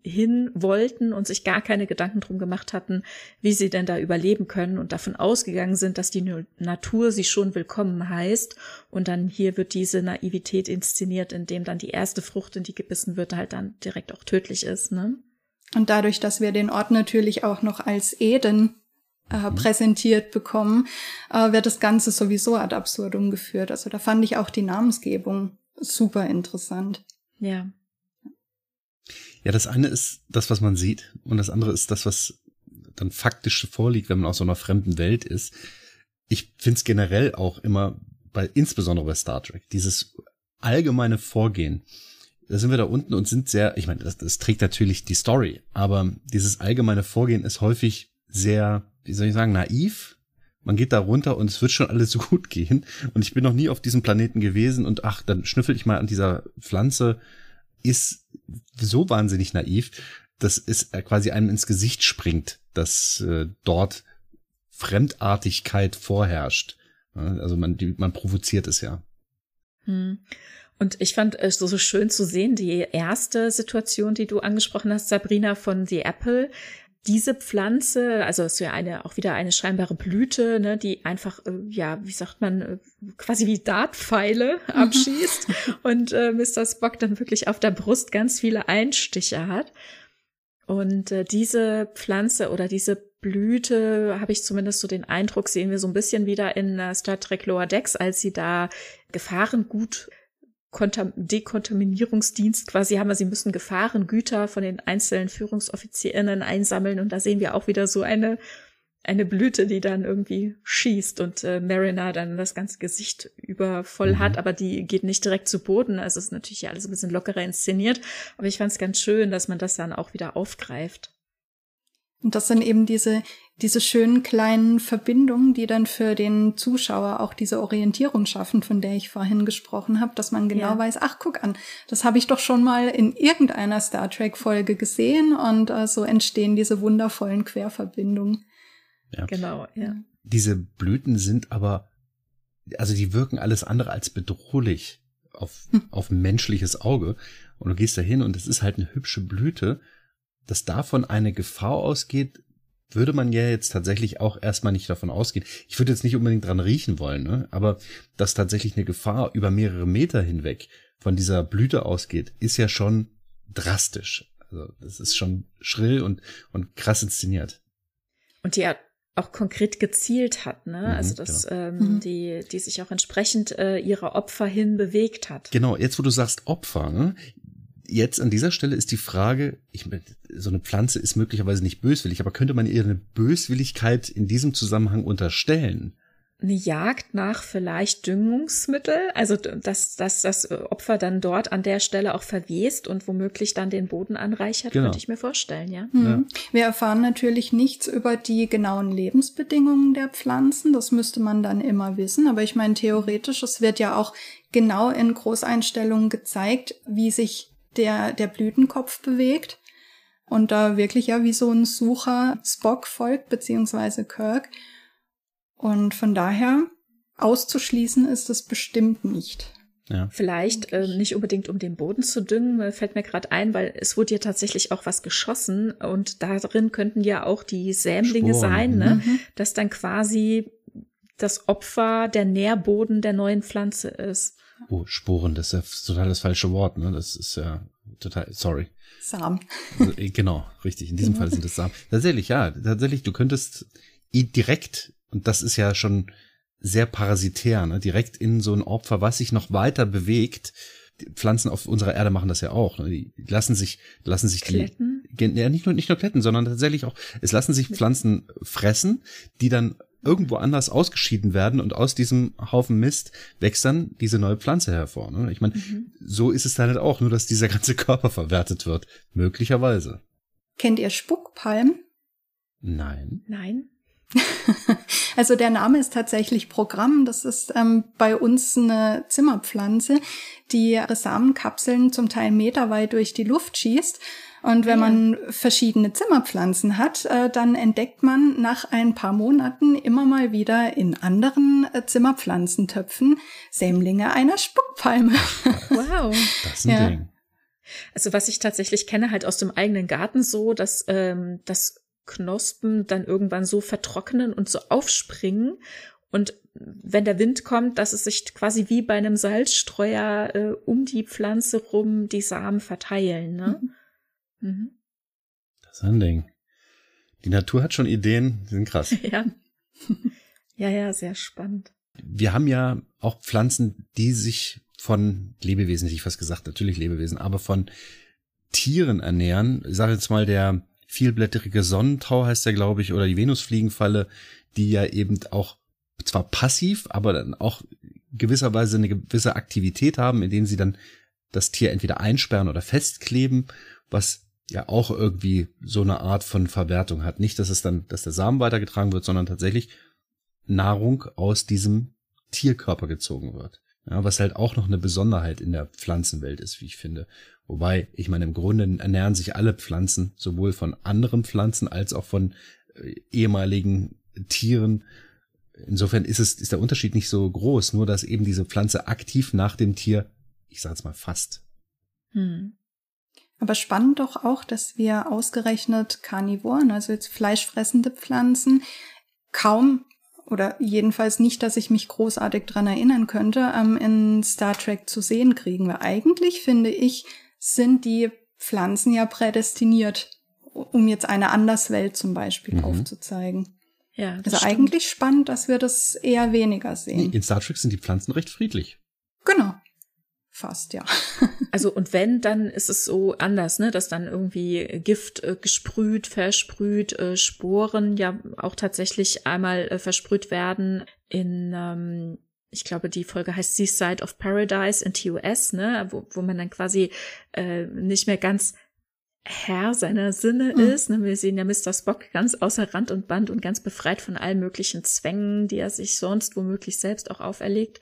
hin wollten und sich gar keine Gedanken drum gemacht hatten, wie sie denn da überleben können und davon ausgegangen sind, dass die Natur sie schon willkommen heißt. Und dann hier wird diese Naivität inszeniert, indem dann die erste Frucht, in die gebissen wird, halt dann direkt auch tödlich ist. Ne? Und dadurch, dass wir den Ort natürlich auch noch als Eden äh, präsentiert bekommen, äh, wird das Ganze sowieso ad absurdum geführt. Also da fand ich auch die Namensgebung super interessant. Ja. Ja, das eine ist das, was man sieht, und das andere ist das, was dann faktisch vorliegt, wenn man aus so einer fremden Welt ist. Ich finde es generell auch immer bei, insbesondere bei Star Trek, dieses allgemeine Vorgehen da sind wir da unten und sind sehr, ich meine, das, das trägt natürlich die Story, aber dieses allgemeine Vorgehen ist häufig sehr, wie soll ich sagen, naiv. Man geht da runter und es wird schon alles so gut gehen. Und ich bin noch nie auf diesem Planeten gewesen und ach, dann schnüffel ich mal an dieser Pflanze. Ist so wahnsinnig naiv, dass es quasi einem ins Gesicht springt, dass äh, dort Fremdartigkeit vorherrscht. Also man, die, man provoziert es ja. Hm. Und ich fand es so, so schön zu sehen, die erste Situation, die du angesprochen hast, Sabrina, von The Apple. Diese Pflanze, also es ist ja eine, auch wieder eine scheinbare Blüte, ne, die einfach, äh, ja, wie sagt man, äh, quasi wie Dartpfeile abschießt und äh, Mr. Spock dann wirklich auf der Brust ganz viele Einstiche hat. Und äh, diese Pflanze oder diese Blüte, habe ich zumindest so den Eindruck, sehen wir so ein bisschen wieder in äh, Star Trek Lower Decks, als sie da Gefahrengut Dekontaminierungsdienst quasi haben wir, sie müssen Gefahrengüter von den einzelnen Führungsoffizierinnen einsammeln und da sehen wir auch wieder so eine eine Blüte, die dann irgendwie schießt und äh, Mariner dann das ganze Gesicht über voll mhm. hat, aber die geht nicht direkt zu Boden. Also ist natürlich alles ein bisschen lockerer inszeniert, aber ich fand es ganz schön, dass man das dann auch wieder aufgreift. Und das sind eben diese, diese schönen kleinen Verbindungen, die dann für den Zuschauer auch diese Orientierung schaffen, von der ich vorhin gesprochen habe, dass man genau ja. weiß, ach, guck an, das habe ich doch schon mal in irgendeiner Star Trek-Folge gesehen und äh, so entstehen diese wundervollen Querverbindungen. Ja. Genau, ja. Diese Blüten sind aber, also die wirken alles andere als bedrohlich auf, hm. auf menschliches Auge. Und du gehst da hin und es ist halt eine hübsche Blüte dass davon eine Gefahr ausgeht, würde man ja jetzt tatsächlich auch erstmal nicht davon ausgehen. Ich würde jetzt nicht unbedingt dran riechen wollen, ne? aber dass tatsächlich eine Gefahr über mehrere Meter hinweg von dieser Blüte ausgeht, ist ja schon drastisch. Also das ist schon schrill und, und krass inszeniert. Und die auch konkret gezielt hat, ne? Mhm, also dass genau. ähm, mhm. die, die sich auch entsprechend äh, ihrer Opfer hin bewegt hat. Genau, jetzt wo du sagst Opfer, ne? Jetzt an dieser Stelle ist die Frage, ich, so eine Pflanze ist möglicherweise nicht böswillig, aber könnte man ihr eine Böswilligkeit in diesem Zusammenhang unterstellen? Eine Jagd nach vielleicht Düngungsmittel, also dass, dass das Opfer dann dort an der Stelle auch verwest und womöglich dann den Boden anreichert, genau. könnte ich mir vorstellen, ja? Hm. ja. Wir erfahren natürlich nichts über die genauen Lebensbedingungen der Pflanzen, das müsste man dann immer wissen, aber ich meine theoretisch, es wird ja auch genau in Großeinstellungen gezeigt, wie sich der, der Blütenkopf bewegt und da wirklich ja wie so ein Sucher Spock folgt, beziehungsweise Kirk. Und von daher auszuschließen ist es bestimmt nicht. Ja. Vielleicht äh, nicht unbedingt, um den Boden zu düngen, fällt mir gerade ein, weil es wurde ja tatsächlich auch was geschossen und darin könnten ja auch die Sämlinge Sporen. sein, ne? Mhm. dass dann quasi das Opfer der Nährboden der neuen Pflanze ist. Oh, Sporen, das ist ja total das falsche Wort, ne? Das ist ja total, sorry. Samen. Also, äh, genau, richtig. In diesem genau. Fall sind es Samen. Tatsächlich, ja, tatsächlich, du könntest direkt, und das ist ja schon sehr parasitär, ne? direkt in so ein Opfer, was sich noch weiter bewegt. Die Pflanzen auf unserer Erde machen das ja auch. Ne? Die lassen sich, lassen sich kletten? die, ja, nicht nur, nicht nur kletten, sondern tatsächlich auch, es lassen sich Pflanzen fressen, die dann irgendwo anders ausgeschieden werden und aus diesem Haufen Mist wächst dann diese neue Pflanze hervor. Ne? Ich meine, mhm. so ist es dann halt auch, nur dass dieser ganze Körper verwertet wird. Möglicherweise. Kennt ihr Spuckpalm? Nein. Nein. also der Name ist tatsächlich Programm. Das ist ähm, bei uns eine Zimmerpflanze, die ihre Samenkapseln zum Teil meterweit durch die Luft schießt und wenn ja. man verschiedene Zimmerpflanzen hat, äh, dann entdeckt man nach ein paar Monaten immer mal wieder in anderen äh, Zimmerpflanzentöpfen Sämlinge einer Spuckpalme. Wow. Das ist ein ja. Ding. Also was ich tatsächlich kenne, halt aus dem eigenen Garten so, dass ähm, das Knospen dann irgendwann so vertrocknen und so aufspringen und wenn der Wind kommt, dass es sich quasi wie bei einem Salzstreuer äh, um die Pflanze rum die Samen verteilen. Ne? Mhm. Mhm. Das ist ein Ding. Die Natur hat schon Ideen, die sind krass. Ja. ja, ja, sehr spannend. Wir haben ja auch Pflanzen, die sich von Lebewesen, hätte ich fast gesagt, natürlich Lebewesen, aber von Tieren ernähren. Ich sage jetzt mal, der vielblättrige Sonnentau heißt der, glaube ich, oder die Venusfliegenfalle, die ja eben auch zwar passiv, aber dann auch gewisserweise eine gewisse Aktivität haben, in denen sie dann das Tier entweder einsperren oder festkleben, was ja auch irgendwie so eine Art von Verwertung hat. Nicht, dass es dann, dass der Samen weitergetragen wird, sondern tatsächlich Nahrung aus diesem Tierkörper gezogen wird. Ja, was halt auch noch eine Besonderheit in der Pflanzenwelt ist, wie ich finde. Wobei, ich meine, im Grunde ernähren sich alle Pflanzen sowohl von anderen Pflanzen als auch von äh, ehemaligen Tieren. Insofern ist es, ist der Unterschied nicht so groß, nur dass eben diese Pflanze aktiv nach dem Tier, ich sag's mal, fast. Hm. Aber spannend doch auch, dass wir ausgerechnet Karnivoren, also jetzt fleischfressende Pflanzen, kaum oder jedenfalls nicht, dass ich mich großartig dran erinnern könnte, ähm, in Star Trek zu sehen kriegen. Weil eigentlich, finde ich, sind die Pflanzen ja prädestiniert, um jetzt eine Anderswelt zum Beispiel mhm. aufzuzeigen. Ja, das also stimmt. eigentlich spannend, dass wir das eher weniger sehen. In Star Trek sind die Pflanzen recht friedlich. Genau. Fast, ja. also und wenn, dann ist es so anders, ne, dass dann irgendwie Gift äh, gesprüht, versprüht, äh, Sporen ja auch tatsächlich einmal äh, versprüht werden in ähm, ich glaube, die Folge heißt Seaside of Paradise in TOS, ne, wo, wo man dann quasi äh, nicht mehr ganz Herr seiner Sinne mhm. ist. Ne? Wir sehen ja Mr. Spock ganz außer Rand und Band und ganz befreit von allen möglichen Zwängen, die er sich sonst womöglich selbst auch auferlegt.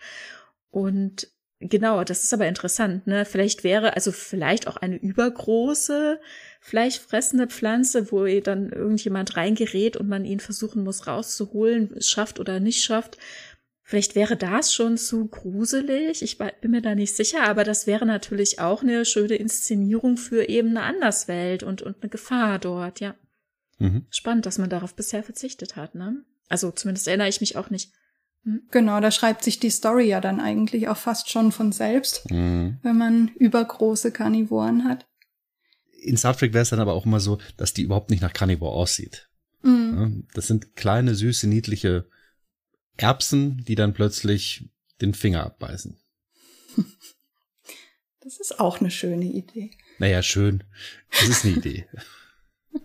Und Genau, das ist aber interessant, ne? Vielleicht wäre also vielleicht auch eine übergroße, fleischfressende Pflanze, wo dann irgendjemand reingerät und man ihn versuchen muss rauszuholen, schafft oder nicht schafft. Vielleicht wäre das schon zu gruselig. Ich bin mir da nicht sicher, aber das wäre natürlich auch eine schöne Inszenierung für eben eine Anderswelt und, und eine Gefahr dort, ja. Mhm. Spannend, dass man darauf bisher verzichtet hat, ne? Also zumindest erinnere ich mich auch nicht. Hm? Genau, da schreibt sich die Story ja dann eigentlich auch fast schon von selbst, mhm. wenn man übergroße Karnivoren hat. In Star Trek wäre es dann aber auch immer so, dass die überhaupt nicht nach Karnivor aussieht. Mhm. Das sind kleine, süße, niedliche Erbsen, die dann plötzlich den Finger abbeißen. Das ist auch eine schöne Idee. Naja, schön. Das ist eine Idee.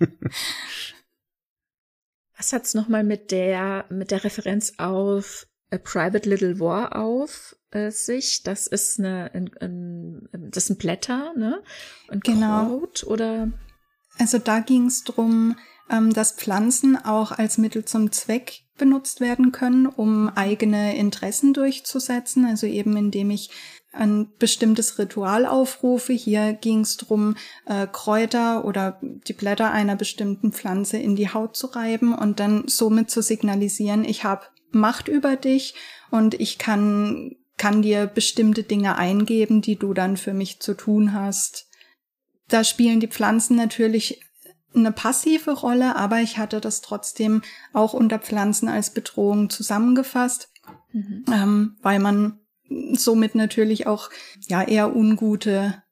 Was hat's nochmal mit der, mit der Referenz auf A Private Little War auf äh, sich. Das ist eine, ein, ein, das sind Blätter, ne? Und genau. Kraut oder? Also da ging es drum, ähm, dass Pflanzen auch als Mittel zum Zweck benutzt werden können, um eigene Interessen durchzusetzen. Also eben indem ich ein bestimmtes Ritual aufrufe. Hier ging es darum, äh, Kräuter oder die Blätter einer bestimmten Pflanze in die Haut zu reiben und dann somit zu signalisieren, ich habe Macht über dich und ich kann, kann dir bestimmte Dinge eingeben, die du dann für mich zu tun hast. Da spielen die Pflanzen natürlich eine passive Rolle, aber ich hatte das trotzdem auch unter Pflanzen als Bedrohung zusammengefasst, mhm. ähm, weil man somit natürlich auch ja eher ungute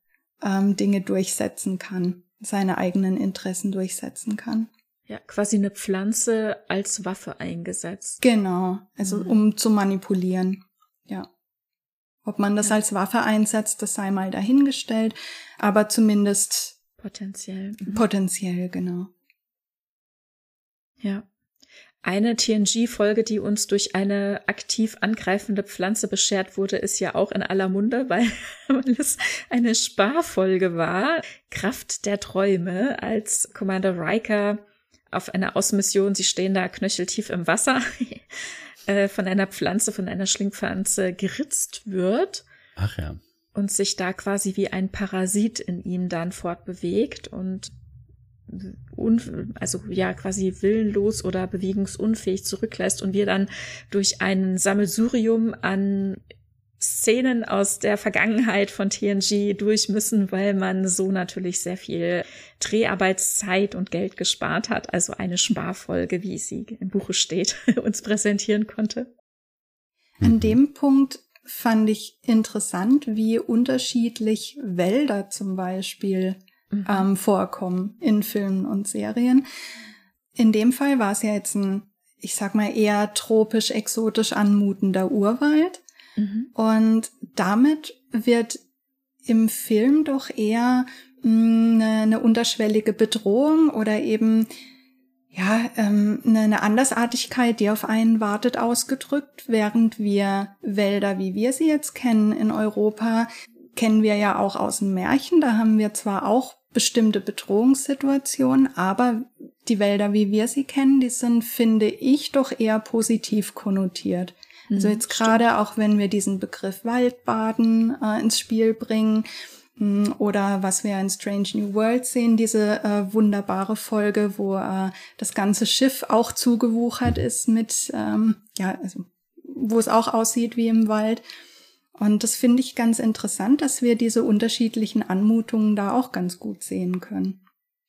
ähm, Dinge durchsetzen kann, seine eigenen Interessen durchsetzen kann. Ja, quasi eine Pflanze als Waffe eingesetzt. Genau, also mhm. um zu manipulieren. Ja. Ob man das ja. als Waffe einsetzt, das sei mal dahingestellt, aber zumindest potenziell. Mhm. Potenziell, genau. Ja. Eine TNG-Folge, die uns durch eine aktiv angreifende Pflanze beschert wurde, ist ja auch in aller Munde, weil, weil es eine Sparfolge war. Kraft der Träume, als Commander Riker auf einer Außenmission, sie stehen da knöcheltief im Wasser, äh, von einer Pflanze, von einer Schlingpflanze geritzt wird. Ach ja. Und sich da quasi wie ein Parasit in ihm dann fortbewegt und also ja quasi willenlos oder bewegungsunfähig zurücklässt und wir dann durch ein Sammelsurium an Szenen aus der Vergangenheit von TNG durch müssen, weil man so natürlich sehr viel Dreharbeitszeit und Geld gespart hat. Also eine Sparfolge, wie sie im Buche steht, uns präsentieren konnte. An mhm. dem Punkt fand ich interessant, wie unterschiedlich Wälder zum Beispiel mhm. ähm, vorkommen in Filmen und Serien. In dem Fall war es ja jetzt ein, ich sag mal, eher tropisch, exotisch anmutender Urwald. Mhm. Und damit wird im Film doch eher mh, mm, eine, eine unterschwellige Bedrohung oder eben ja, ähm, eine Andersartigkeit, die auf einen wartet, ausgedrückt, während wir Wälder, wie wir sie jetzt kennen in Europa, kennen wir ja auch aus dem Märchen. Da haben wir zwar auch bestimmte Bedrohungssituationen, aber die Wälder, wie wir sie kennen, die sind, finde ich, doch eher positiv konnotiert. Also mhm, jetzt gerade auch wenn wir diesen Begriff Waldbaden äh, ins Spiel bringen hm, oder was wir in Strange New World sehen, diese äh, wunderbare Folge, wo äh, das ganze Schiff auch zugewuchert ist mit, ähm, ja, also wo es auch aussieht wie im Wald. Und das finde ich ganz interessant, dass wir diese unterschiedlichen Anmutungen da auch ganz gut sehen können.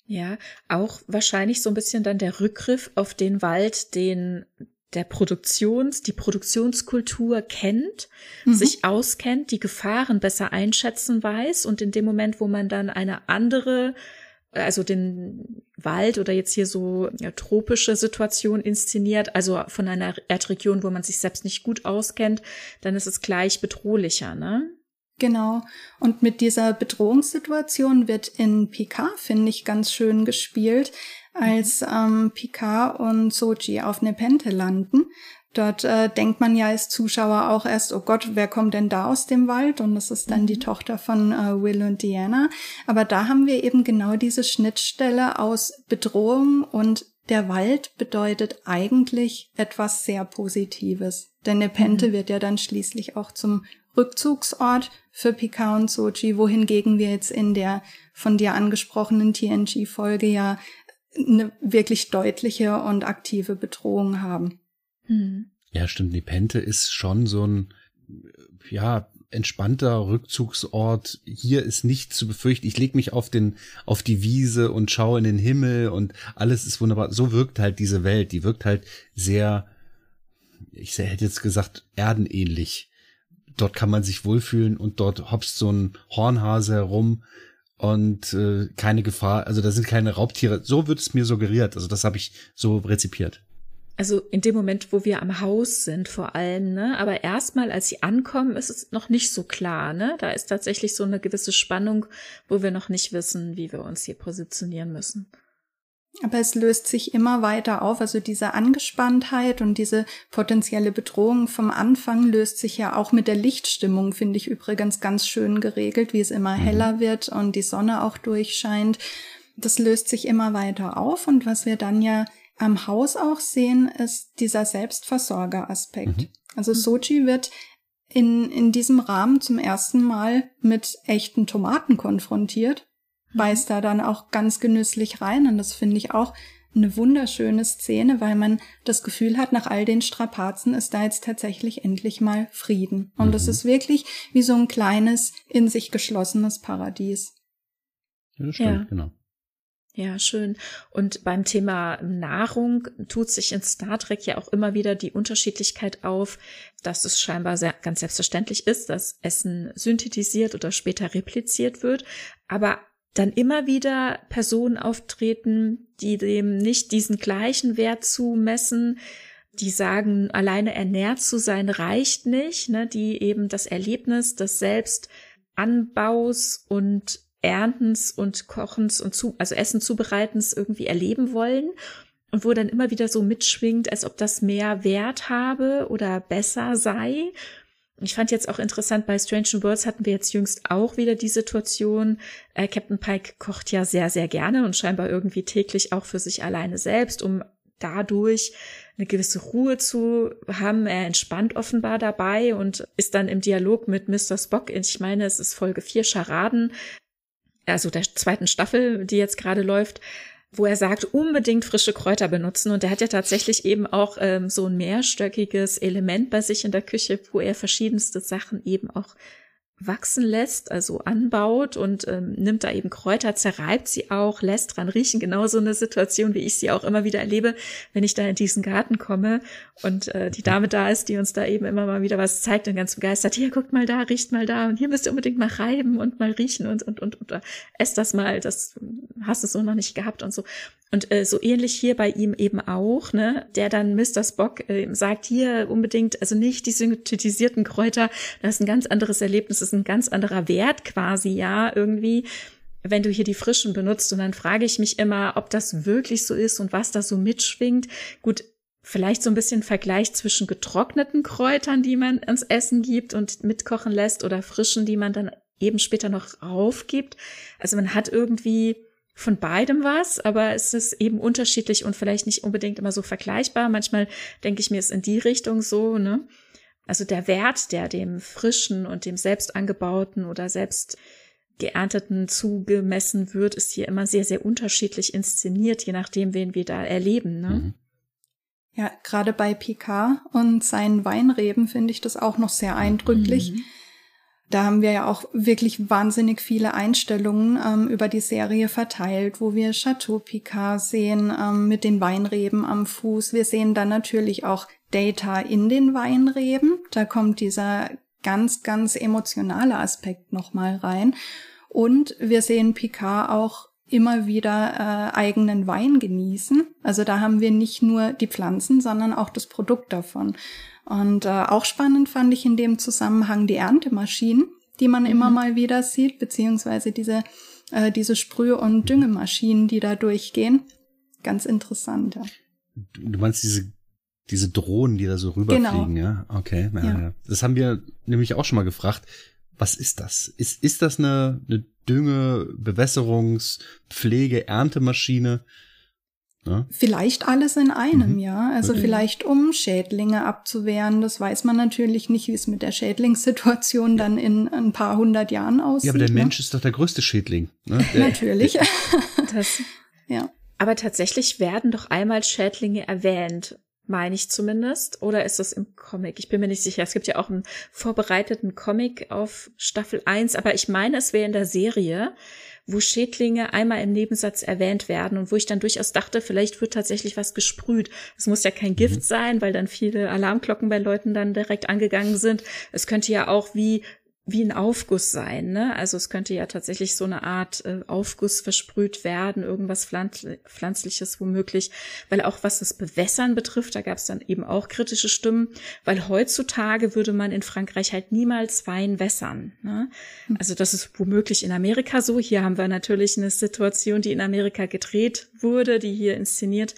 Ja, auch wahrscheinlich so ein bisschen dann der Rückgriff auf den Wald, den der Produktions, die Produktionskultur kennt, mhm. sich auskennt, die Gefahren besser einschätzen weiß und in dem Moment, wo man dann eine andere also den Wald oder jetzt hier so ja, tropische Situation inszeniert, also von einer Erdregion, wo man sich selbst nicht gut auskennt, dann ist es gleich bedrohlicher, ne? Genau. Und mit dieser Bedrohungssituation wird in Picard, finde ich, ganz schön gespielt, als ähm, Picard und Soji auf Nepente landen. Dort äh, denkt man ja als Zuschauer auch erst, oh Gott, wer kommt denn da aus dem Wald? Und das ist dann mhm. die Tochter von äh, Will und Diana. Aber da haben wir eben genau diese Schnittstelle aus Bedrohung und der Wald bedeutet eigentlich etwas sehr Positives. Denn Nepente mhm. wird ja dann schließlich auch zum Rückzugsort für Picard und Soji, wohingegen wir jetzt in der von dir angesprochenen TNG-Folge ja eine wirklich deutliche und aktive Bedrohung haben. Mhm. Ja, stimmt. Nepente ist schon so ein, ja, entspannter Rückzugsort. Hier ist nichts zu befürchten. Ich lege mich auf den, auf die Wiese und schaue in den Himmel und alles ist wunderbar. So wirkt halt diese Welt. Die wirkt halt sehr, ich hätte jetzt gesagt, erdenähnlich. Dort kann man sich wohlfühlen und dort hopst so ein Hornhase herum und äh, keine Gefahr. Also da sind keine Raubtiere. So wird es mir suggeriert. Also das habe ich so rezipiert. Also in dem Moment, wo wir am Haus sind, vor allem, ne? Aber erstmal, als sie ankommen, ist es noch nicht so klar, ne? Da ist tatsächlich so eine gewisse Spannung, wo wir noch nicht wissen, wie wir uns hier positionieren müssen. Aber es löst sich immer weiter auf. Also diese Angespanntheit und diese potenzielle Bedrohung vom Anfang löst sich ja auch mit der Lichtstimmung, finde ich übrigens ganz schön geregelt, wie es immer mhm. heller wird und die Sonne auch durchscheint. Das löst sich immer weiter auf. Und was wir dann ja am Haus auch sehen, ist dieser Selbstversorger-Aspekt. Mhm. Also Sochi wird in, in diesem Rahmen zum ersten Mal mit echten Tomaten konfrontiert, mhm. Beißt da dann auch ganz genüsslich rein und das finde ich auch eine wunderschöne Szene, weil man das Gefühl hat, nach all den Strapazen ist da jetzt tatsächlich endlich mal Frieden. Und es mhm. ist wirklich wie so ein kleines, in sich geschlossenes Paradies. Ja, das stimmt, ja. genau. Ja, schön. Und beim Thema Nahrung tut sich in Star Trek ja auch immer wieder die Unterschiedlichkeit auf, dass es scheinbar sehr, ganz selbstverständlich ist, dass Essen synthetisiert oder später repliziert wird, aber dann immer wieder Personen auftreten, die dem nicht diesen gleichen Wert zumessen, die sagen, alleine ernährt zu sein reicht nicht, ne, die eben das Erlebnis des Selbstanbaus und Erntens und Kochens und zu, also Essen zubereitens irgendwie erleben wollen und wo dann immer wieder so mitschwingt, als ob das mehr Wert habe oder besser sei. Ich fand jetzt auch interessant, bei Strange Worlds hatten wir jetzt jüngst auch wieder die Situation, äh, Captain Pike kocht ja sehr, sehr gerne und scheinbar irgendwie täglich auch für sich alleine selbst, um dadurch eine gewisse Ruhe zu haben. Er entspannt offenbar dabei und ist dann im Dialog mit Mr. Spock. Ich meine, es ist Folge 4 Charaden, also der zweiten Staffel, die jetzt gerade läuft, wo er sagt, unbedingt frische Kräuter benutzen. Und er hat ja tatsächlich eben auch ähm, so ein mehrstöckiges Element bei sich in der Küche, wo er verschiedenste Sachen eben auch wachsen lässt, also anbaut und ähm, nimmt da eben Kräuter, zerreibt sie auch, lässt dran riechen. Genau so eine Situation, wie ich sie auch immer wieder erlebe, wenn ich da in diesen Garten komme und äh, die Dame da ist, die uns da eben immer mal wieder was zeigt und ganz begeistert, hier guckt mal da, riecht mal da und hier müsst ihr unbedingt mal reiben und mal riechen und und und, und, esst das mal, das hast du so noch nicht gehabt und so. Und äh, so ähnlich hier bei ihm eben auch, ne, der dann Mr. Spock äh, sagt, hier unbedingt, also nicht die synthetisierten Kräuter, das ist ein ganz anderes Erlebnis, ist ein ganz anderer Wert quasi, ja, irgendwie, wenn du hier die frischen benutzt. Und dann frage ich mich immer, ob das wirklich so ist und was da so mitschwingt. Gut, vielleicht so ein bisschen Vergleich zwischen getrockneten Kräutern, die man ans Essen gibt und mitkochen lässt oder frischen, die man dann eben später noch raufgibt. Also man hat irgendwie von beidem was, aber es ist eben unterschiedlich und vielleicht nicht unbedingt immer so vergleichbar. Manchmal denke ich mir es in die Richtung so, ne? Also der Wert, der dem frischen und dem selbst angebauten oder selbst geernteten zugemessen wird, ist hier immer sehr, sehr unterschiedlich inszeniert, je nachdem, wen wir da erleben. Ne? Mhm. Ja, gerade bei Picard und seinen Weinreben finde ich das auch noch sehr eindrücklich. Mhm. Da haben wir ja auch wirklich wahnsinnig viele Einstellungen ähm, über die Serie verteilt, wo wir Chateau Picard sehen ähm, mit den Weinreben am Fuß. Wir sehen dann natürlich auch Data in den Weinreben. Da kommt dieser ganz, ganz emotionale Aspekt nochmal rein. Und wir sehen Picard auch immer wieder äh, eigenen Wein genießen. Also da haben wir nicht nur die Pflanzen, sondern auch das Produkt davon. Und äh, auch spannend fand ich in dem Zusammenhang die Erntemaschinen, die man mhm. immer mal wieder sieht, beziehungsweise diese, äh, diese Sprüh- und Düngemaschinen, die da durchgehen. Ganz interessant, ja. Du meinst diese diese Drohnen, die da so rüberfliegen, genau. ja? Okay, ja, ja. Das haben wir nämlich auch schon mal gefragt was ist das? Ist, ist das eine, eine Dünge, Bewässerungs-, Pflege-, Erntemaschine? Ja? Vielleicht alles in einem, mhm. ja. Also okay. vielleicht um Schädlinge abzuwehren. Das weiß man natürlich nicht, wie es mit der Schädlingssituation dann in ein paar hundert Jahren aussieht. Ja, aber der ne? Mensch ist doch der größte Schädling. Ne? Der, natürlich. das, ja. Aber tatsächlich werden doch einmal Schädlinge erwähnt meine ich zumindest. Oder ist das im Comic? Ich bin mir nicht sicher. Es gibt ja auch einen vorbereiteten Comic auf Staffel 1, aber ich meine, es wäre in der Serie, wo Schädlinge einmal im Nebensatz erwähnt werden und wo ich dann durchaus dachte, vielleicht wird tatsächlich was gesprüht. Es muss ja kein Gift mhm. sein, weil dann viele Alarmglocken bei Leuten dann direkt angegangen sind. Es könnte ja auch wie wie ein Aufguss sein. Ne? Also es könnte ja tatsächlich so eine Art äh, Aufguss versprüht werden, irgendwas Pflanz Pflanzliches womöglich, weil auch was das Bewässern betrifft, da gab es dann eben auch kritische Stimmen, weil heutzutage würde man in Frankreich halt niemals Wein wässern. Ne? Hm. Also das ist womöglich in Amerika so. Hier haben wir natürlich eine Situation, die in Amerika gedreht wurde, die hier inszeniert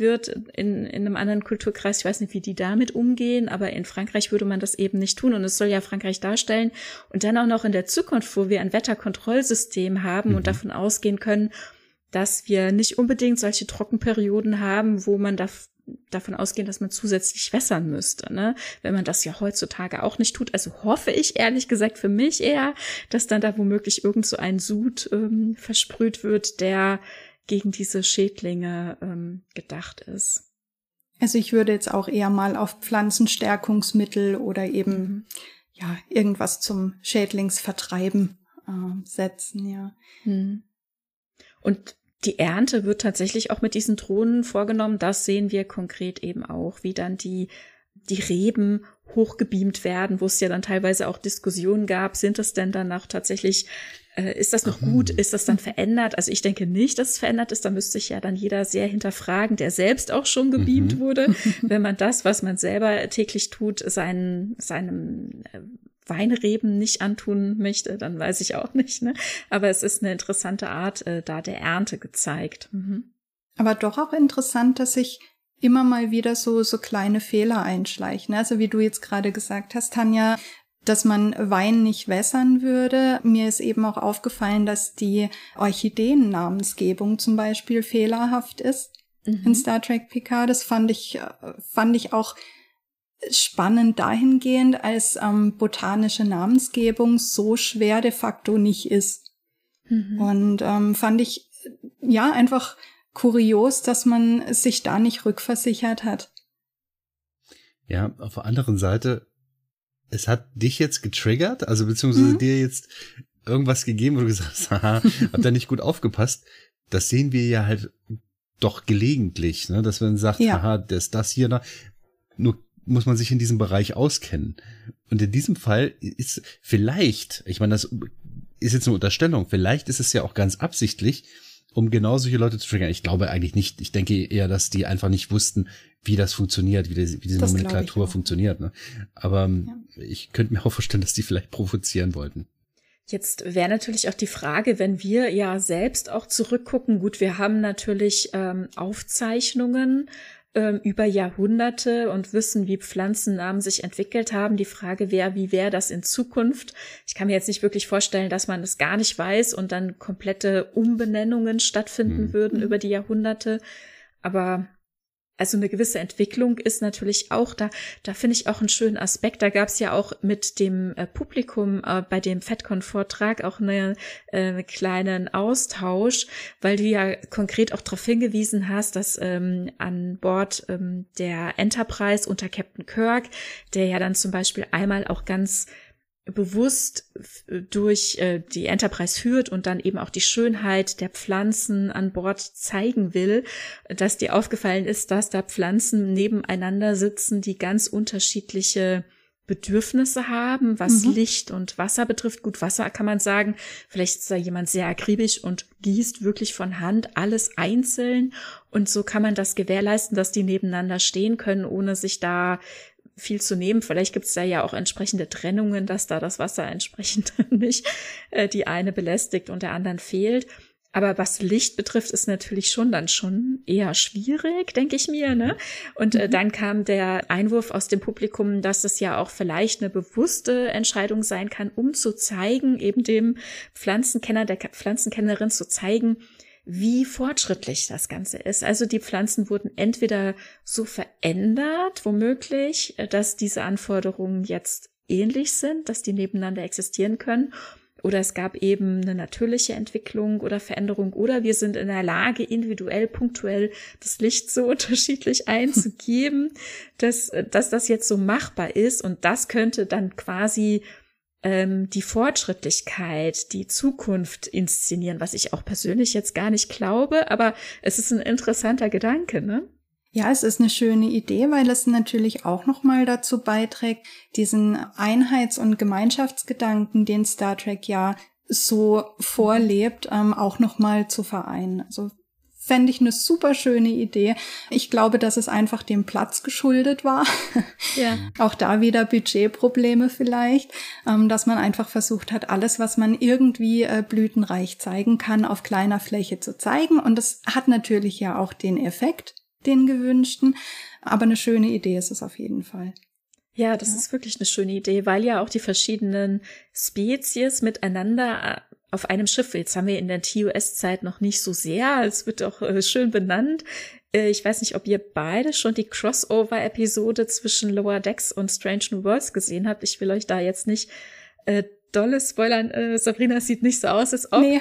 wird in, in einem anderen Kulturkreis. Ich weiß nicht, wie die damit umgehen, aber in Frankreich würde man das eben nicht tun. Und es soll ja Frankreich darstellen. Und dann auch noch in der Zukunft, wo wir ein Wetterkontrollsystem haben mhm. und davon ausgehen können, dass wir nicht unbedingt solche Trockenperioden haben, wo man da davon ausgehen, dass man zusätzlich wässern müsste, ne? Wenn man das ja heutzutage auch nicht tut. Also hoffe ich ehrlich gesagt für mich eher, dass dann da womöglich irgend so ein Sud ähm, versprüht wird, der gegen diese Schädlinge ähm, gedacht ist. Also ich würde jetzt auch eher mal auf Pflanzenstärkungsmittel oder eben mhm. ja irgendwas zum Schädlingsvertreiben äh, setzen, ja. Mhm. Und die Ernte wird tatsächlich auch mit diesen Drohnen vorgenommen. Das sehen wir konkret eben auch, wie dann die die Reben hochgebeamt werden, wo es ja dann teilweise auch Diskussionen gab, sind es denn dann auch tatsächlich äh, ist das noch gut? Ist das dann verändert? Also ich denke nicht, dass es verändert ist. Da müsste sich ja dann jeder sehr hinterfragen, der selbst auch schon gebeamt mhm. wurde. Wenn man das, was man selber täglich tut, seinen, seinem äh, Weinreben nicht antun möchte, dann weiß ich auch nicht. Ne? Aber es ist eine interessante Art äh, da der Ernte gezeigt. Mhm. Aber doch auch interessant, dass sich immer mal wieder so, so kleine Fehler einschleichen. Also wie du jetzt gerade gesagt hast, Tanja, dass man Wein nicht wässern würde. Mir ist eben auch aufgefallen, dass die Orchideennamensgebung zum Beispiel fehlerhaft ist mhm. in Star Trek Picard. Das fand ich, fand ich auch spannend dahingehend, als ähm, botanische Namensgebung so schwer de facto nicht ist. Mhm. Und ähm, fand ich ja einfach kurios, dass man sich da nicht rückversichert hat. Ja, auf der anderen Seite es hat dich jetzt getriggert, also beziehungsweise mhm. dir jetzt irgendwas gegeben, wo du gesagt hast, haha, hab da nicht gut aufgepasst. Das sehen wir ja halt doch gelegentlich, ne, dass man sagt, ja. haha, das, das hier, da. Nur muss man sich in diesem Bereich auskennen. Und in diesem Fall ist vielleicht, ich meine, das ist jetzt eine Unterstellung, vielleicht ist es ja auch ganz absichtlich, um genau solche Leute zu triggern. Ich glaube eigentlich nicht. Ich denke eher, dass die einfach nicht wussten, wie das funktioniert, wie, die, wie diese das Nomenklatur funktioniert. Ne? Aber ähm, ja. ich könnte mir auch vorstellen, dass die vielleicht provozieren wollten. Jetzt wäre natürlich auch die Frage, wenn wir ja selbst auch zurückgucken. Gut, wir haben natürlich ähm, Aufzeichnungen ähm, über Jahrhunderte und wissen, wie Pflanzennamen sich entwickelt haben. Die Frage wäre, wie wäre das in Zukunft? Ich kann mir jetzt nicht wirklich vorstellen, dass man das gar nicht weiß und dann komplette Umbenennungen stattfinden mhm. würden über die Jahrhunderte. Aber also eine gewisse Entwicklung ist natürlich auch da. Da finde ich auch einen schönen Aspekt. Da gab es ja auch mit dem äh, Publikum äh, bei dem FedCon-Vortrag auch einen äh, kleinen Austausch, weil du ja konkret auch darauf hingewiesen hast, dass ähm, an Bord ähm, der Enterprise unter Captain Kirk, der ja dann zum Beispiel einmal auch ganz bewusst durch äh, die Enterprise führt und dann eben auch die Schönheit der Pflanzen an Bord zeigen will, dass dir aufgefallen ist, dass da Pflanzen nebeneinander sitzen, die ganz unterschiedliche Bedürfnisse haben, was mhm. Licht und Wasser betrifft. Gut, Wasser kann man sagen, vielleicht ist da jemand sehr akribisch und gießt wirklich von Hand alles einzeln. Und so kann man das gewährleisten, dass die nebeneinander stehen können, ohne sich da viel zu nehmen. Vielleicht gibt es da ja auch entsprechende Trennungen, dass da das Wasser entsprechend nicht äh, die eine belästigt und der anderen fehlt. Aber was Licht betrifft, ist natürlich schon dann schon eher schwierig, denke ich mir. Ne? Und äh, mhm. dann kam der Einwurf aus dem Publikum, dass es ja auch vielleicht eine bewusste Entscheidung sein kann, um zu zeigen, eben dem Pflanzenkenner, der Pflanzenkennerin zu zeigen, wie fortschrittlich das Ganze ist. Also die Pflanzen wurden entweder so verändert, womöglich, äh, dass diese Anforderungen jetzt ähnlich sind, dass die nebeneinander existieren können, oder es gab eben eine natürliche Entwicklung oder Veränderung oder wir sind in der Lage, individuell, punktuell das Licht so unterschiedlich einzugeben, dass, äh, dass das jetzt so machbar ist und das könnte dann quasi ähm, die Fortschrittlichkeit, die Zukunft inszenieren, was ich auch persönlich jetzt gar nicht glaube, aber es ist ein interessanter Gedanke, ne? Ja, es ist eine schöne Idee, weil es natürlich auch nochmal dazu beiträgt, diesen Einheits- und Gemeinschaftsgedanken, den Star Trek ja so vorlebt, ähm, auch nochmal zu vereinen. Also fände ich eine super schöne Idee. Ich glaube, dass es einfach dem Platz geschuldet war. Ja. Auch da wieder Budgetprobleme vielleicht, ähm, dass man einfach versucht hat, alles, was man irgendwie äh, blütenreich zeigen kann, auf kleiner Fläche zu zeigen. Und das hat natürlich ja auch den Effekt, den gewünschten. Aber eine schöne Idee ist es auf jeden Fall. Ja, das ja. ist wirklich eine schöne Idee, weil ja auch die verschiedenen Spezies miteinander äh, auf einem Schiff. Jetzt haben wir in der TUS-Zeit noch nicht so sehr. Es wird auch äh, schön benannt. Äh, ich weiß nicht, ob ihr beide schon die Crossover-Episode zwischen Lower Decks und Strange New Worlds gesehen habt. Ich will euch da jetzt nicht äh, dolle spoilern. Äh, Sabrina sieht nicht so aus, als ob. Nee.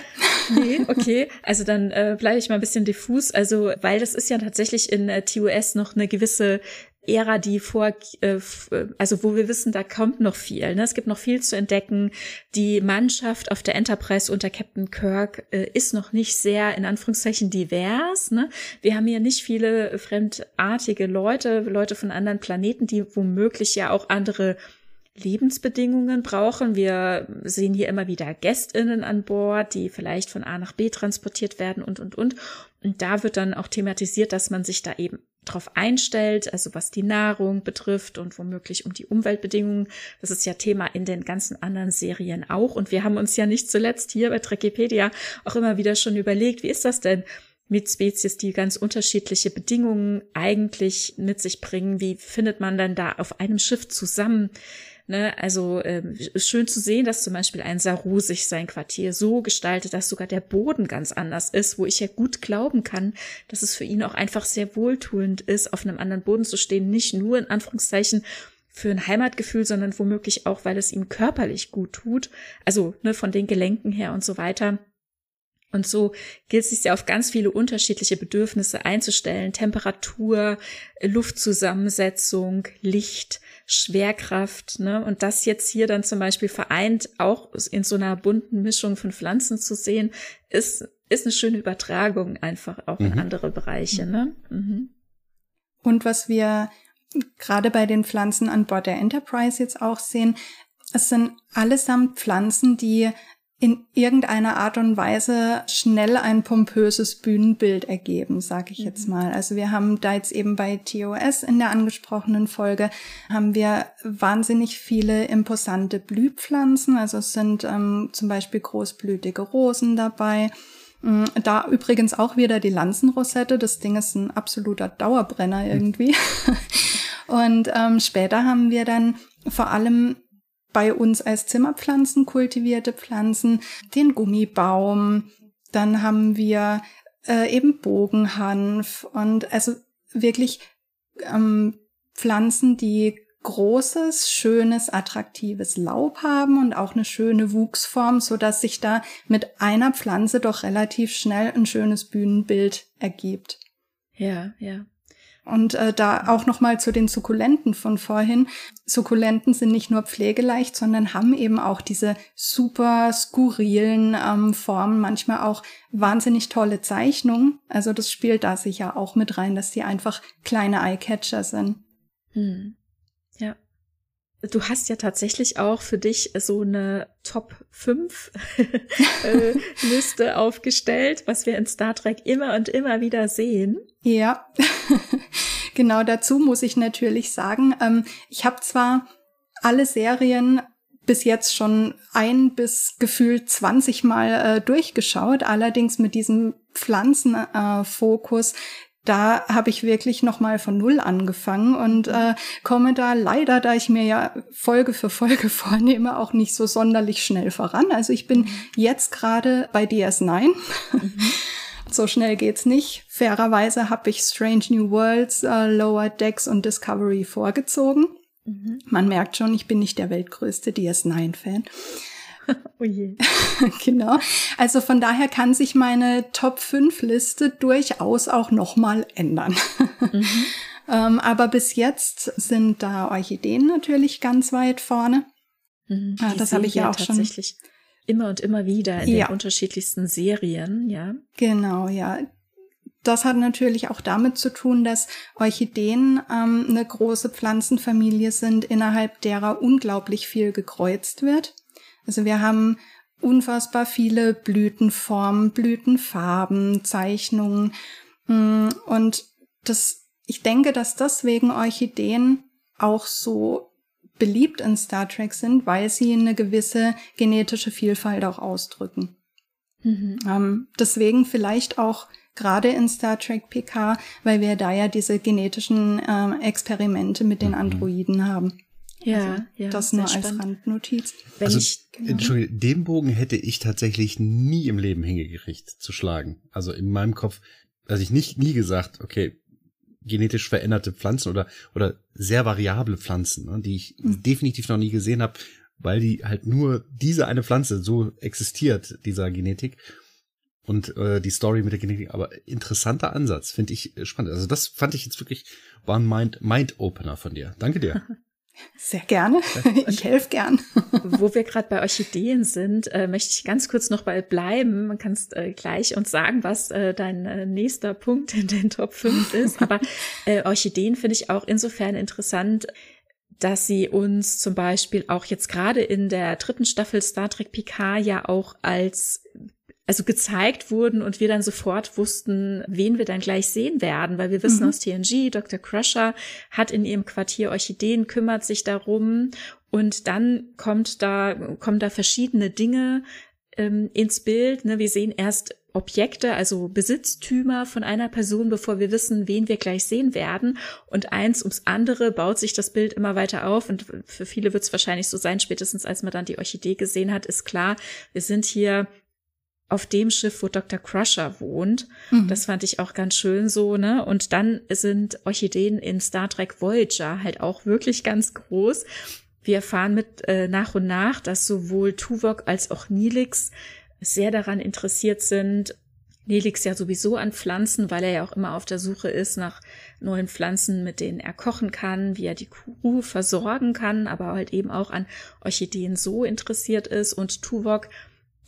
nee, okay. Also dann äh, bleibe ich mal ein bisschen diffus. Also, weil das ist ja tatsächlich in äh, TUS noch eine gewisse Ära, die vor, äh, äh, also wo wir wissen, da kommt noch viel. Ne? Es gibt noch viel zu entdecken. Die Mannschaft auf der Enterprise unter Captain Kirk äh, ist noch nicht sehr in Anführungszeichen divers. Ne? Wir haben hier nicht viele fremdartige Leute, Leute von anderen Planeten, die womöglich ja auch andere Lebensbedingungen brauchen. Wir sehen hier immer wieder Gästinnen an Bord, die vielleicht von A nach B transportiert werden und, und, und. Und da wird dann auch thematisiert, dass man sich da eben drauf einstellt, also was die Nahrung betrifft und womöglich um die Umweltbedingungen. Das ist ja Thema in den ganzen anderen Serien auch. Und wir haben uns ja nicht zuletzt hier bei Trekipedia auch immer wieder schon überlegt, wie ist das denn? mit Spezies, die ganz unterschiedliche Bedingungen eigentlich mit sich bringen. Wie findet man dann da auf einem Schiff zusammen? Ne, also äh, schön zu sehen, dass zum Beispiel ein Saru sich sein Quartier so gestaltet, dass sogar der Boden ganz anders ist, wo ich ja gut glauben kann, dass es für ihn auch einfach sehr wohltuend ist, auf einem anderen Boden zu stehen, nicht nur in Anführungszeichen für ein Heimatgefühl, sondern womöglich auch, weil es ihm körperlich gut tut, also ne, von den Gelenken her und so weiter. Und so gilt es sich ja auf ganz viele unterschiedliche Bedürfnisse einzustellen. Temperatur, Luftzusammensetzung, Licht, Schwerkraft. Ne? Und das jetzt hier dann zum Beispiel vereint, auch in so einer bunten Mischung von Pflanzen zu sehen, ist, ist eine schöne Übertragung einfach auch mhm. in andere Bereiche. Ne? Mhm. Und was wir gerade bei den Pflanzen an Bord der Enterprise jetzt auch sehen, es sind allesamt Pflanzen, die in irgendeiner Art und Weise schnell ein pompöses Bühnenbild ergeben, sage ich jetzt mhm. mal. Also wir haben da jetzt eben bei TOS in der angesprochenen Folge haben wir wahnsinnig viele imposante Blühpflanzen. Also es sind ähm, zum Beispiel großblütige Rosen dabei. Mm, da übrigens auch wieder die Lanzenrosette. Das Ding ist ein absoluter Dauerbrenner irgendwie. Und ähm, später haben wir dann vor allem bei uns als Zimmerpflanzen kultivierte Pflanzen, den Gummibaum, dann haben wir äh, eben Bogenhanf und also wirklich ähm, Pflanzen, die großes, schönes, attraktives Laub haben und auch eine schöne Wuchsform, so dass sich da mit einer Pflanze doch relativ schnell ein schönes Bühnenbild ergibt. Ja, ja. Und äh, da auch noch mal zu den Sukkulenten von vorhin. Sukkulenten sind nicht nur pflegeleicht, sondern haben eben auch diese super skurrilen ähm, Formen, manchmal auch wahnsinnig tolle Zeichnungen. Also das spielt da sicher auch mit rein, dass die einfach kleine Eyecatcher sind. Hm. Ja. Du hast ja tatsächlich auch für dich so eine Top 5 äh, Liste aufgestellt, was wir in Star Trek immer und immer wieder sehen. Ja, genau dazu muss ich natürlich sagen, ähm, ich habe zwar alle Serien bis jetzt schon ein bis gefühlt 20 Mal äh, durchgeschaut, allerdings mit diesem Pflanzenfokus, äh, da habe ich wirklich noch mal von null angefangen und mhm. äh, komme da leider, da ich mir ja Folge für Folge vornehme, auch nicht so sonderlich schnell voran. Also ich bin mhm. jetzt gerade bei DS9. Mhm. so schnell geht's nicht. Fairerweise habe ich Strange New Worlds, äh, Lower Decks und Discovery vorgezogen. Mhm. Man merkt schon, ich bin nicht der weltgrößte DS9-Fan. Oh je. genau. Also von daher kann sich meine Top 5 Liste durchaus auch nochmal ändern. mhm. ähm, aber bis jetzt sind da Orchideen natürlich ganz weit vorne. Mhm, ah, das habe ich ja auch tatsächlich schon immer und immer wieder in ja. den unterschiedlichsten Serien, ja. Genau, ja. Das hat natürlich auch damit zu tun, dass Orchideen ähm, eine große Pflanzenfamilie sind, innerhalb derer unglaublich viel gekreuzt wird. Also wir haben unfassbar viele Blütenformen, Blütenfarben, Zeichnungen. Mm, und das, ich denke, dass deswegen Orchideen auch so beliebt in Star Trek sind, weil sie eine gewisse genetische Vielfalt auch ausdrücken. Mhm. Ähm, deswegen vielleicht auch gerade in Star Trek PK, weil wir da ja diese genetischen äh, Experimente mit den mhm. Androiden haben. Ja, also, ja. Das nur als spannend. Randnotiz. Wenn also, ich, genau. Entschuldige, den Bogen hätte ich tatsächlich nie im Leben hingekriegt zu schlagen. Also in meinem Kopf, also ich nicht nie gesagt, okay, genetisch veränderte Pflanzen oder oder sehr variable Pflanzen, ne, die ich mhm. definitiv noch nie gesehen habe, weil die halt nur diese eine Pflanze so existiert, dieser Genetik und äh, die Story mit der Genetik. Aber interessanter Ansatz, finde ich spannend. Also das fand ich jetzt wirklich war ein Mind, Mind Opener von dir. Danke dir. Sehr gerne. Ich helfe gern. Wo wir gerade bei Orchideen sind, äh, möchte ich ganz kurz noch bei bleiben. Man kannst äh, gleich uns sagen, was äh, dein äh, nächster Punkt in den Top 5 ist. Aber äh, Orchideen finde ich auch insofern interessant, dass sie uns zum Beispiel auch jetzt gerade in der dritten Staffel Star Trek Picard ja auch als also gezeigt wurden und wir dann sofort wussten, wen wir dann gleich sehen werden, weil wir wissen mhm. aus TNG, Dr. Crusher hat in ihrem Quartier Orchideen, kümmert sich darum und dann kommt da, kommen da verschiedene Dinge ähm, ins Bild. Ne? Wir sehen erst Objekte, also Besitztümer von einer Person, bevor wir wissen, wen wir gleich sehen werden. Und eins ums andere baut sich das Bild immer weiter auf. Und für viele wird es wahrscheinlich so sein, spätestens als man dann die Orchidee gesehen hat, ist klar, wir sind hier auf dem Schiff, wo Dr. Crusher wohnt. Mhm. Das fand ich auch ganz schön so, ne? Und dann sind Orchideen in Star Trek Voyager halt auch wirklich ganz groß. Wir erfahren mit äh, nach und nach, dass sowohl Tuvok als auch Nilix sehr daran interessiert sind. Nelix ja sowieso an Pflanzen, weil er ja auch immer auf der Suche ist nach neuen Pflanzen, mit denen er kochen kann, wie er die Crew versorgen kann, aber halt eben auch an Orchideen so interessiert ist. Und Tuvok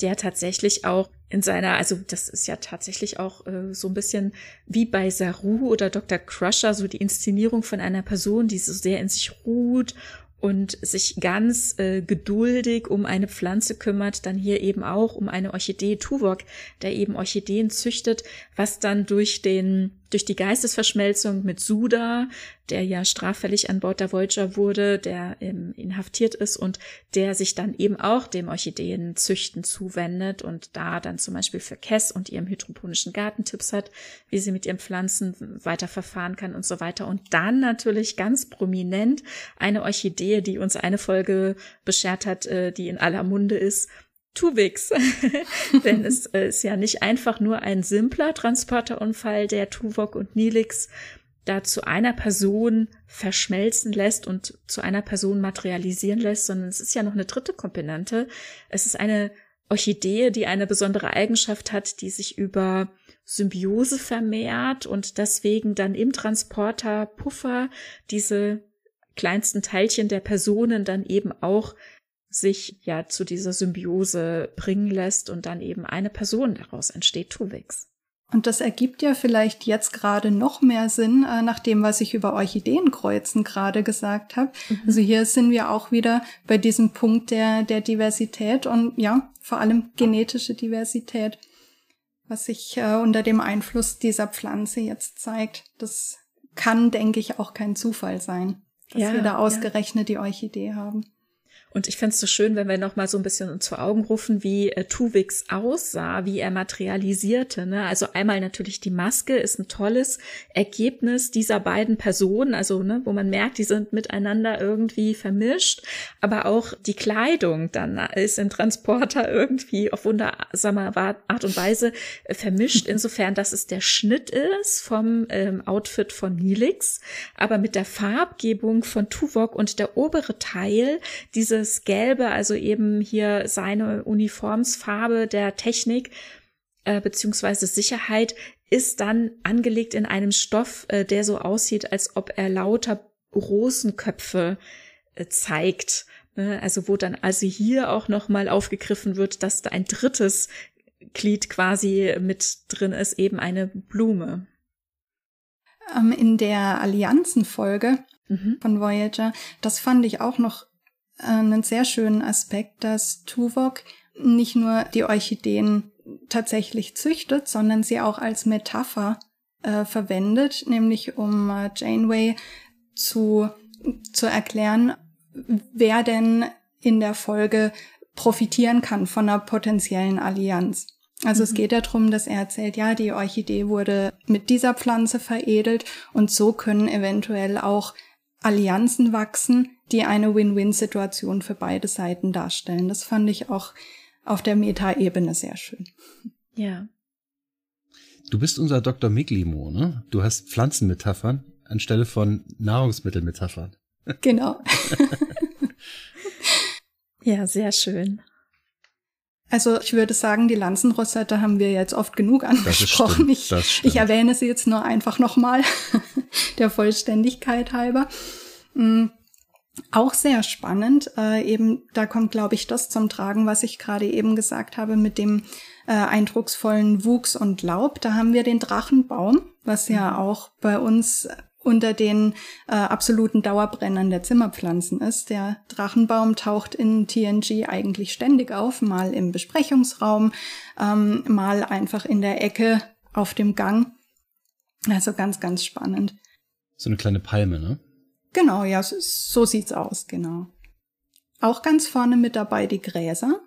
der tatsächlich auch in seiner, also das ist ja tatsächlich auch äh, so ein bisschen wie bei Saru oder Dr. Crusher, so die Inszenierung von einer Person, die so sehr in sich ruht und sich ganz äh, geduldig um eine Pflanze kümmert, dann hier eben auch um eine Orchidee Tuvok, der eben Orchideen züchtet, was dann durch den durch die Geistesverschmelzung mit Suda, der ja straffällig an Bord der Voyager wurde, der ähm, inhaftiert ist und der sich dann eben auch dem Orchideenzüchten zuwendet und da dann zum Beispiel für Kess und ihrem hydroponischen Garten Tipps hat, wie sie mit ihren Pflanzen weiter verfahren kann und so weiter. Und dann natürlich ganz prominent eine Orchidee, die uns eine Folge beschert hat, äh, die in aller Munde ist, Tuvix. Denn es äh, ist ja nicht einfach nur ein simpler Transporterunfall, der Tuvok und Nilix da zu einer Person verschmelzen lässt und zu einer Person materialisieren lässt, sondern es ist ja noch eine dritte Komponente. Es ist eine Orchidee, die eine besondere Eigenschaft hat, die sich über Symbiose vermehrt und deswegen dann im Transporter Puffer diese kleinsten Teilchen der Personen dann eben auch sich ja zu dieser Symbiose bringen lässt und dann eben eine Person daraus entsteht, Tuvix. Und das ergibt ja vielleicht jetzt gerade noch mehr Sinn, äh, nach dem, was ich über Orchideenkreuzen gerade gesagt habe. Mhm. Also hier sind wir auch wieder bei diesem Punkt der, der Diversität und ja, vor allem genetische Diversität, was sich äh, unter dem Einfluss dieser Pflanze jetzt zeigt. Das kann, denke ich, auch kein Zufall sein, dass ja, wir da ausgerechnet ja. die Orchidee haben. Und ich fände es so schön, wenn wir noch mal so ein bisschen uns vor Augen rufen, wie äh, Tuvix aussah, wie er materialisierte. Ne? Also einmal natürlich die Maske ist ein tolles Ergebnis dieser beiden Personen, also ne, wo man merkt, die sind miteinander irgendwie vermischt. Aber auch die Kleidung dann ist im Transporter irgendwie auf wundersame Art und Weise äh, vermischt, insofern, dass es der Schnitt ist vom ähm, Outfit von Nilix, aber mit der Farbgebung von Tuvok und der obere Teil, diese dieses Gelbe, also eben hier seine Uniformsfarbe der Technik äh, beziehungsweise Sicherheit, ist dann angelegt in einem Stoff, äh, der so aussieht, als ob er lauter Rosenköpfe äh, zeigt. Ne? Also wo dann also hier auch noch mal aufgegriffen wird, dass da ein drittes Glied quasi mit drin ist, eben eine Blume. Ähm, in der Allianzenfolge mhm. von Voyager, das fand ich auch noch einen sehr schönen Aspekt, dass Tuvok nicht nur die Orchideen tatsächlich züchtet, sondern sie auch als Metapher äh, verwendet, nämlich um äh, Janeway zu, zu erklären, wer denn in der Folge profitieren kann von einer potenziellen Allianz. Also mhm. es geht darum, dass er erzählt, ja, die Orchidee wurde mit dieser Pflanze veredelt und so können eventuell auch Allianzen wachsen, die eine Win-Win-Situation für beide Seiten darstellen. Das fand ich auch auf der Meta-Ebene sehr schön. Ja. Du bist unser Dr. Miglimo, ne? Du hast Pflanzenmetaphern anstelle von Nahrungsmittelmetaphern. Genau. ja, sehr schön. Also ich würde sagen, die Lanzenrosette haben wir jetzt oft genug angesprochen. Ich, ich, erwähne sie jetzt nur einfach nochmal, der Vollständigkeit halber. Auch sehr spannend. Äh, eben, da kommt, glaube ich, das zum Tragen, was ich gerade eben gesagt habe mit dem äh, eindrucksvollen Wuchs und Laub. Da haben wir den Drachenbaum, was ja mhm. auch bei uns unter den äh, absoluten Dauerbrennern der Zimmerpflanzen ist. Der Drachenbaum taucht in TNG eigentlich ständig auf, mal im Besprechungsraum, ähm, mal einfach in der Ecke auf dem Gang. Also ganz, ganz spannend. So eine kleine Palme, ne? Genau, ja, so, sieht's aus, genau. Auch ganz vorne mit dabei die Gräser.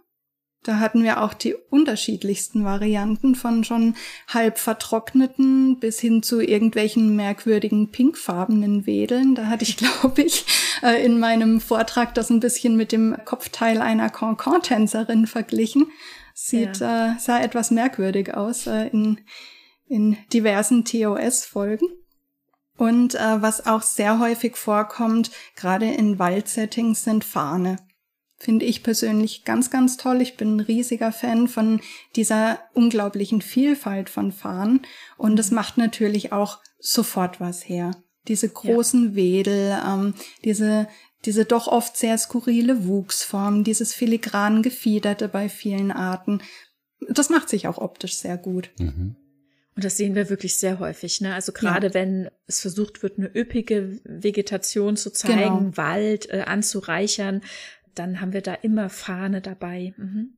Da hatten wir auch die unterschiedlichsten Varianten von schon halb vertrockneten bis hin zu irgendwelchen merkwürdigen pinkfarbenen Wedeln. Da hatte ich, glaube ich, äh, in meinem Vortrag das ein bisschen mit dem Kopfteil einer Cancan-Tänzerin verglichen. Sieht, ja. äh, sah etwas merkwürdig aus äh, in, in diversen TOS-Folgen. Und äh, was auch sehr häufig vorkommt, gerade in Waldsettings, sind Fahne. Finde ich persönlich ganz, ganz toll. Ich bin ein riesiger Fan von dieser unglaublichen Vielfalt von Fahnen. Und es macht natürlich auch sofort was her. Diese großen ja. Wedel, ähm, diese, diese doch oft sehr skurrile Wuchsform, dieses filigran Gefiederte bei vielen Arten. Das macht sich auch optisch sehr gut. Mhm. Und das sehen wir wirklich sehr häufig, ne? Also gerade ja. wenn es versucht wird, eine üppige Vegetation zu zeigen, genau. Wald äh, anzureichern, dann haben wir da immer Fahne dabei. Mhm.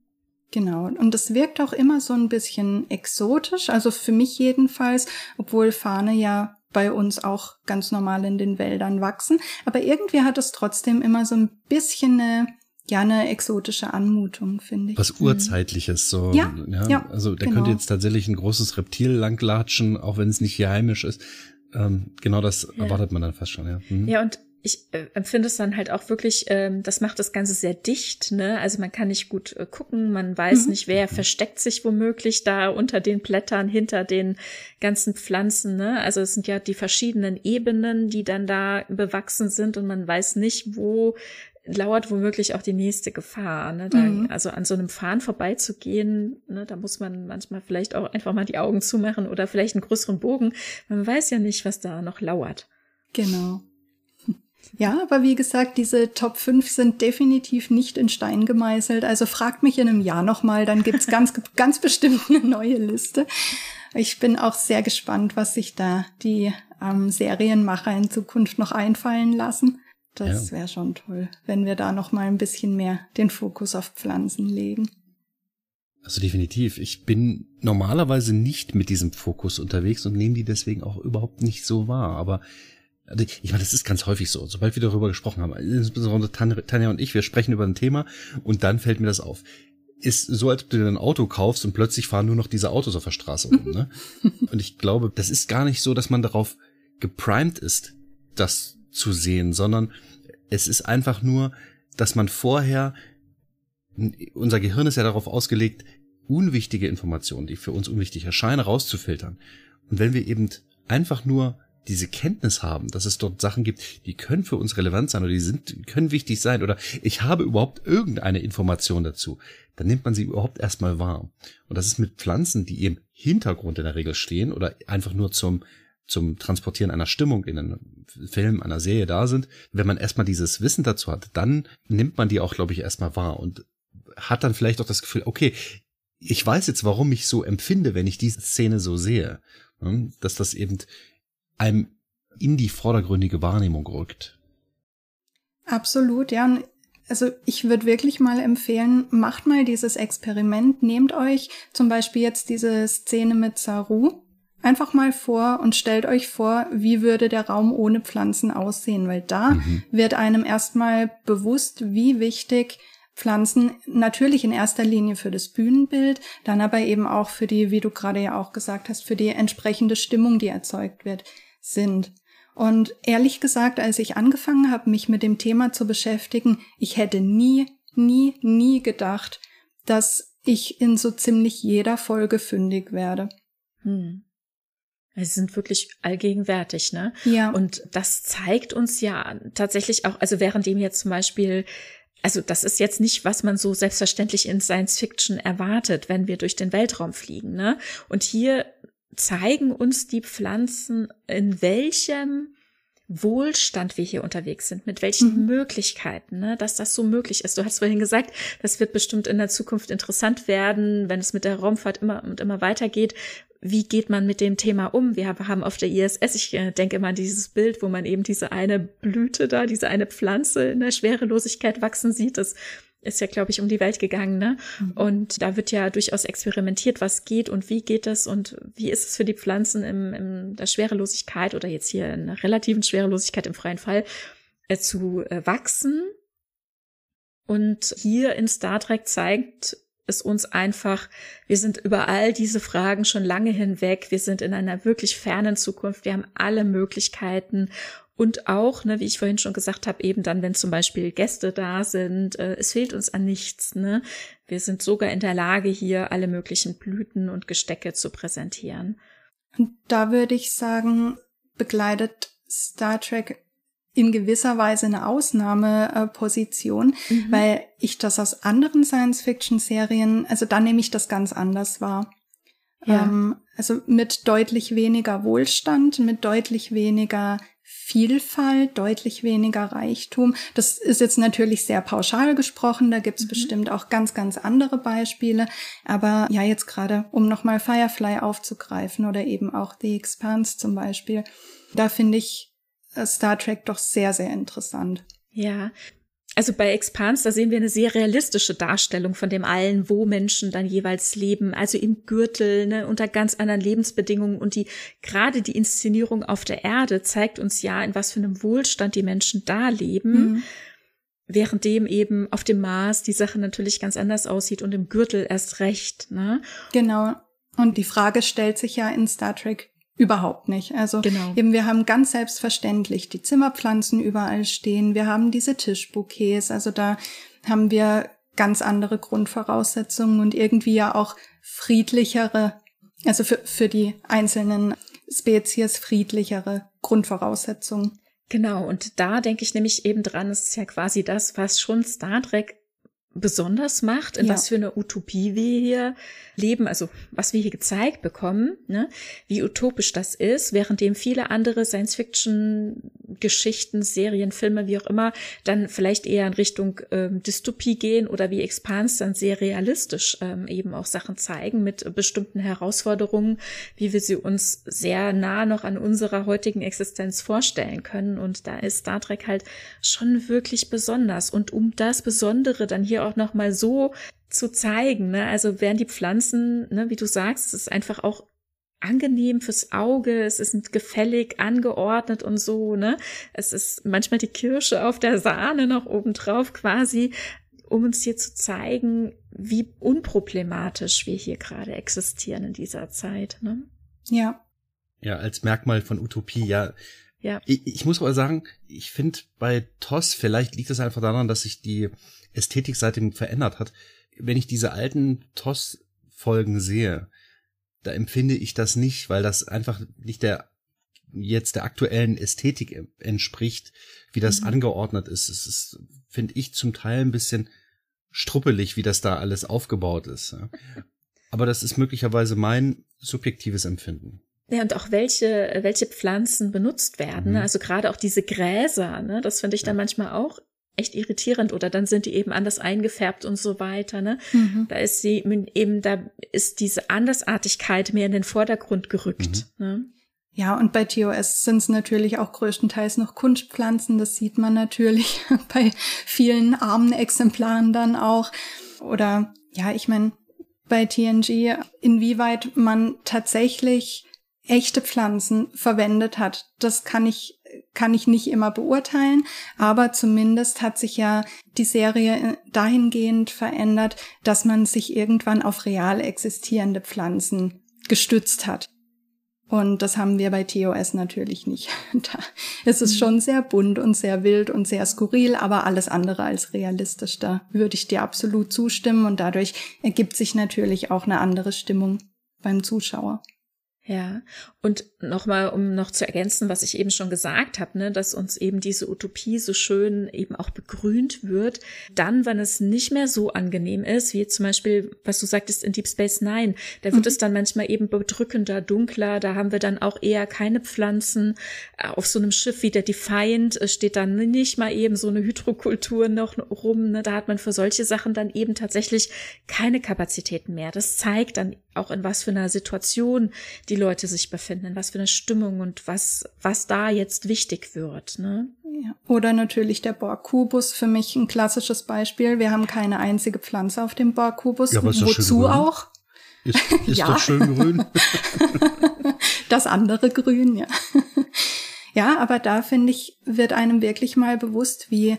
Genau. Und das wirkt auch immer so ein bisschen exotisch, also für mich jedenfalls, obwohl Fahne ja bei uns auch ganz normal in den Wäldern wachsen. Aber irgendwie hat es trotzdem immer so ein bisschen eine ja eine exotische Anmutung, finde ich. Was urzeitliches so. Ja, ja, ja also da genau. könnte jetzt tatsächlich ein großes Reptil langlatschen, auch wenn es nicht hier heimisch ist. Ähm, genau das ja. erwartet man dann fast schon, ja. Mhm. Ja, und ich äh, empfinde es dann halt auch wirklich, ähm, das macht das Ganze sehr dicht, ne? Also man kann nicht gut äh, gucken, man weiß mhm. nicht, wer mhm. versteckt sich womöglich da unter den Blättern, hinter den ganzen Pflanzen, ne? Also es sind ja die verschiedenen Ebenen, die dann da bewachsen sind und man weiß nicht, wo lauert womöglich auch die nächste Gefahr. Ne? Da, mhm. Also an so einem Fahren vorbeizugehen, ne, da muss man manchmal vielleicht auch einfach mal die Augen zumachen oder vielleicht einen größeren Bogen. Man weiß ja nicht, was da noch lauert. Genau. Ja, aber wie gesagt, diese Top 5 sind definitiv nicht in Stein gemeißelt. Also fragt mich in einem Jahr nochmal, dann gibt's ganz, ganz bestimmt eine neue Liste. Ich bin auch sehr gespannt, was sich da die ähm, Serienmacher in Zukunft noch einfallen lassen. Das ja. wäre schon toll, wenn wir da noch mal ein bisschen mehr den Fokus auf Pflanzen legen. Also definitiv. Ich bin normalerweise nicht mit diesem Fokus unterwegs und nehme die deswegen auch überhaupt nicht so wahr. Aber also ich meine, das ist ganz häufig so. Sobald wir darüber gesprochen haben, insbesondere Tanja und ich, wir sprechen über ein Thema und dann fällt mir das auf. Ist so, als ob du dir ein Auto kaufst und plötzlich fahren nur noch diese Autos auf der Straße rum. Ne? und ich glaube, das ist gar nicht so, dass man darauf geprimed ist, das zu sehen, sondern es ist einfach nur, dass man vorher, unser Gehirn ist ja darauf ausgelegt, unwichtige Informationen, die für uns unwichtig erscheinen, rauszufiltern. Und wenn wir eben einfach nur diese Kenntnis haben, dass es dort Sachen gibt, die können für uns relevant sein oder die sind, können wichtig sein oder ich habe überhaupt irgendeine Information dazu, dann nimmt man sie überhaupt erstmal wahr. Und das ist mit Pflanzen, die im Hintergrund in der Regel stehen oder einfach nur zum zum Transportieren einer Stimmung in einem Film, einer Serie da sind, wenn man erstmal dieses Wissen dazu hat, dann nimmt man die auch, glaube ich, erstmal wahr und hat dann vielleicht auch das Gefühl, okay, ich weiß jetzt, warum ich so empfinde, wenn ich diese Szene so sehe, dass das eben einem in die vordergründige Wahrnehmung rückt. Absolut, ja. Also ich würde wirklich mal empfehlen, macht mal dieses Experiment, nehmt euch zum Beispiel jetzt diese Szene mit Saru einfach mal vor und stellt euch vor, wie würde der Raum ohne Pflanzen aussehen, weil da mhm. wird einem erstmal bewusst, wie wichtig Pflanzen natürlich in erster Linie für das Bühnenbild, dann aber eben auch für die, wie du gerade ja auch gesagt hast, für die entsprechende Stimmung, die erzeugt wird, sind. Und ehrlich gesagt, als ich angefangen habe, mich mit dem Thema zu beschäftigen, ich hätte nie, nie, nie gedacht, dass ich in so ziemlich jeder Folge fündig werde. Hm. Sie sind wirklich allgegenwärtig, ne? Ja. Und das zeigt uns ja tatsächlich auch, also währenddem jetzt zum Beispiel, also das ist jetzt nicht, was man so selbstverständlich in Science Fiction erwartet, wenn wir durch den Weltraum fliegen, ne? Und hier zeigen uns die Pflanzen, in welchem Wohlstand wir hier unterwegs sind, mit welchen mhm. Möglichkeiten, ne, dass das so möglich ist. Du hast vorhin gesagt, das wird bestimmt in der Zukunft interessant werden, wenn es mit der Raumfahrt immer und immer weitergeht, wie geht man mit dem Thema um? Wir haben auf der ISS, ich äh, denke immer an dieses Bild, wo man eben diese eine Blüte da, diese eine Pflanze in der Schwerelosigkeit wachsen sieht. Das ist ja, glaube ich, um die Welt gegangen, ne? Mhm. Und da wird ja durchaus experimentiert, was geht und wie geht es und wie ist es für die Pflanzen im, in der Schwerelosigkeit oder jetzt hier in der relativen Schwerelosigkeit im freien Fall äh, zu äh, wachsen. Und hier in Star Trek zeigt es uns einfach, wir sind über all diese Fragen schon lange hinweg, wir sind in einer wirklich fernen Zukunft, wir haben alle Möglichkeiten und auch, ne, wie ich vorhin schon gesagt habe, eben dann, wenn zum Beispiel Gäste da sind, äh, es fehlt uns an nichts. Ne? Wir sind sogar in der Lage, hier alle möglichen Blüten und Gestecke zu präsentieren. Und da würde ich sagen, begleitet Star Trek in gewisser Weise eine Ausnahmeposition, mhm. weil ich das aus anderen Science-Fiction-Serien, also da nehme ich das ganz anders wahr. Ja. Ähm, also mit deutlich weniger Wohlstand, mit deutlich weniger Vielfalt, deutlich weniger Reichtum. Das ist jetzt natürlich sehr pauschal gesprochen, da gibt's mhm. bestimmt auch ganz, ganz andere Beispiele. Aber ja, jetzt gerade, um nochmal Firefly aufzugreifen oder eben auch The Expanse zum Beispiel, da finde ich Star Trek doch sehr, sehr interessant. Ja, Also bei Expans, da sehen wir eine sehr realistische Darstellung von dem allen, wo Menschen dann jeweils leben, also im Gürtel, ne, unter ganz anderen Lebensbedingungen und die, gerade die Inszenierung auf der Erde zeigt uns ja, in was für einem Wohlstand die Menschen da leben. Mhm. Währenddem eben auf dem Mars die Sache natürlich ganz anders aussieht und im Gürtel erst recht, ne? Genau. Und die Frage stellt sich ja in Star Trek Überhaupt nicht. Also genau. eben wir haben ganz selbstverständlich die Zimmerpflanzen überall stehen. Wir haben diese Tischbouquets. Also da haben wir ganz andere Grundvoraussetzungen und irgendwie ja auch friedlichere, also für, für die einzelnen Spezies friedlichere Grundvoraussetzungen. Genau, und da denke ich nämlich eben dran, es ist ja quasi das, was schon Star Trek besonders macht, in ja. was für eine Utopie wir hier leben, also was wir hier gezeigt bekommen, ne, wie utopisch das ist, währenddem viele andere Science-Fiction-Geschichten, Serien, Filme, wie auch immer, dann vielleicht eher in Richtung ähm, Dystopie gehen oder wie Expans dann sehr realistisch ähm, eben auch Sachen zeigen mit bestimmten Herausforderungen, wie wir sie uns sehr nah noch an unserer heutigen Existenz vorstellen können. Und da ist Star Trek halt schon wirklich besonders. Und um das Besondere dann hier auch nochmal so zu zeigen. Ne? Also werden die Pflanzen, ne, wie du sagst, es ist einfach auch angenehm fürs Auge, es ist gefällig angeordnet und so, ne? Es ist manchmal die Kirsche auf der Sahne noch obendrauf quasi, um uns hier zu zeigen, wie unproblematisch wir hier gerade existieren in dieser Zeit, ne? Ja. Ja, als Merkmal von Utopie, ja. Ja. Ich, ich muss aber sagen, ich finde bei TOS, vielleicht liegt es einfach daran, dass sich die Ästhetik seitdem verändert hat wenn ich diese alten TOS-Folgen sehe, da empfinde ich das nicht, weil das einfach nicht der jetzt der aktuellen Ästhetik entspricht, wie das mhm. angeordnet ist. Es ist, finde ich, zum Teil ein bisschen struppelig, wie das da alles aufgebaut ist. Aber das ist möglicherweise mein subjektives Empfinden. Ja, und auch welche, welche Pflanzen benutzt werden. Mhm. Also gerade auch diese Gräser, ne, das finde ich dann manchmal auch echt irritierend oder dann sind die eben anders eingefärbt und so weiter. Ne? Mhm. Da ist sie eben, da ist diese Andersartigkeit mehr in den Vordergrund gerückt. Mhm. Ne? Ja, und bei TOS sind es natürlich auch größtenteils noch Kunstpflanzen. Das sieht man natürlich bei vielen armen Exemplaren dann auch. Oder ja, ich meine, bei TNG, inwieweit man tatsächlich echte Pflanzen verwendet hat, das kann ich kann ich nicht immer beurteilen, aber zumindest hat sich ja die Serie dahingehend verändert, dass man sich irgendwann auf real existierende Pflanzen gestützt hat. Und das haben wir bei TOS natürlich nicht. Da ist es mhm. schon sehr bunt und sehr wild und sehr skurril, aber alles andere als realistisch. Da würde ich dir absolut zustimmen und dadurch ergibt sich natürlich auch eine andere Stimmung beim Zuschauer. Ja, und nochmal, um noch zu ergänzen, was ich eben schon gesagt habe, ne, dass uns eben diese Utopie so schön eben auch begrünt wird, dann, wenn es nicht mehr so angenehm ist, wie zum Beispiel, was du sagtest in Deep Space Nine, da wird mhm. es dann manchmal eben bedrückender, dunkler, da haben wir dann auch eher keine Pflanzen. Auf so einem Schiff wie der Defiant äh, steht dann nicht mal eben so eine Hydrokultur noch rum, ne, da hat man für solche Sachen dann eben tatsächlich keine Kapazitäten mehr. Das zeigt dann auch in was für einer Situation die Leute sich befinden, in was für eine Stimmung und was, was da jetzt wichtig wird. Ne? Ja. Oder natürlich der Borg-Kubus, für mich ein klassisches Beispiel. Wir haben keine einzige Pflanze auf dem Borg-Kubus. Ja, Wozu auch? Ist, ist ja. doch schön grün. das andere Grün, ja. Ja, aber da finde ich, wird einem wirklich mal bewusst, wie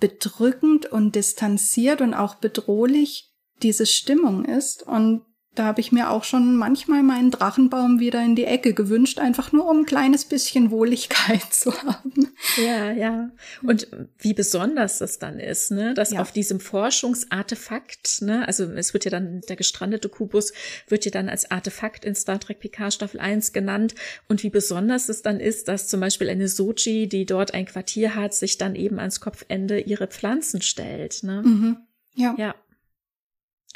bedrückend und distanziert und auch bedrohlich diese Stimmung ist und da habe ich mir auch schon manchmal meinen Drachenbaum wieder in die Ecke gewünscht, einfach nur um ein kleines bisschen Wohligkeit zu haben. Ja, ja. Und wie besonders das dann ist, ne, dass ja. auf diesem Forschungsartefakt, ne, also es wird ja dann der gestrandete Kubus wird ja dann als Artefakt in Star Trek PK Staffel 1 genannt und wie besonders es dann ist, dass zum Beispiel eine Sochi, die dort ein Quartier hat, sich dann eben ans Kopfende ihre Pflanzen stellt, ne? Mhm. Ja. Ja.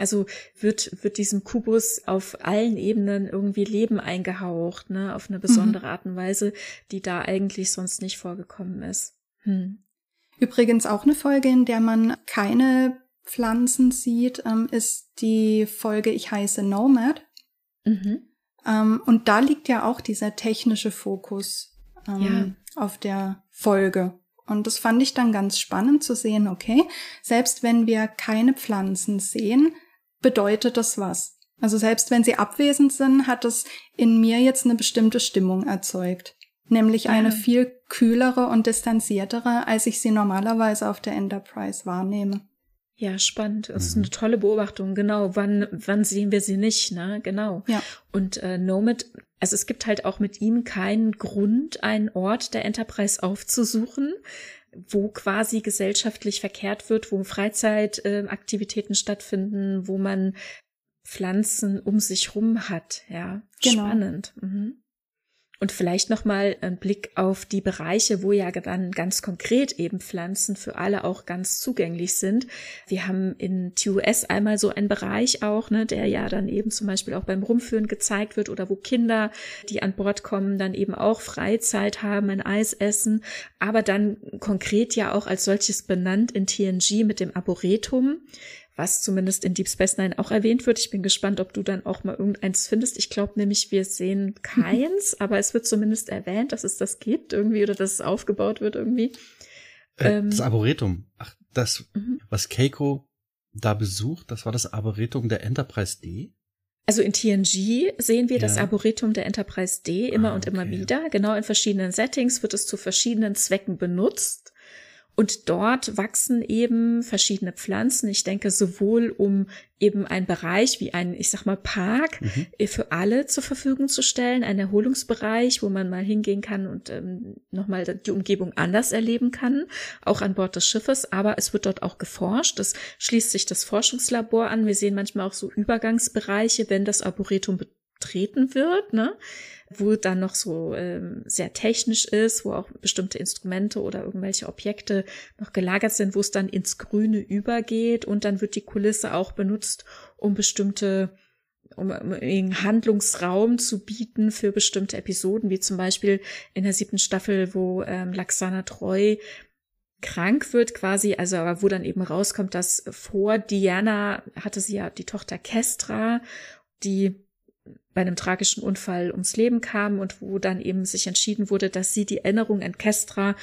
Also wird, wird diesem Kubus auf allen Ebenen irgendwie Leben eingehaucht, ne, auf eine besondere mhm. Art und Weise, die da eigentlich sonst nicht vorgekommen ist. Hm. Übrigens auch eine Folge, in der man keine Pflanzen sieht, ähm, ist die Folge Ich heiße Nomad. Mhm. Ähm, und da liegt ja auch dieser technische Fokus ähm, ja. auf der Folge. Und das fand ich dann ganz spannend zu sehen, okay, selbst wenn wir keine Pflanzen sehen, bedeutet das was. Also selbst wenn sie abwesend sind, hat es in mir jetzt eine bestimmte Stimmung erzeugt. Nämlich ja. eine viel kühlere und distanziertere, als ich sie normalerweise auf der Enterprise wahrnehme. Ja, spannend. Das ist eine mhm. tolle Beobachtung. Genau. Wann, wann sehen wir sie nicht, ne? Genau. Ja. Und äh, Nomad, also es gibt halt auch mit ihm keinen Grund, einen Ort der Enterprise aufzusuchen, wo quasi gesellschaftlich verkehrt wird, wo Freizeitaktivitäten äh, stattfinden, wo man Pflanzen um sich rum hat. Ja, genau. spannend. Mhm. Und vielleicht nochmal ein Blick auf die Bereiche, wo ja dann ganz konkret eben Pflanzen für alle auch ganz zugänglich sind. Wir haben in TUS einmal so einen Bereich auch, ne, der ja dann eben zum Beispiel auch beim Rumführen gezeigt wird oder wo Kinder, die an Bord kommen, dann eben auch Freizeit haben, ein Eis essen, aber dann konkret ja auch als solches benannt in TNG mit dem Arboretum was zumindest in Deep Space Nine auch erwähnt wird. Ich bin gespannt, ob du dann auch mal irgendeins findest. Ich glaube nämlich, wir sehen keins, aber es wird zumindest erwähnt, dass es das gibt irgendwie oder dass es aufgebaut wird irgendwie. Äh, ähm, das Arboretum. Ach, das, mhm. was Keiko da besucht, das war das Arboretum der Enterprise D? Also in TNG sehen wir ja. das Arboretum der Enterprise D immer ah, und immer wieder. Genau in verschiedenen Settings wird es zu verschiedenen Zwecken benutzt. Und dort wachsen eben verschiedene Pflanzen. Ich denke, sowohl um eben einen Bereich wie ein, ich sag mal, Park mhm. Äh, für alle zur Verfügung zu stellen, ein Erholungsbereich, wo man mal hingehen kann und ähm, nochmal die Umgebung anders erleben kann, auch an Bord des Schiffes. Aber es wird dort auch geforscht. Es schließt sich das Forschungslabor an. Wir sehen manchmal auch so Übergangsbereiche, wenn das Arboretum betreten wird. Ne? Wo dann noch so ähm, sehr technisch ist, wo auch bestimmte Instrumente oder irgendwelche Objekte noch gelagert sind, wo es dann ins Grüne übergeht und dann wird die Kulisse auch benutzt, um bestimmte um einen Handlungsraum zu bieten für bestimmte Episoden, wie zum Beispiel in der siebten Staffel, wo ähm, Laxana Treu krank wird quasi, also aber wo dann eben rauskommt, dass vor Diana hatte sie ja die Tochter Kestra, die bei einem tragischen Unfall ums Leben kam und wo dann eben sich entschieden wurde, dass sie die Erinnerung an Kestra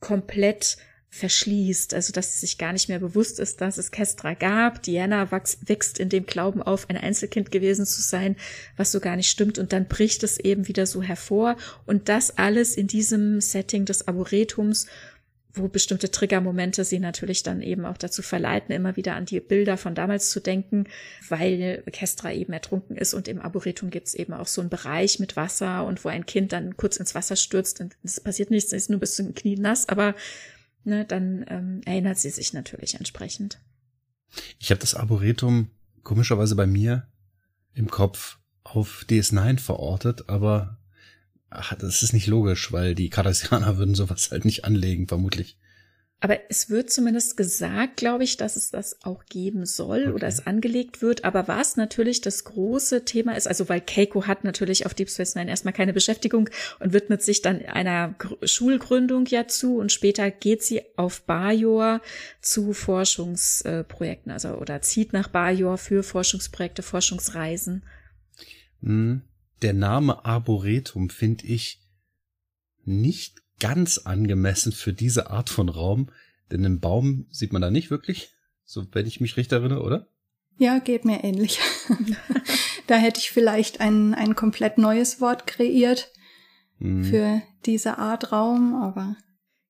komplett verschließt, also dass sie sich gar nicht mehr bewusst ist, dass es Kestra gab. Diana wächst in dem Glauben auf, ein Einzelkind gewesen zu sein, was so gar nicht stimmt. Und dann bricht es eben wieder so hervor. Und das alles in diesem Setting des Arboretums wo bestimmte Triggermomente sie natürlich dann eben auch dazu verleiten, immer wieder an die Bilder von damals zu denken, weil Kestra eben ertrunken ist und im Arboretum gibt es eben auch so einen Bereich mit Wasser und wo ein Kind dann kurz ins Wasser stürzt und es passiert nichts, es ist nur bis zum Knie nass, aber ne, dann ähm, erinnert sie sich natürlich entsprechend. Ich habe das Arboretum komischerweise bei mir im Kopf auf DS9 verortet, aber ach, das ist nicht logisch, weil die Cardassianer würden sowas halt nicht anlegen, vermutlich. Aber es wird zumindest gesagt, glaube ich, dass es das auch geben soll okay. oder es angelegt wird. Aber was natürlich das große Thema ist, also weil Keiko hat natürlich auf Deep Space Nine erstmal keine Beschäftigung und widmet sich dann einer Schulgründung ja zu und später geht sie auf Bajor zu Forschungsprojekten, also oder zieht nach Bajor für Forschungsprojekte, Forschungsreisen. Mhm der Name Arboretum finde ich nicht ganz angemessen für diese Art von Raum, denn einen Baum sieht man da nicht wirklich, so wenn ich mich richtig erinnere, oder? Ja, geht mir ähnlich. da hätte ich vielleicht ein, ein komplett neues Wort kreiert hm. für diese Art Raum, aber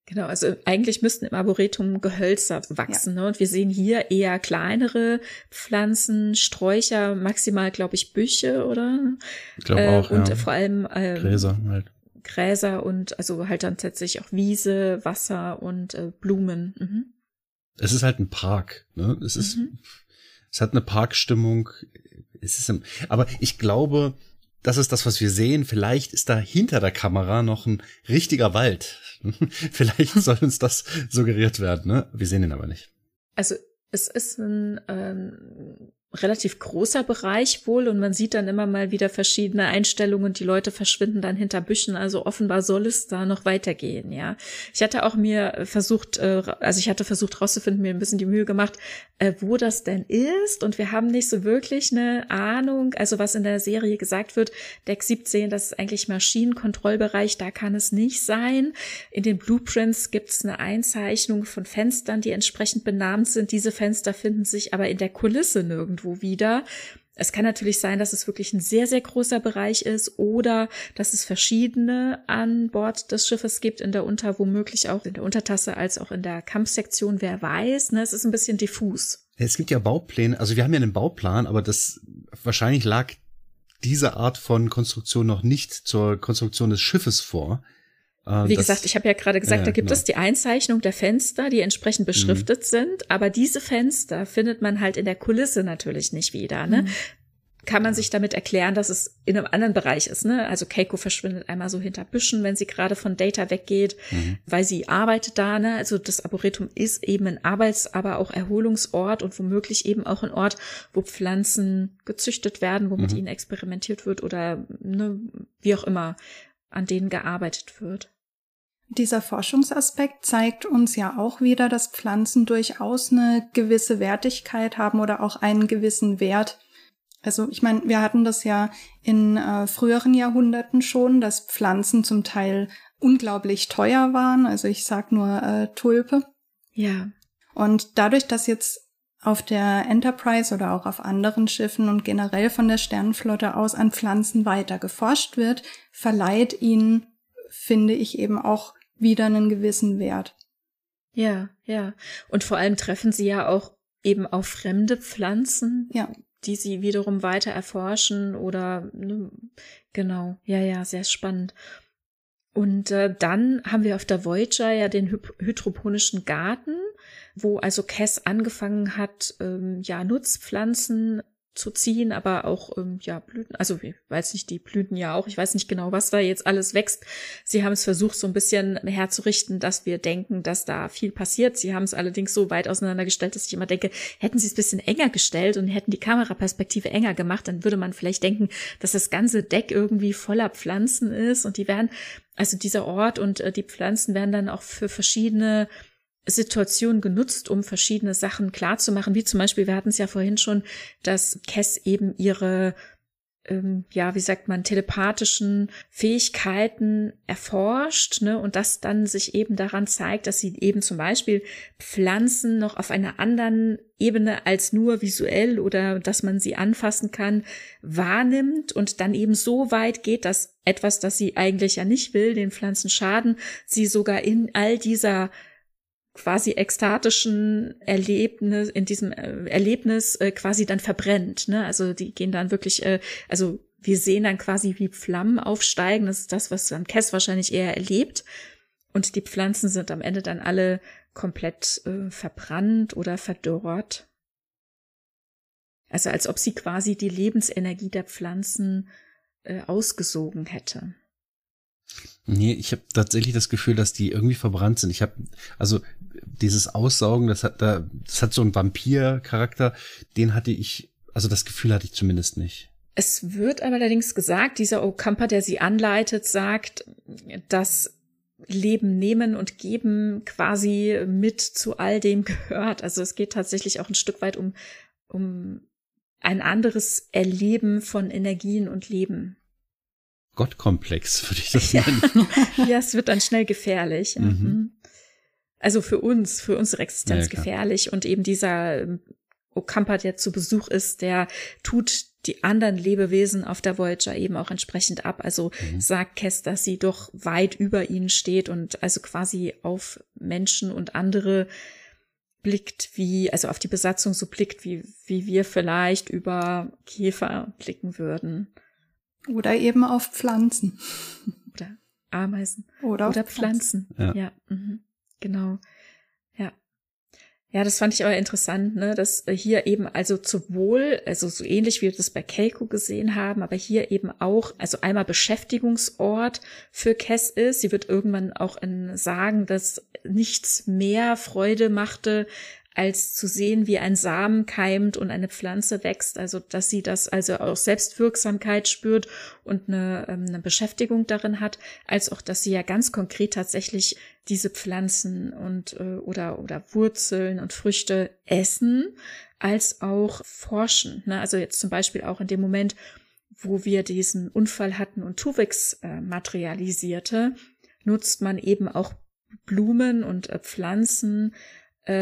Genau, also eigentlich müssten im Arboretum Gehölzer wachsen. Ja. Ne? Und wir sehen hier eher kleinere Pflanzen, Sträucher, maximal, glaube ich, Büche, oder? Ich glaube äh, auch, Und ja. vor allem ähm, Gräser halt. Gräser und also halt dann tatsächlich auch Wiese, Wasser und äh, Blumen. Mhm. Es ist halt ein Park. Ne? Es ist, mhm. es hat eine Parkstimmung. Es ist, aber ich glaube, das ist das, was wir sehen. Vielleicht ist da hinter der Kamera noch ein richtiger Wald. Vielleicht soll uns das suggeriert werden, ne? Wir sehen ihn aber nicht. Also es ist ein ähm, relativ großer Bereich wohl und man sieht dann immer mal wieder verschiedene Einstellungen und die Leute verschwinden dann hinter Büschen. Also offenbar soll es da noch weitergehen, ja. Ich hatte auch mir versucht, äh, also ich hatte versucht rauszufinden, mir ein bisschen die Mühe gemacht, äh, wo das denn ist und wir haben nicht so wirklich eine Ahnung, also was in der Serie gesagt wird, Deck 17, das ist eigentlich Maschinenkontrollbereich, da kann es nicht sein. In den Blueprints gibt es eine Einzeichnung von Fenstern, die entsprechend benannt sind. Diese Fenster finden sich aber in der Kulisse nirgendwo irgendwo wieder. Es kann natürlich sein, dass es wirklich ein sehr, sehr großer Bereich ist oder dass es verschiedene an Bord des Schiffes gibt, in der Unter, womöglich auch in der Untertasse als auch in der Kampfsektion, wer weiß. Ne? Es ist ein bisschen diffus. Es gibt ja Baupläne, also wir haben ja einen Bauplan, aber das wahrscheinlich lag diese Art von Konstruktion noch nicht zur Konstruktion des Schiffes vor. Äh, Wie das, gesagt, ich habe ja gerade gesagt, ja, da gibt genau. es die Einzeichnung der Fenster, die entsprechend beschriftet mhm. sind, aber diese Fenster findet man halt in der Kulisse natürlich nicht wieder. Ne? Mhm. Kann man sich damit erklären, dass es in einem anderen Bereich ist. Ne? Also Keiko verschwindet einmal so hinter Büschen, wenn sie gerade von Data weggeht, mhm. weil sie arbeitet da. Ne? Also das Arboretum ist eben ein Arbeits-, aber auch Erholungsort und womöglich eben auch ein Ort, wo Pflanzen gezüchtet werden, wo mit mhm. ihnen experimentiert wird oder ne, wie auch immer an denen gearbeitet wird. Dieser Forschungsaspekt zeigt uns ja auch wieder, dass Pflanzen durchaus eine gewisse Wertigkeit haben oder auch einen gewissen Wert. Also ich meine, wir hatten das ja in äh, früheren Jahrhunderten schon, dass Pflanzen zum Teil unglaublich teuer waren. Also ich sag nur äh, Tulpe. Ja. Und dadurch, dass jetzt auf der Enterprise oder auch auf anderen Schiffen und generell von der Sternenflotte aus an Pflanzen weiter geforscht wird, verleiht ihnen, finde ich, eben auch wieder einen gewissen Wert. Ja, ja. Und vor allem treffen sie ja auch eben auf fremde Pflanzen, ja. die sie wiederum weiter erforschen oder ne, genau, ja, ja, sehr spannend. Und äh, dann haben wir auf der Voyager ja den Hy hydroponischen Garten, wo also Cass angefangen hat, ähm, ja, Nutzpflanzen zu ziehen, aber auch ähm, ja Blüten, also ich weiß nicht, die Blüten ja auch, ich weiß nicht genau, was da jetzt alles wächst. Sie haben es versucht, so ein bisschen herzurichten, dass wir denken, dass da viel passiert. Sie haben es allerdings so weit auseinandergestellt, dass ich immer denke, hätten sie es bisschen enger gestellt und hätten die Kameraperspektive enger gemacht, dann würde man vielleicht denken, dass das ganze Deck irgendwie voller Pflanzen ist und die werden, also dieser Ort und äh, die Pflanzen werden dann auch für verschiedene Situation genutzt, um verschiedene Sachen klarzumachen, wie zum Beispiel, wir hatten es ja vorhin schon, dass Cass eben ihre ähm, ja, wie sagt man, telepathischen Fähigkeiten erforscht, ne, und das dann sich eben daran zeigt, dass sie eben zum Beispiel Pflanzen noch auf einer anderen Ebene als nur visuell oder dass man sie anfassen kann, wahrnimmt und dann eben so weit geht, dass etwas, das sie eigentlich ja nicht will, den Pflanzen schaden, sie sogar in all dieser quasi ekstatischen Erlebnis, in diesem äh, Erlebnis äh, quasi dann verbrennt. Ne? Also die gehen dann wirklich, äh, also wir sehen dann quasi wie Flammen aufsteigen. Das ist das, was dann Kess wahrscheinlich eher erlebt. Und die Pflanzen sind am Ende dann alle komplett äh, verbrannt oder verdorrt. Also als ob sie quasi die Lebensenergie der Pflanzen äh, ausgesogen hätte. Nee, ich habe tatsächlich das Gefühl, dass die irgendwie verbrannt sind. Ich habe also dieses Aussaugen, das hat da das hat so einen Vampir-Charakter, den hatte ich, also das Gefühl hatte ich zumindest nicht. Es wird aber allerdings gesagt, dieser Okampa, der sie anleitet, sagt, dass Leben nehmen und geben quasi mit zu all dem gehört. Also es geht tatsächlich auch ein Stück weit um, um ein anderes Erleben von Energien und Leben. Gottkomplex, würde ich das nennen. ja, es wird dann schnell gefährlich. Mhm. mhm. Also für uns, für unsere Existenz ja, gefährlich. Und eben dieser ähm, Okampa, der zu Besuch ist, der tut die anderen Lebewesen auf der Voyager eben auch entsprechend ab. Also mhm. sagt Kess, dass sie doch weit über ihnen steht und also quasi auf Menschen und andere blickt, wie, also auf die Besatzung so blickt, wie, wie wir vielleicht über Käfer blicken würden. Oder eben auf Pflanzen. Oder Ameisen. Oder, Oder Pflanzen. Pflanzen. Ja, ja mhm. genau. Ja. Ja, das fand ich aber interessant, ne, dass hier eben also sowohl, also so ähnlich wie wir das bei Keiko gesehen haben, aber hier eben auch, also einmal Beschäftigungsort für Kess ist. Sie wird irgendwann auch in sagen, dass nichts mehr Freude machte, als zu sehen, wie ein Samen keimt und eine Pflanze wächst. Also, dass sie das also auch Selbstwirksamkeit spürt und eine, ähm, eine Beschäftigung darin hat, als auch, dass sie ja ganz konkret tatsächlich diese Pflanzen und äh, oder oder Wurzeln und Früchte essen, als auch forschen. Ne? Also jetzt zum Beispiel auch in dem Moment, wo wir diesen Unfall hatten und Tuvix äh, materialisierte, nutzt man eben auch Blumen und äh, Pflanzen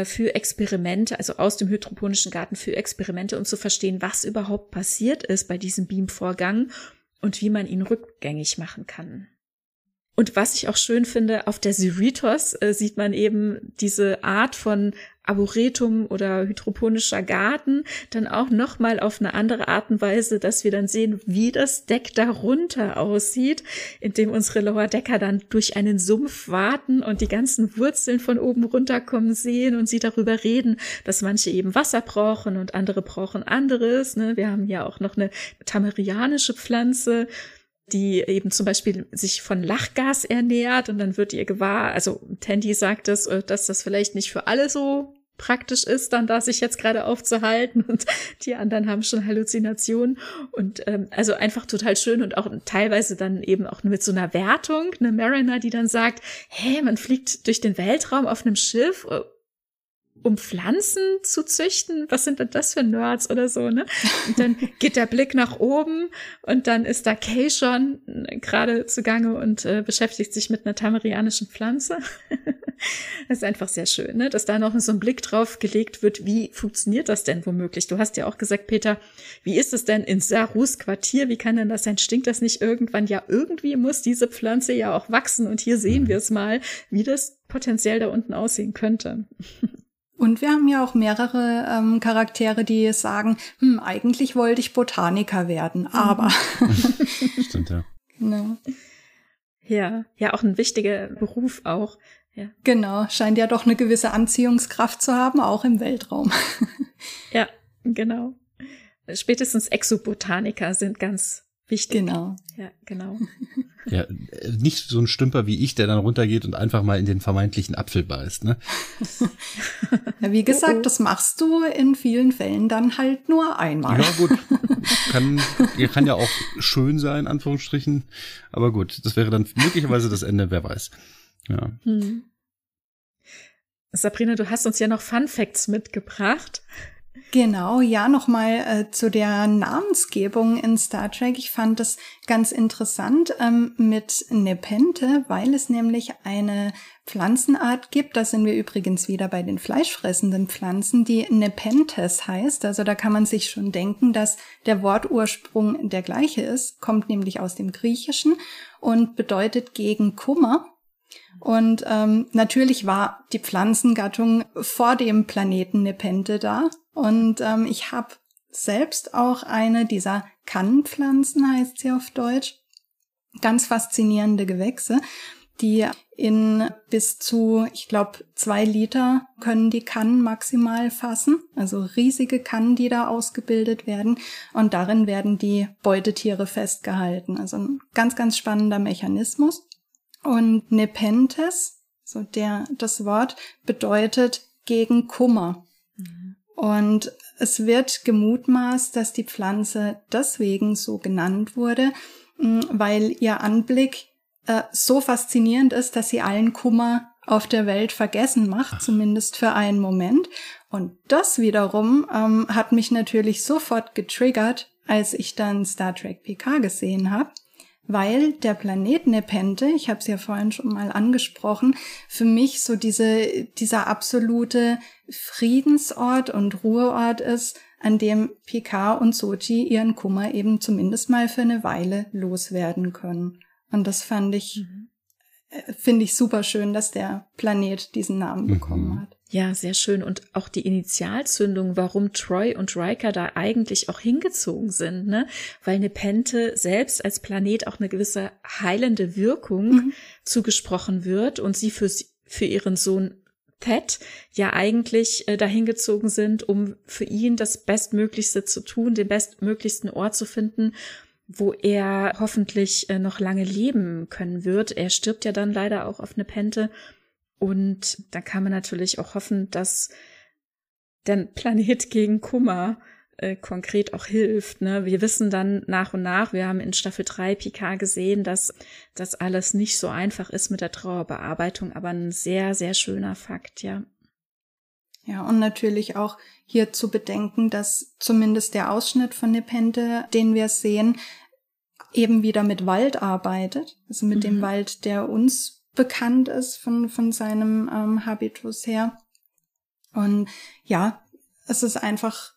für Experimente, also aus dem hydroponischen Garten für Experimente und zu verstehen, was überhaupt passiert ist bei diesem Beamvorgang und wie man ihn rückgängig machen kann. Und was ich auch schön finde, auf der Syritos äh, sieht man eben diese Art von Arboretum oder hydroponischer Garten dann auch nochmal auf eine andere Art und Weise, dass wir dann sehen, wie das Deck darunter aussieht, indem unsere Lower Decker dann durch einen Sumpf warten und die ganzen Wurzeln von oben runterkommen sehen und sie darüber reden, dass manche eben Wasser brauchen und andere brauchen anderes. Ne? Wir haben ja auch noch eine tamarianische Pflanze, die eben zum Beispiel sich von Lachgas ernährt und dann wird ihr gewahr, also Tandy sagt es, äh, dass das vielleicht nicht für alle so praktisch ist, dann da sich jetzt gerade aufzuhalten und die anderen haben schon Halluzinationen. Und ähm, also einfach total schön und auch teilweise dann eben auch mit so einer Wertung, eine Mariner, die dann sagt, hey, man fliegt durch den Weltraum auf einem Schiff äh, um Pflanzen zu züchten? Was sind denn das für Nerds oder so, ne? Und dann geht der Blick nach oben und dann ist da Kay schon gerade zugange und äh, beschäftigt sich mit einer tamarianischen Pflanze. das ist einfach sehr schön, ne? Dass da noch so ein Blick drauf gelegt wird, wie funktioniert das denn womöglich? Du hast ja auch gesagt, Peter, wie ist es denn in Sarus Quartier? Wie kann denn das sein? Stinkt das nicht irgendwann? Ja, irgendwie muss diese Pflanze ja auch wachsen und hier sehen wir es mal, wie das potenziell da unten aussehen könnte. Und wir haben ja auch mehrere ähm, Charaktere, die sagen, hm, eigentlich wollte ich Botaniker werden, mhm. aber. Stimmt, ja. Genau. Ja, ja, auch ein wichtiger Beruf auch. Ja. Genau, scheint ja doch eine gewisse Anziehungskraft zu haben, auch im Weltraum. ja, genau. Spätestens Exobotaniker sind ganz Wichtig. Genau. Ja, genau. Ja, nicht so ein Stümper wie ich, der dann runtergeht und einfach mal in den vermeintlichen Apfel beißt, ne? Ja, wie gesagt, oh, oh. das machst du in vielen Fällen dann halt nur einmal. Ja, gut. Kann, kann ja auch schön sein, Anführungsstrichen. Aber gut, das wäre dann möglicherweise das Ende, wer weiß. Ja. Hm. Sabrina, du hast uns ja noch Fun Facts mitgebracht. Genau, ja, nochmal äh, zu der Namensgebung in Star Trek. Ich fand das ganz interessant ähm, mit Nepente, weil es nämlich eine Pflanzenart gibt. Da sind wir übrigens wieder bei den fleischfressenden Pflanzen, die Nepenthes heißt. Also da kann man sich schon denken, dass der Wortursprung der gleiche ist, kommt nämlich aus dem Griechischen und bedeutet gegen Kummer. Und ähm, natürlich war die Pflanzengattung vor dem Planeten Nepente da. Und ähm, ich habe selbst auch eine dieser Kannenpflanzen, heißt sie auf Deutsch. Ganz faszinierende Gewächse, die in bis zu, ich glaube, zwei Liter können die Kannen maximal fassen. Also riesige Kannen, die da ausgebildet werden. Und darin werden die Beutetiere festgehalten. Also ein ganz, ganz spannender Mechanismus. Und Nepenthes, so der, das Wort bedeutet gegen Kummer. Mhm. Und es wird gemutmaßt, dass die Pflanze deswegen so genannt wurde, mm, weil ihr Anblick äh, so faszinierend ist, dass sie allen Kummer auf der Welt vergessen macht, zumindest für einen Moment. Und das wiederum ähm, hat mich natürlich sofort getriggert, als ich dann Star Trek PK gesehen habe weil der Planet Nepente, ich habe es ja vorhin schon mal angesprochen, für mich so diese dieser absolute Friedensort und Ruheort ist, an dem Picard und Sochi ihren Kummer eben zumindest mal für eine Weile loswerden können. Und das fand ich, mhm. Äh, finde ich super schön, dass der Planet diesen Namen mhm. bekommen hat. Ja, sehr schön. Und auch die Initialzündung, warum Troy und Riker da eigentlich auch hingezogen sind, ne? Weil Nepente selbst als Planet auch eine gewisse heilende Wirkung mhm. zugesprochen wird und sie für, für ihren Sohn Ted ja eigentlich äh, dahin gezogen sind, um für ihn das Bestmöglichste zu tun, den bestmöglichsten Ort zu finden, wo er hoffentlich äh, noch lange leben können wird. Er stirbt ja dann leider auch auf Nepente und da kann man natürlich auch hoffen, dass der Planet gegen Kummer äh, konkret auch hilft. Ne? Wir wissen dann nach und nach, wir haben in Staffel 3 Picard gesehen, dass das alles nicht so einfach ist mit der Trauerbearbeitung, aber ein sehr, sehr schöner Fakt, ja. Ja, und natürlich auch hier zu bedenken, dass zumindest der Ausschnitt von Nepente, den wir sehen, eben wieder mit Wald arbeitet, also mit mhm. dem Wald, der uns bekannt ist von, von seinem ähm, Habitus her. Und ja, es ist einfach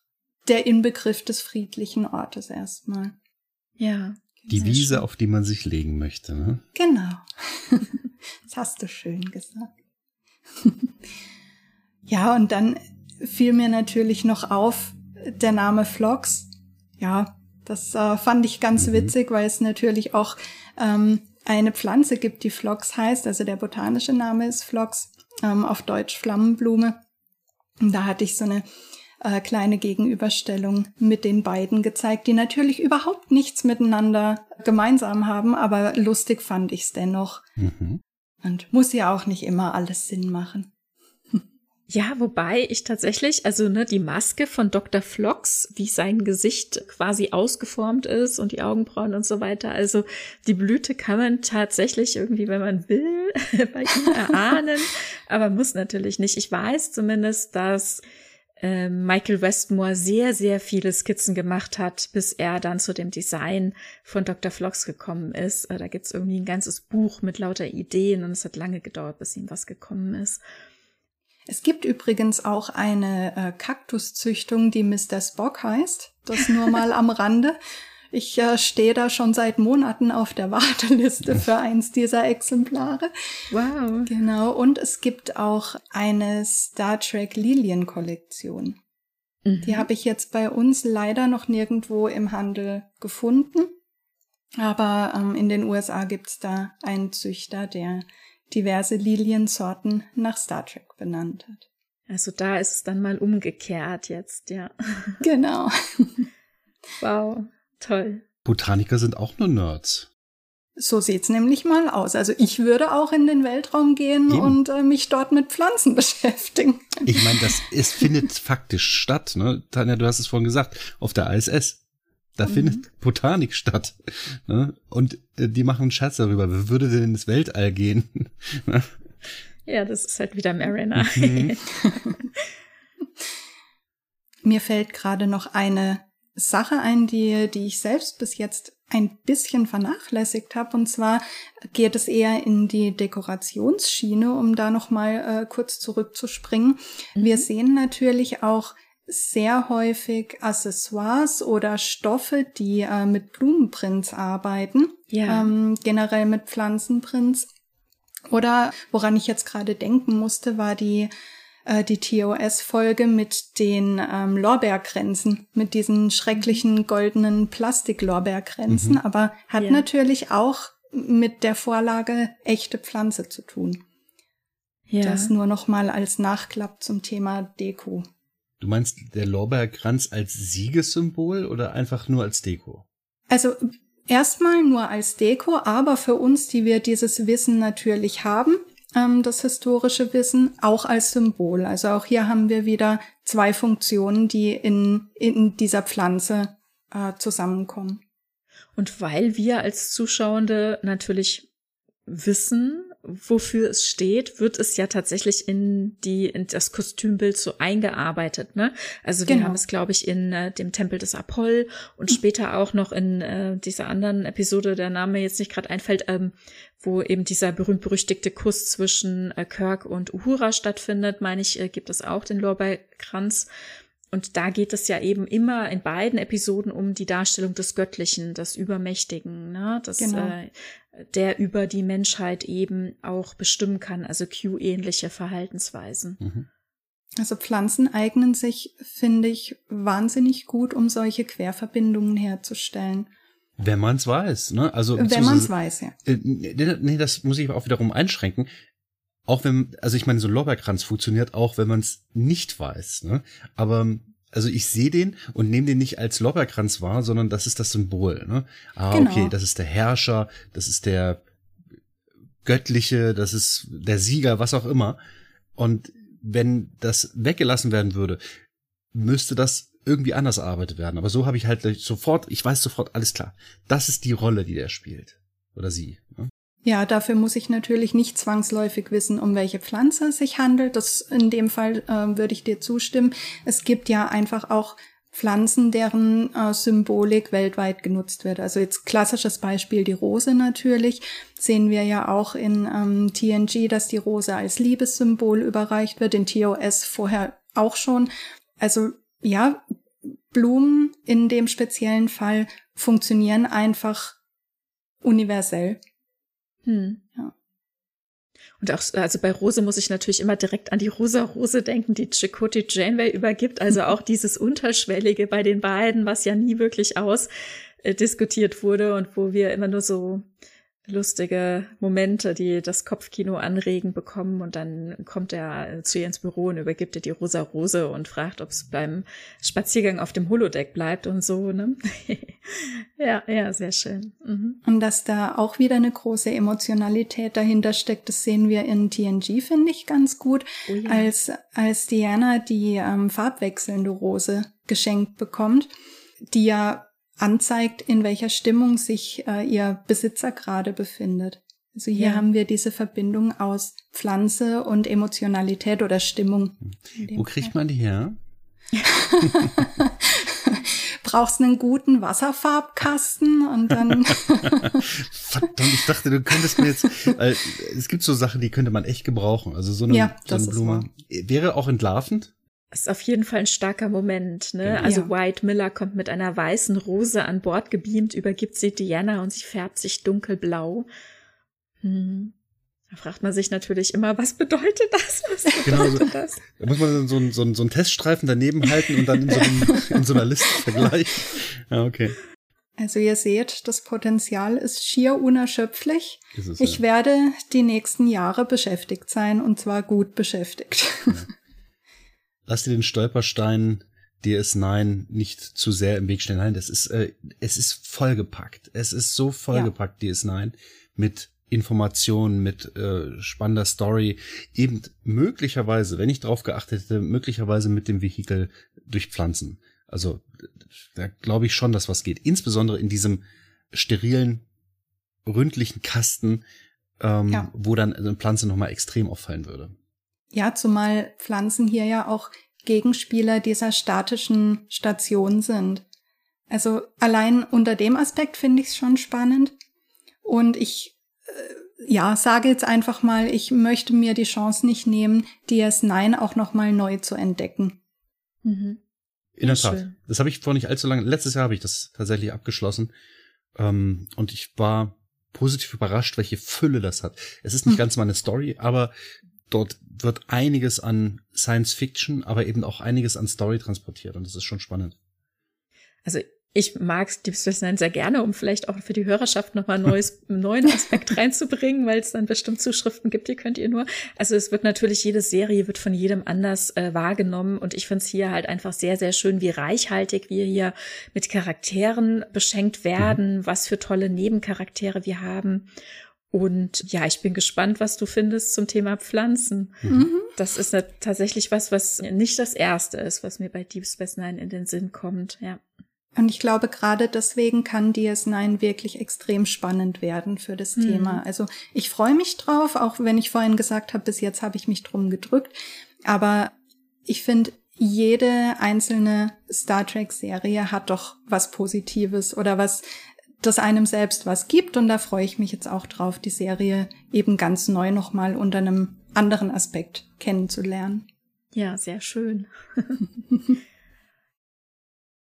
der Inbegriff des friedlichen Ortes erstmal. Ja. Die Wiese, schön. auf die man sich legen möchte, ne? Genau. das hast du schön gesagt. ja, und dann fiel mir natürlich noch auf der Name Vlogs. Ja, das äh, fand ich ganz mhm. witzig, weil es natürlich auch ähm, eine Pflanze gibt, die Phlox heißt. Also der botanische Name ist Phlox, ähm, auf Deutsch Flammenblume. Und da hatte ich so eine äh, kleine Gegenüberstellung mit den beiden gezeigt, die natürlich überhaupt nichts miteinander gemeinsam haben, aber lustig fand ich es dennoch. Mhm. Und muss ja auch nicht immer alles Sinn machen. Ja, wobei ich tatsächlich, also ne, die Maske von Dr. Flox, wie sein Gesicht quasi ausgeformt ist und die Augenbrauen und so weiter. Also die Blüte kann man tatsächlich irgendwie, wenn man will, bei ihm erahnen, aber muss natürlich nicht. Ich weiß zumindest, dass äh, Michael Westmore sehr, sehr viele Skizzen gemacht hat, bis er dann zu dem Design von Dr. Flox gekommen ist. Äh, da gibt's irgendwie ein ganzes Buch mit lauter Ideen und es hat lange gedauert, bis ihm was gekommen ist. Es gibt übrigens auch eine äh, Kaktuszüchtung, die Mr. Spock heißt. Das nur mal am Rande. Ich äh, stehe da schon seit Monaten auf der Warteliste für eins dieser Exemplare. Wow. Genau. Und es gibt auch eine Star Trek Lilien Kollektion. Mhm. Die habe ich jetzt bei uns leider noch nirgendwo im Handel gefunden. Aber ähm, in den USA gibt's da einen Züchter, der diverse Liliensorten nach Star Trek benannt hat. Also da ist es dann mal umgekehrt jetzt, ja. Genau. wow, toll. Botaniker sind auch nur Nerds. So sieht's nämlich mal aus. Also ich würde auch in den Weltraum gehen Eben. und äh, mich dort mit Pflanzen beschäftigen. Ich meine, das es findet faktisch statt, ne? Tanja, du hast es vorhin gesagt, auf der ISS. Da mhm. findet Botanik statt. Ne? Und äh, die machen einen Scherz darüber. Wer würde denn ins Weltall gehen? Ne? ja, das ist halt wieder Mariner. Mhm. Mir fällt gerade noch eine Sache ein, die, die ich selbst bis jetzt ein bisschen vernachlässigt habe. Und zwar geht es eher in die Dekorationsschiene, um da noch mal äh, kurz zurückzuspringen. Mhm. Wir sehen natürlich auch sehr häufig Accessoires oder Stoffe, die äh, mit Blumenprints arbeiten, ja. ähm, generell mit Pflanzenprints. Oder woran ich jetzt gerade denken musste, war die äh, die TOS-Folge mit den ähm, Lorbeerkränzen, mit diesen schrecklichen goldenen Plastik-Lorbeerkränzen, mhm. aber hat ja. natürlich auch mit der Vorlage echte Pflanze zu tun. Ja. Das nur noch mal als Nachklapp zum Thema Deko. Du meinst der Lorbeerkranz als Siegessymbol oder einfach nur als Deko? Also erstmal nur als Deko, aber für uns, die wir dieses Wissen natürlich haben, ähm, das historische Wissen, auch als Symbol. Also auch hier haben wir wieder zwei Funktionen, die in, in dieser Pflanze äh, zusammenkommen. Und weil wir als Zuschauende natürlich wissen, wofür es steht, wird es ja tatsächlich in die in das Kostümbild so eingearbeitet. Ne? Also wir genau. haben es, glaube ich, in äh, dem Tempel des Apoll und mhm. später auch noch in äh, dieser anderen Episode, der Name jetzt nicht gerade einfällt, ähm, wo eben dieser berühmt-berüchtigte Kuss zwischen äh, Kirk und Uhura stattfindet, meine ich, äh, gibt es auch den Lorbeerkranz. Und da geht es ja eben immer in beiden Episoden um die Darstellung des Göttlichen, des Übermächtigen, ne? das genau. äh, der über die Menschheit eben auch bestimmen kann, also Q-ähnliche Verhaltensweisen. Mhm. Also Pflanzen eignen sich, finde ich, wahnsinnig gut, um solche Querverbindungen herzustellen. Wenn man es weiß, ne? Also wenn man es weiß, ja. Äh, nee, das muss ich auch wiederum einschränken. Auch wenn, also ich meine, so ein Lorbeerkranz funktioniert auch, wenn man es nicht weiß, ne? Aber also ich sehe den und nehme den nicht als Lorbeerkranz wahr, sondern das ist das Symbol. Ne? Ah, genau. okay, das ist der Herrscher, das ist der Göttliche, das ist der Sieger, was auch immer. Und wenn das weggelassen werden würde, müsste das irgendwie anders erarbeitet werden. Aber so habe ich halt sofort, ich weiß sofort, alles klar. Das ist die Rolle, die der spielt. Oder sie. Ne? Ja, dafür muss ich natürlich nicht zwangsläufig wissen, um welche Pflanze es sich handelt. Das in dem Fall äh, würde ich dir zustimmen. Es gibt ja einfach auch Pflanzen, deren äh, Symbolik weltweit genutzt wird. Also jetzt klassisches Beispiel die Rose natürlich. Sehen wir ja auch in ähm, TNG, dass die Rose als Liebessymbol überreicht wird, in TOS vorher auch schon. Also ja, Blumen in dem speziellen Fall funktionieren einfach universell. Hm. Ja. Und auch, also bei Rose muss ich natürlich immer direkt an die Rosa Rose denken, die Chakotay Janeway übergibt. Also auch dieses Unterschwellige bei den beiden, was ja nie wirklich ausdiskutiert äh, wurde und wo wir immer nur so lustige Momente, die das Kopfkino anregen bekommen und dann kommt er zu ihr ins Büro und übergibt ihr die rosa Rose und fragt, ob es beim Spaziergang auf dem Holodeck bleibt und so, ne? ja, ja, sehr schön. Mhm. Und dass da auch wieder eine große Emotionalität dahinter steckt, das sehen wir in TNG, finde ich ganz gut, oh ja. als, als Diana die ähm, farbwechselnde Rose geschenkt bekommt, die ja anzeigt, in welcher Stimmung sich äh, ihr Besitzer gerade befindet. Also hier ja. haben wir diese Verbindung aus Pflanze und Emotionalität oder Stimmung. Wo kriegt man die her? Brauchst einen guten Wasserfarbkasten und dann. Verdammt, ich dachte, du könntest mir jetzt. Äh, es gibt so Sachen, die könnte man echt gebrauchen. Also so eine, ja, so eine Blume. Wäre auch entlarvend? Ist auf jeden Fall ein starker Moment, ne? Genau. Also White Miller kommt mit einer weißen Rose an Bord gebeamt, übergibt sie Diana und sie färbt sich dunkelblau. Hm. Da fragt man sich natürlich immer, was bedeutet das? Was genau, bedeutet genau, das? Da muss man so, einen, so, so einen Teststreifen daneben halten und dann in so, einem, in so einer Liste vergleichen. Ja, okay. Also ihr seht, das Potenzial ist schier unerschöpflich. Ist es, ich ja. werde die nächsten Jahre beschäftigt sein und zwar gut beschäftigt. Ja lass dir den Stolperstein DS9 nicht zu sehr im Weg stellen. Nein, das ist, äh, es ist vollgepackt. Es ist so vollgepackt, ja. DS9, mit Informationen, mit äh, spannender Story, eben möglicherweise, wenn ich drauf geachtet hätte, möglicherweise mit dem Vehikel durch Pflanzen. Also da glaube ich schon, dass was geht. Insbesondere in diesem sterilen, ründlichen Kasten, ähm, ja. wo dann eine Pflanze nochmal extrem auffallen würde. Ja, zumal Pflanzen hier ja auch Gegenspieler dieser statischen Station sind. Also allein unter dem Aspekt finde ich es schon spannend. Und ich, äh, ja, sage jetzt einfach mal, ich möchte mir die Chance nicht nehmen, DS9 auch nochmal neu zu entdecken. Mhm. In der Tat. Schön. Das habe ich vor nicht allzu lange, letztes Jahr habe ich das tatsächlich abgeschlossen. Ähm, und ich war positiv überrascht, welche Fülle das hat. Es ist nicht mhm. ganz meine Story, aber dort wird einiges an Science Fiction, aber eben auch einiges an Story transportiert und das ist schon spannend. Also ich mag Deep Space Nine sehr gerne, um vielleicht auch für die Hörerschaft nochmal neues, einen neuen Aspekt reinzubringen, weil es dann bestimmt Zuschriften gibt, die könnt ihr nur. Also es wird natürlich, jede Serie wird von jedem anders äh, wahrgenommen und ich finde es hier halt einfach sehr, sehr schön, wie reichhaltig wir hier mit Charakteren beschenkt werden, mhm. was für tolle Nebencharaktere wir haben. Und ja, ich bin gespannt, was du findest zum Thema Pflanzen. Mhm. Das ist tatsächlich was, was nicht das erste ist, was mir bei Deep Space Nine in den Sinn kommt, ja. Und ich glaube, gerade deswegen kann DS9 wirklich extrem spannend werden für das mhm. Thema. Also ich freue mich drauf, auch wenn ich vorhin gesagt habe, bis jetzt habe ich mich drum gedrückt. Aber ich finde, jede einzelne Star Trek-Serie hat doch was Positives oder was das einem selbst was gibt. Und da freue ich mich jetzt auch drauf, die Serie eben ganz neu nochmal unter einem anderen Aspekt kennenzulernen. Ja, sehr schön.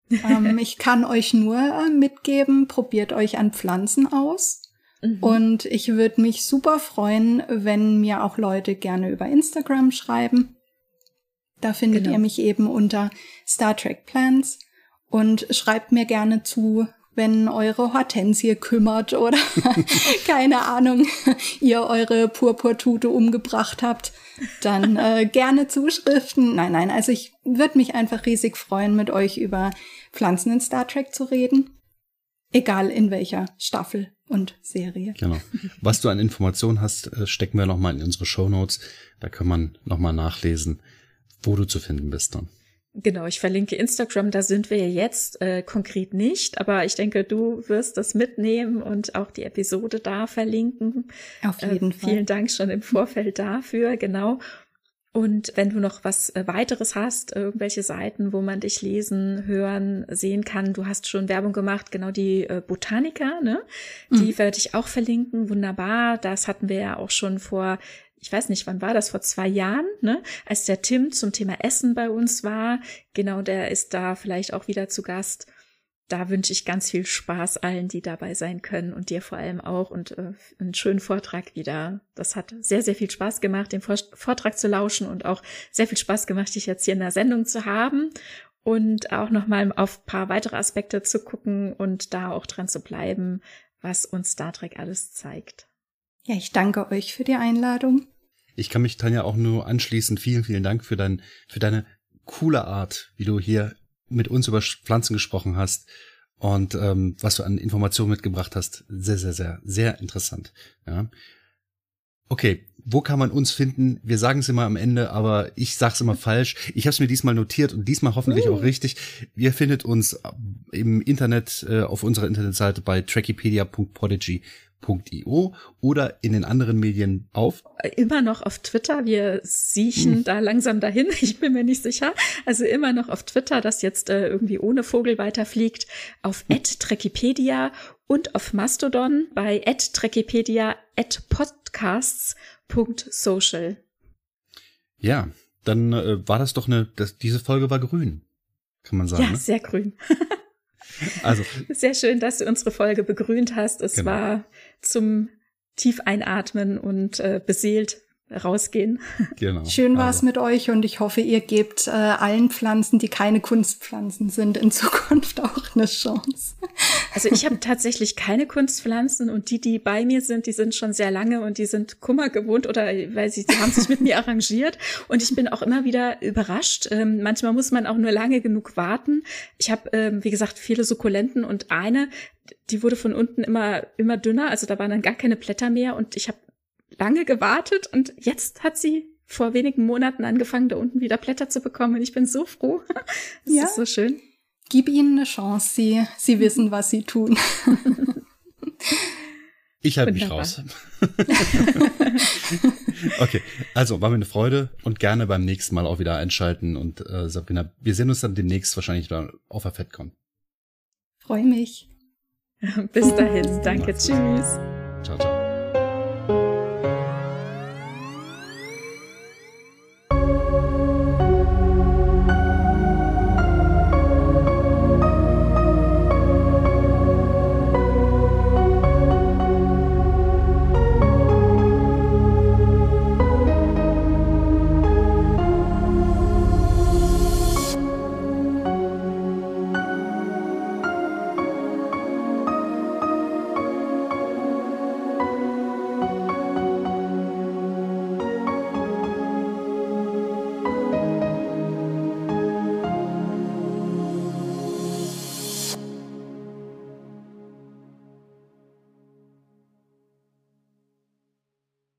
ähm, ich kann euch nur äh, mitgeben, probiert euch an Pflanzen aus. Mhm. Und ich würde mich super freuen, wenn mir auch Leute gerne über Instagram schreiben. Da findet genau. ihr mich eben unter Star Trek Plans und schreibt mir gerne zu, wenn eure Hortensie kümmert oder keine Ahnung, ihr eure Purpurtute umgebracht habt, dann äh, gerne Zuschriften. Nein, nein, also ich würde mich einfach riesig freuen, mit euch über Pflanzen in Star Trek zu reden. Egal in welcher Staffel und Serie. Genau. Was du an Informationen hast, äh, stecken wir nochmal in unsere Show Notes. Da kann man nochmal nachlesen, wo du zu finden bist dann. Genau, ich verlinke Instagram, da sind wir jetzt äh, konkret nicht, aber ich denke, du wirst das mitnehmen und auch die Episode da verlinken. Auf jeden äh, Fall. Vielen Dank schon im Vorfeld dafür, genau. Und wenn du noch was äh, weiteres hast, irgendwelche Seiten, wo man dich lesen, hören, sehen kann, du hast schon Werbung gemacht, genau die äh, Botaniker, ne? Die mhm. werde ich auch verlinken. Wunderbar. Das hatten wir ja auch schon vor ich weiß nicht, wann war das, vor zwei Jahren, ne, als der Tim zum Thema Essen bei uns war. Genau, der ist da vielleicht auch wieder zu Gast. Da wünsche ich ganz viel Spaß allen, die dabei sein können und dir vor allem auch und äh, einen schönen Vortrag wieder. Das hat sehr, sehr viel Spaß gemacht, den Vortrag zu lauschen und auch sehr viel Spaß gemacht, dich jetzt hier in der Sendung zu haben und auch nochmal auf paar weitere Aspekte zu gucken und da auch dran zu bleiben, was uns Star Trek alles zeigt. Ja, ich danke euch für die Einladung. Ich kann mich Tanja auch nur anschließen. Vielen, vielen Dank für dein, für deine coole Art, wie du hier mit uns über Pflanzen gesprochen hast und ähm, was du an Informationen mitgebracht hast. Sehr, sehr, sehr, sehr interessant. Ja. Okay, wo kann man uns finden? Wir sagen es immer am Ende, aber ich sag's immer falsch. Ich habe es mir diesmal notiert und diesmal hoffentlich uh. auch richtig. Ihr findet uns im Internet äh, auf unserer Internetseite bei trackipedia.podigy io oder in den anderen Medien auf? Immer noch auf Twitter. Wir siechen hm. da langsam dahin. Ich bin mir nicht sicher. Also immer noch auf Twitter, das jetzt äh, irgendwie ohne Vogel weiterfliegt. Auf hm. @trekipedia und auf Mastodon bei @trekipedia @podcasts.social. Ja, dann äh, war das doch eine. Das, diese Folge war grün, kann man sagen. Ja, ne? sehr grün. Also sehr schön, dass du unsere Folge begrünt hast. Es genau. war zum tief einatmen und äh, beseelt rausgehen. Genau. Schön war es also. mit euch und ich hoffe, ihr gebt äh, allen Pflanzen, die keine Kunstpflanzen sind, in Zukunft auch eine Chance. Also ich habe tatsächlich keine Kunstpflanzen und die, die bei mir sind, die sind schon sehr lange und die sind Kummer gewohnt oder weil sie, sie haben sich mit mir arrangiert und ich bin auch immer wieder überrascht. Ähm, manchmal muss man auch nur lange genug warten. Ich habe, ähm, wie gesagt, viele Sukkulenten und eine, die wurde von unten immer immer dünner, also da waren dann gar keine Blätter mehr und ich habe lange gewartet und jetzt hat sie vor wenigen Monaten angefangen, da unten wieder Blätter zu bekommen. Und ich bin so froh. Das ja. ist so schön. Gib ihnen eine Chance. Sie, sie wissen, was sie tun. Ich halte mich raus. okay, also war mir eine Freude und gerne beim nächsten Mal auch wieder einschalten. Und äh, Sabrina, wir sehen uns dann demnächst wahrscheinlich da auf der FedCon. Freue mich. Bis dahin, danke, tschüss. Ciao, ciao.